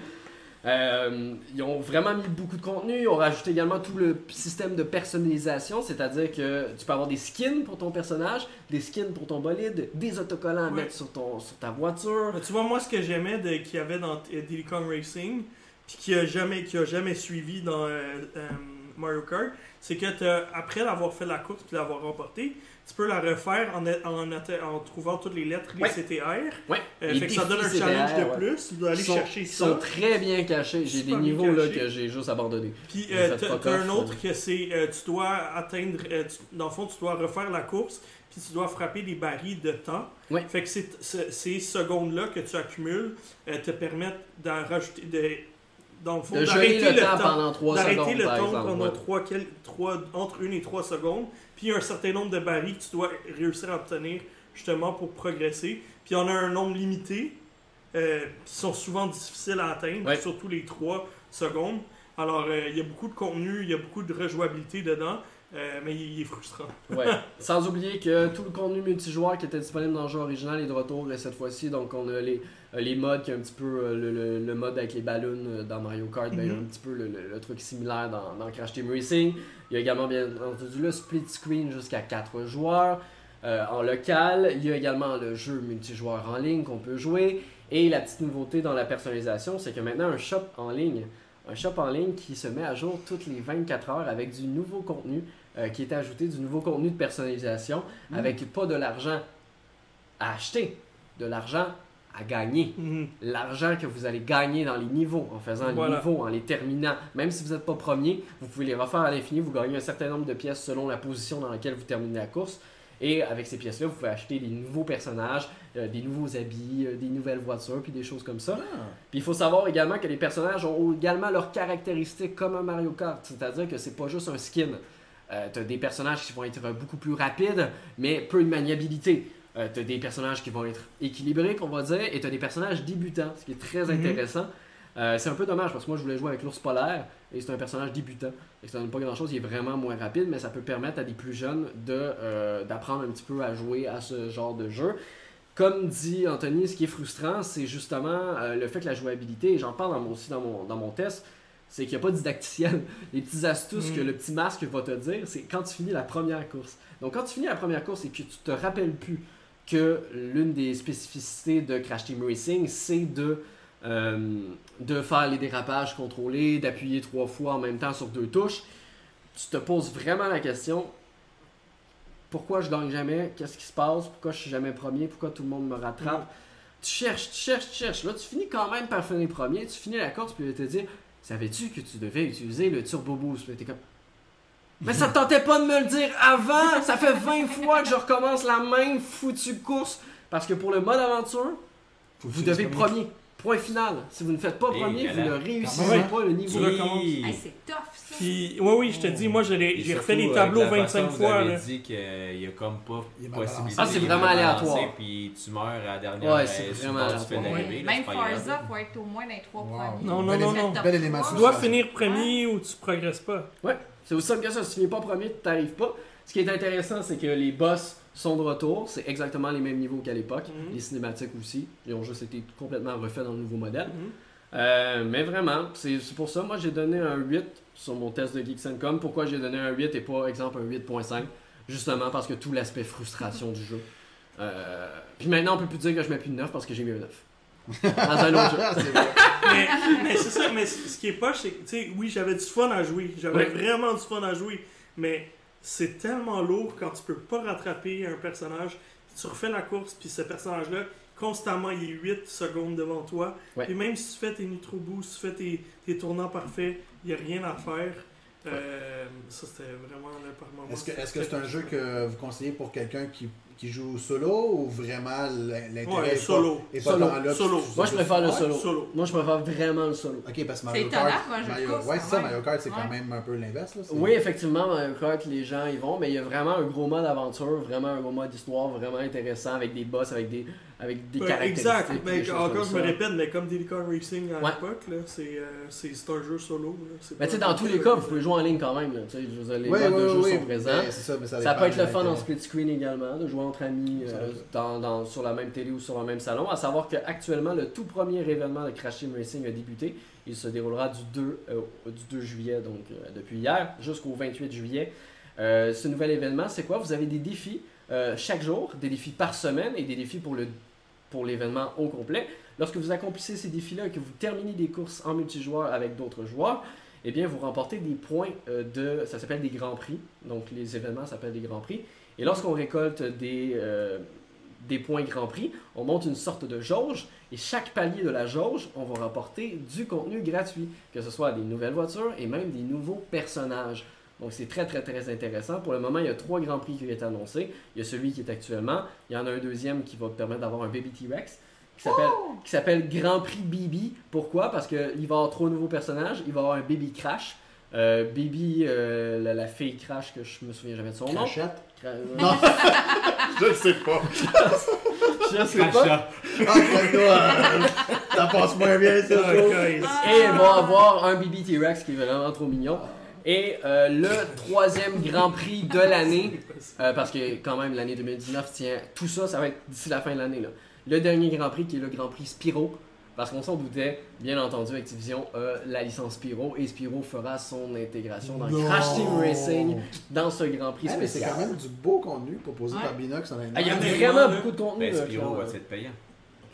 B: Euh, ils ont vraiment mis beaucoup de contenu, ils ont rajouté également tout le système de personnalisation, c'est-à-dire que tu peux avoir des skins pour ton personnage, des skins pour ton bolide, des autocollants à mettre sur, ton, sur ta voiture.
A: Mais Tu vois, moi, ce que j'aimais qu'il y avait dans Kong Racing, puis qui a jamais, qui a jamais suivi dans euh, euh, Mario Kart, c'est que après l'avoir fait la course puis l'avoir remporté, tu peux la refaire en, en, trouvant toutes les lettres, les
B: Ouais.
A: CTR.
B: Ouais,
A: Euh, fait que ça donne un challenge
B: CTR,
A: de plus. Tu dois aller
B: sont-
A: chercher
B: Ils sont très bien cachés. J'ai des niveaux là, que j'ai juste abandonné.
A: Puis euh, t'as un autre que c'est euh, tu dois atteindre euh, tu- dans le fond tu dois refaire la course puis tu dois frapper des barils de temps. Fait que ces secondes là que tu accumules euh, te permettent d'en rajouter de dans le fond d'arrêter
B: le, temps, pendant 3
A: d'arrêter
B: secondes,
A: le
B: par
A: temps pendant entre 1 et 3 secondes. Puis il y a un certain nombre de barils que tu dois réussir à obtenir justement pour progresser. Puis il y en a un nombre limité euh, qui sont souvent difficiles à atteindre,
B: Ouais.
A: surtout les 3 secondes. Alors euh, il y a beaucoup de contenu, il y a beaucoup de rejouabilité dedans, euh, mais il, est frustrant.
B: Ouais. (laughs) Sans oublier que tout le contenu multijoueur qui était disponible dans le jeu original est de retour cette fois-ci. Donc on a les, les modes qui est un petit peu le, le- le mode avec les ballons dans Mario Kart, ben,
A: Mhm.
B: un petit peu le, le- le truc similaire dans, dans Crash Team Racing. Il y a également bien entendu le split screen jusqu'à 4 joueurs. euh, en local, il y a également le jeu multijoueur en ligne qu'on peut jouer. Et la petite nouveauté dans la personnalisation, c'est que maintenant un shop en ligne, un shop en ligne qui se met à jour toutes les 24 heures avec du nouveau contenu euh, qui est ajouté, du nouveau contenu de personnalisation,
A: Mm.
B: avec pas de l'argent à acheter, de l'argent à gagner.
A: Mhm.
B: L'argent que vous allez gagner dans les niveaux, en faisant
A: Voilà.
B: les niveaux, en les terminant. Même si vous n'êtes pas premier, vous pouvez les refaire à l'infini, vous gagnez un certain nombre de pièces selon la position dans laquelle vous terminez la course. Et avec ces pièces-là, vous pouvez acheter des nouveaux personnages, euh, des nouveaux habits, euh, des nouvelles voitures, puis des choses comme ça. Puis il faut savoir également que les personnages ont également leurs caractéristiques comme un Mario Kart. C'est-à-dire que c'est pas juste un skin. Euh, t'as des personnages qui vont être beaucoup plus rapides, mais peu de maniabilité. Euh, t'as des personnages qui vont être équilibrés, qu'on va dire, et t'as des personnages débutants, ce qui est très
A: Mhm.
B: intéressant. Euh, c'est un peu dommage parce que moi je voulais jouer avec l'ours polaire et c'est un personnage débutant. Et ça donne pas grand chose, il est vraiment moins rapide, mais ça peut permettre à des plus jeunes de, euh, d'apprendre un petit peu à jouer à ce genre de jeu. Comme dit Anthony, ce qui est frustrant, c'est justement euh, le fait que la jouabilité, et j'en parle dans mon, aussi dans mon, dans mon test, c'est qu'il n'y a pas de didacticiel. (laughs) Les petites astuces
A: Mm.
B: que le petit masque va te dire, c'est quand tu finis la première course. Donc quand tu finis la première course et que tu te rappelles plus que l'une des spécificités de Crash Team Racing, c'est de, euh, de faire les dérapages contrôlés, d'appuyer trois fois en même temps sur deux touches, tu te poses vraiment la question pourquoi je gagne jamais? Qu'est-ce qui se passe? Pourquoi je suis jamais premier? Pourquoi tout le monde me rattrape? Tu cherches, tu cherches, tu cherches. Là, tu finis quand même par finir premier. Tu finis la course, puis te dire Savais-tu que tu devais utiliser le Turbo Boost? Puis t'es comme mais ça te tentait pas de me le dire avant! Ça fait 20 fois que je recommence la même foutue course. Parce que pour le mode aventure, vous devez premier. Point final. Si vous ne faites pas
E: Et
B: premier, vous ne réussissez
C: Quand même,
B: pas le niveau.
E: Et-
D: Hey, c'est tough, ça.
A: Puis, oui, oui, je te dis, moi, j'ai refait les
E: avec
A: tableaux
E: la
A: 25
E: façon,
A: fois.
E: Vous
A: là.
E: avez dit qu'il y a comme pas
C: Il
E: possibilité.
B: Ah, c'est vraiment aléatoire.
E: Puis tu meurs à la dernière.
B: Ouais,
E: euh,
B: c'est vraiment aléatoire.
E: là,
D: Même. Forza, faut être au moins dans les trois
C: Wow.
D: premiers.
A: Non, non, non, non. Tu dois finir premier ou tu progresses pas.
B: Ouais, c'est aussi simple que ça. Si tu finis pas premier, tu t'arrives pas. Ce qui est intéressant, c'est que les boss sont de retour. C'est exactement les mêmes niveaux qu'à l'époque.
A: Mhm.
B: Les cinématiques aussi. Ils ont juste été complètement refaits dans le nouveau modèle.
A: Mhm.
B: Euh, mais vraiment, c'est pour ça, moi j'ai donné un 8 sur mon test de Geeks.com. Pourquoi j'ai donné un 8 et pas, exemple, un 8.5 Justement parce que tout l'aspect frustration du jeu. Euh, puis maintenant, on peut plus dire que je mets plus de 9 parce que j'ai mis un 9. Dans un autre jeu. (laughs)
A: Mais mais c'est ça, mais ce qui est poche, c'est que, tu sais, oui, j'avais du fun à jouer. J'avais vraiment du fun à jouer. Mais c'est tellement lourd quand tu peux pas rattraper un personnage. Tu refais la course, puis ce personnage-là, constamment, il est 8 secondes devant toi.
B: Ouais.
A: Puis même si tu fais tes nitro boosts, tu fais tes, tes tournants parfaits, il n'y a rien à faire. Euh, ça, c'était vraiment le par moment.
C: Est-ce que est-ce que c'est un jeu que vous conseillez pour quelqu'un qui, qui joue solo ou vraiment l'in- l'intérêt
A: Ouais,
C: est
A: solo.
C: pas, est pas
B: Solo.
C: là,
A: Solo.
B: Moi, je préfère le solo.
A: solo.
B: Moi, je préfère vraiment le solo.
C: Ok, parce que Mario Kart.
D: jeu de
C: Mario... Ouais, c'est ça. Mario Kart, c'est quand même un peu l'inverse.
B: Oui, effectivement, Mario Kart, les gens y vont, mais il y a vraiment un gros mode aventure, vraiment un gros mode histoire vraiment intéressant avec des boss, avec des, avec des caractéristiques.
A: exact.
B: des
A: Mais encore,
B: comme
A: je me répète, mais comme Kong Racing à
B: Ouais.
A: l'époque, là, c'est euh, c'est un jeu solo.
B: Mais tu sais,
A: un
B: dans tous les cas, vous pouvez jouer en ligne quand même. Les
C: Ouais,
B: modes de
C: ouais,
B: jeu
C: ouais,
B: sont présents.
C: c'est ça,
B: peut être le fun en split screen également, de jouer entre amis euh,
C: reste-
B: dans, dans- sur la même télé ou sur le même salon. À savoir qu'actuellement, le tout premier événement de Crash Team Racing a débuté. Il se déroulera du 2, euh, du 2 juillet, donc euh, depuis hier, jusqu'au 28 juillet. Euh, ce nouvel événement, c'est quoi? Vous avez des défis euh, chaque jour, des défis par semaine et des défis pour le pour l'événement au complet. Lorsque vous accomplissez ces défis-là et que vous terminez des courses en multijoueur avec d'autres joueurs, eh bien, vous remportez des points euh, de. Ça s'appelle des grands prix. Donc, les événements s'appellent des grands prix. Et lorsqu'on récolte des, euh, des points grand prix, on monte une sorte de jauge. Et chaque palier de la jauge, on va rapporter du contenu gratuit. Que ce soit des nouvelles voitures et même des nouveaux personnages. Donc, c'est très, très, très intéressant. Pour le moment, il y a trois grands prix qui ont été annoncés. Il y a celui qui est actuellement. Il y en a un deuxième qui va permettre d'avoir un Baby T-Rex qui s'appelle qui s'appelle Grand Prix Bibi. Pourquoi? Parce qu'il va y avoir trois nouveaux personnages. Il va y avoir un Baby Crash. Euh, Bibi, euh, la, la fille Crash, que je me souviens jamais de son nom. Cra- (laughs)
C: Non. (laughs) Je sais pas. (laughs)
B: Je sais pas.
C: Ah, toi, euh, ça passe moins bien, ça.
A: Ah, guys.
B: Et il va avoir un Bibi T-Rex qui est vraiment trop mignon. Et euh, le troisième Grand Prix de l'année, euh, parce que quand même l'année 2019 tient tout ça, ça va être d'ici la fin de l'année. là. Le dernier Grand Prix qui est le Grand Prix Spyro, parce qu'on s'en doutait, bien entendu, Activision a la licence Spyro et Spyro fera son intégration dans
C: Non.
B: Crash Team Racing dans ce Grand Prix
C: mais c'est
B: spécial.
C: quand même du beau contenu proposé
D: Ouais.
C: par Binox honnêtement.
B: Ah, Il y a
A: Honnêtement,
B: vraiment beaucoup de contenu.
E: Ben, Spiro va être payant.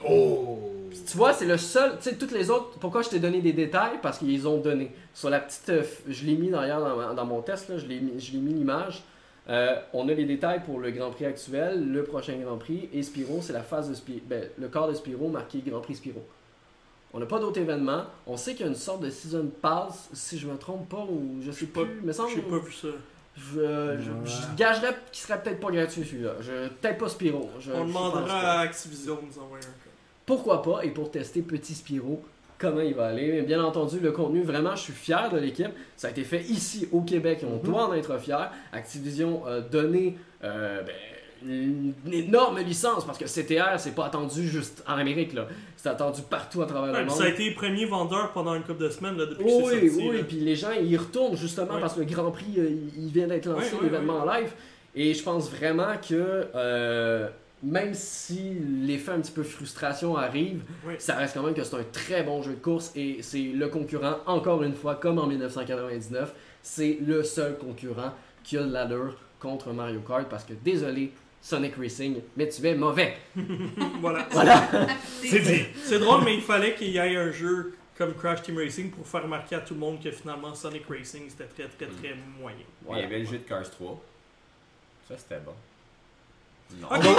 C: Oh!
B: Tu vois, c'est le seul. Tu sais, toutes les autres. Pourquoi je t'ai donné des détails? Parce qu'ils ont donné. Sur la petite. euh, je l'ai mis d'ailleurs dans, mon test, là, je l'ai mis, je l'ai mis l'image. Euh, on a les détails pour le Grand Prix actuel, le prochain Grand Prix et Spiro, c'est la phase de Spiro. Ben, le corps de Spiro marqué Grand Prix Spiro. On n'a pas d'autres événements. On sait qu'il y a une sorte de season pass, si je me trompe pas, ou je sais
A: pas-
B: plus. Mais semble,
A: pas vu ça.
B: je, je,
C: Ouais.
B: je gagerais qu'il serait peut-être pas gratuit celui-là. Je- Peut-être pas Spiro. Je-
A: On
B: je
A: demandera à Activision de nous envoyer un.
B: Pourquoi pas, et pour tester Petit Spiro, comment il va aller. Mais bien entendu, le contenu, vraiment, je suis fier de l'équipe. Ça a été fait ici au Québec, et on
C: Mhm.
B: doit en être fier. Activision a donné euh, ben, une énorme licence, parce que CTR, c'est pas attendu juste en Amérique, là. C'est attendu partout à travers
A: Ouais,
B: le monde.
A: ça a été premier vendeur pendant une couple de semaines là, depuis que
B: Oui,
A: c'est sorti.
B: oui,
A: là.
B: puis les gens ils y retournent justement
A: Ouais.
B: parce que le Grand Prix euh, il vient d'être lancé,
A: ouais,
B: l'événement en live. Et je pense vraiment que euh, même si l'effet un petit peu frustration arrive,
A: Ouais.
B: ça reste quand même que c'est un très bon jeu de course et c'est le concurrent, encore une fois, comme en 1999, c'est le seul concurrent qui a de l'allure contre Mario Kart parce que désolé. Sonic Racing, mais tu es mauvais. (laughs)
A: voilà.
B: Voilà.
A: C'est dit. C'est drôle, mais il fallait qu'il y ait un jeu comme Crash Team Racing pour faire remarquer à tout le monde que finalement Sonic Racing c'était très très très moyen.
E: Il y avait le jeu de Cars 3. Ça, c'était bon.
C: On va, on va-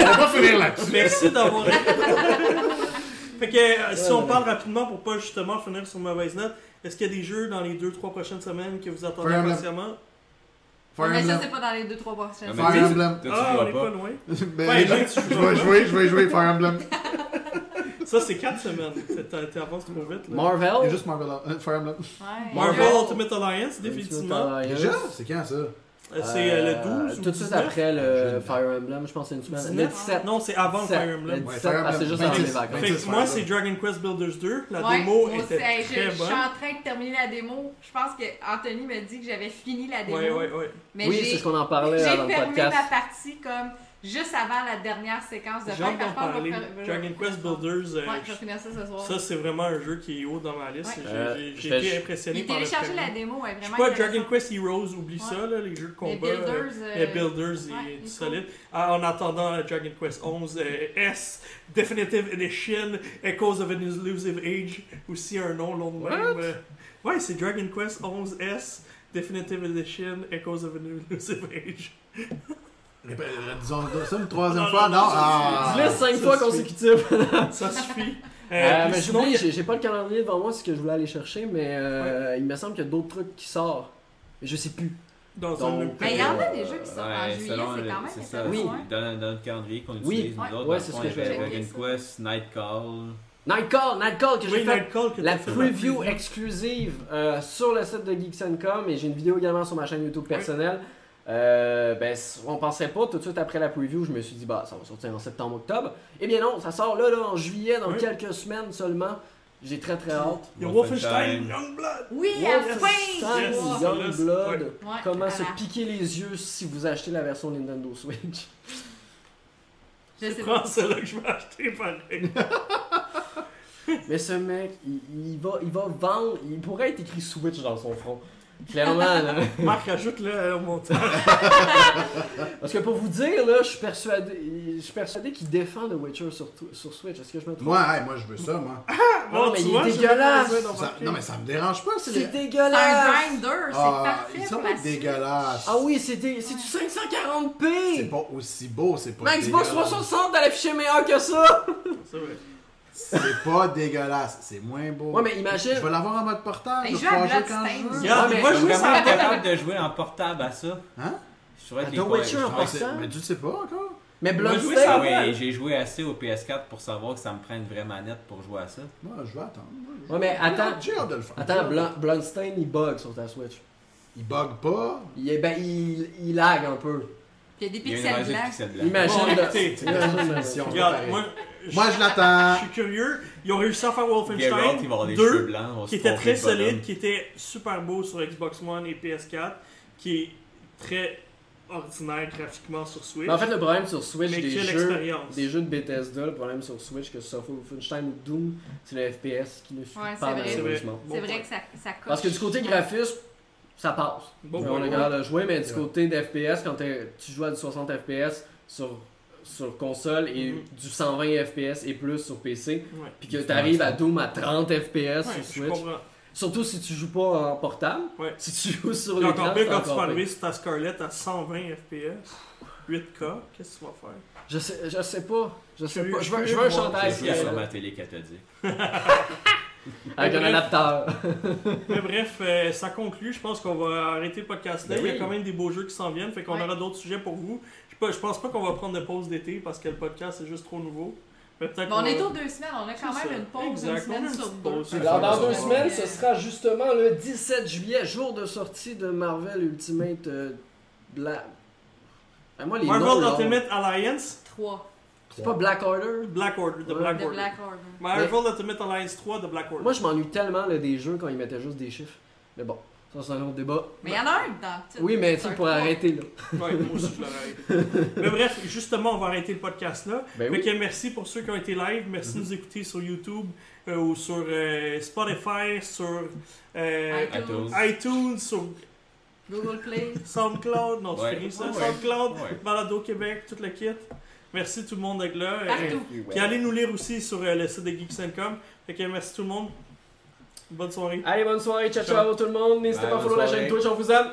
C: on va pas finir là-dessus.
A: Merci d'avoir. (laughs) fait que euh, si on parle rapidement pour pas justement finir sur une mauvaise note, est-ce qu'il y a des jeux dans les 2-3 prochaines semaines que vous attendez
C: Fire Emblem.
A: patiemment
C: Fire
D: mais ça,
C: Emblem.
D: c'est pas dans les 2-3 prochaines
E: Ah,
C: Fire Emblem.
A: Ah, on est
E: pas.
A: loin. (laughs)
C: Ben,
A: Ouais,
C: je, vais jouer, je vais jouer Fire Emblem. (laughs)
A: Ça, c'est 4 semaines. T'as- T'es avances trop vite. Là.
C: Il y a
B: Marvel.
C: juste Marvel, euh, Fire Emblem.
D: Ouais.
A: Marvel Ultimate Alliance, définitivement.
C: Déjà? C'est quand ça?
A: Euh, C'est euh, le 12 ou
B: Tout de suite
A: 19?
B: après le Fire Emblem, je pense que c'est une semaine. Le
A: 19?
B: 17.
A: Non, c'est avant
B: 17.
A: Fire Emblem.
B: Le
C: Ouais,
B: 17,
C: Fire
B: ah, c'est juste avant
C: 26.
B: les vacances.
A: Fait
C: 26
A: que moi, c'est Dragon Quest Builders 2. La
D: Ouais,
A: démo était
D: hey, je,
A: très
D: je suis
A: bonne.
D: en train de terminer la démo. Je pense que Anthony m'a dit que j'avais fini la démo.
A: Ouais, ouais, ouais.
D: Mais
B: oui,
D: j'ai
B: c'est ce qu'on en parlait
D: j'ai
B: euh, dans le
D: fermé
B: podcast.
D: ma partie comme juste avant la dernière séquence de
A: J'ai
D: fin.
A: parler. Dragon Quest Builders, euh,
D: Ouais, je vais finir ça ce soir.
A: ça c'est vraiment un jeu qui est haut dans ma liste.
D: Ouais.
A: J'ai-
B: Euh,
A: J'ai été
B: je-
A: impressionné par le
D: téléchargé la démo, ouais,
A: Je sais
D: vraiment
A: pas. Dragon Quest Heroes, oublie
D: Ouais.
A: ça, là, les jeux de
D: Les
A: combat.
D: Builders,
A: euh,
D: euh,
A: les Builders,
D: ouais,
A: il est solide. Ah, en attendant euh, Dragon Quest 11 euh, S, Definitive Edition, Echoes of an Elusive Age, aussi un nom long de même. euh. ouais, c'est Dragon Quest 11 S, Definitive Edition, Echoes of an Elusive Age. (laughs)
C: Répé- Disons ça une troisième fois,
A: non,
C: Ah.
B: Dis-le 5
A: ça
B: fois consécutives. (laughs)
A: Ça suffit. Euh,
B: Euh, mais j'oublie, j'ai j'ai pas le calendrier devant moi, c'est ce que je voulais aller chercher, mais euh, il me semble qu'il y a d'autres trucs qui sortent. Mais je sais plus.
A: Dans
B: Donc,
A: un
D: Mais il y en a des jeux qui sortent en
E: Ouais,
D: juillet,
E: selon
D: c'est quand même
E: c'est ça.
B: Oui.
E: Dans, dans notre calendrier qu'on
B: Oui.
E: utilise, nous
D: Ouais.
E: autres,
B: Ouais, c'est ce
E: fond,
B: que
E: il y
B: je
E: avait
D: fais.
E: Dragon Quest, Nightcall.
B: Nightcall, Nightcall que j'ai
A: Oui,
B: fait.
A: Nightcall que
B: La
A: fait
B: preview exclusive euh, sur le site de Geeks.com et j'ai une vidéo également sur ma chaîne YouTube personnelle. Euh, ben, on pensait pas tout de suite après la preview, je me suis dit bah ça va sortir en septembre-octobre. Eh bien non, ça sort là, là en juillet, dans
A: Oui.
B: quelques semaines seulement. J'ai très très hâte.
A: Il y a
E: Wolfenstein.
A: Youngblood.
D: Oui, enfin!
A: Yes.
B: Youngblood.
A: Ouais.
B: Comment se piquer les yeux si vous achetez la version Nintendo Switch?
D: Je sais
A: Prends
D: pas.
A: celle-là que je vais acheter pareil. (laughs)
B: Mais ce mec, il, il va, il va vendre, il pourrait être écrit Switch dans son front. Clairement, là.
A: Marc, ajoute-le au montage. (laughs)
B: Parce que pour vous dire, là, je suis persuadé, je suis persuadé qu'il défend The Witcher sur, sur Switch. Est-ce que je me trompe?
C: Moi, hey, moi, je veux ça, moi.
B: Non, mais
A: tu
B: il est
A: vois,
B: dégueulasse.
C: Ça- non, mais ça me dérange pas. C'est
B: C'est
C: les-
D: C'est un
B: dégueulasse!
D: grinder, c'est
C: Ah,
D: parfait
C: ils sont
D: pour la
C: dégueulasses.
B: Ah oui, c'est des- c'est du 540p!
C: C'est pas aussi beau, c'est pas
B: Xbox
C: dégueulasse.
B: 360, elle affichait meilleur que ça!
A: C'est vrai.
C: C'est pas dégueulasse, c'est moins beau.
B: Ouais, mais imagine.
C: Je vais l'avoir en mode portable, je
D: joue
C: vais pouvoir jouer quand je veux.
A: Regarde, moi,
E: Je suis vraiment capable de jouer en portable à ça.
C: Hein?
E: Je suis vrai
B: À
E: que
B: Witcher en portable?
C: Mais tu le sais pas encore.
B: Mais Bloodstained.
E: oui, j'ai joué assez au PS4 pour savoir que ça me prend une vraie manette pour jouer à ça.
C: Moi, je vais attendre.
B: Ouais, mais attends.
C: J'ai hâte de le faire.
B: Attends, Bloodstained, il bug sur ta Switch.
C: Il bug pas?
B: Il, est, ben, il, il lag un peu.
D: Puis il y a des pixels blancs.
B: Imagine. Imagine.
A: Regarde, moi,
C: Moi, je l'attends.
A: je (laughs) suis curieux. Ils ont réussi à faire
E: Geralt, il va
A: Wolfenstein
E: avoir des cheveux
A: 2,
E: blancs. on va
A: qui était très solide, qui était super beau sur Xbox One et PS4, qui est très ordinaire graphiquement sur Switch.
B: Mais en fait, le problème sur Switch des jeux, des jeux de Bethesda, le problème sur Switch, que ce soit Wolfenstein ou Doom, c'est le FPS qui ne suit
D: Ouais,
B: pas
D: c'est vrai.
B: malheureusement.
A: Bon
D: C'est vrai que ça, ça coche.
B: Parce que du côté graphisme, ça passe.
A: Bon
B: on est capable de jouer, mais du
C: Ouais.
B: côté d'FPS, quand tu joues à du 60 FPS sur, sur console et
A: Mhm.
B: du 120 FPS et plus sur PC,
A: Ouais.
B: puis que tu arrives à Doom à 30 FPS
A: Ouais,
B: sur Switch, surtout si tu joues pas en portable,
A: Ouais.
B: si tu joues sur
A: Et
B: l'écran,
A: encore pire quand tu vas arriver sur ta Scarlett à 120 FPS, 8K, qu'est-ce que tu vas faire?
B: Je sais, je sais pas, je sais pas, je veux, je veux un chandail
E: C'est sur
B: euh,
E: ma télé cathodique. (laughs) (laughs)
B: avec un
A: Bref.
B: adapteur.
A: Mais (laughs) bref, euh, ça conclut. Je pense qu'on va arrêter le podcast là.
B: Ben
A: Il y a
B: oui.
A: quand même des beaux jeux qui s'en viennent, fait qu'on
D: Ouais.
A: aura d'autres sujets pour vous. Je, pas- je pense pas qu'on va prendre de pause d'été parce que le podcast est juste trop nouveau. Mais qu'on
D: on est aux deux semaines, on a quand
A: C'est
D: même
A: ça.
D: une pause
A: Exact,
D: une
A: on
D: semaine sur deux.
B: Alors, dans deux semaines, ce sera justement le 17 juillet, jour de sortie de Marvel Ultimate euh, Black. Ben, moi, les
A: Marvel
B: noms, là,
A: Ultimate Alliance,
D: Trois
B: c'est pas Black Order?
A: Black Order, The
B: Ouais.
A: Black
D: de
A: Order.
D: Black Order.
A: Marvel Ultimate Alliance 3 de Black Order.
B: Moi, je m'ennuie tellement là, des jeux quand ils mettaient juste des chiffres. Mais bon, ça, c'est un autre débat.
D: Mais il y en a un dans.
B: Oui, mais tu
D: C'est
B: sais,
D: un
B: pour
D: trois.
B: arrêter là.
A: Ouais, moi aussi je l'aurais arrêté. (laughs) Mais bref, justement, on va arrêter le podcast là.
B: Ben
A: Fait
B: oui.
A: que merci pour ceux qui ont été live. Merci de nous écouter sur YouTube euh, ou sur euh, Spotify, sur euh,
D: iTunes,
A: iTunes, sur
D: Google Play.
A: SoundCloud. Non,
E: Ouais.
A: c'est fini ça.
E: Ouais.
A: SoundCloud,
E: Ouais.
A: Balado Québec, tout le kit. Merci tout le monde d'être là.
D: Partout.
A: Euh, Puis allez nous lire aussi sur euh, le site de Geeks.com. Fait que merci tout le monde. Bonne soirée.
B: Allez, bonne soirée, ciao
A: Ciao.
B: ciao tout le monde. N'hésitez pas à follow la chaîne. Twitch, on vous aime.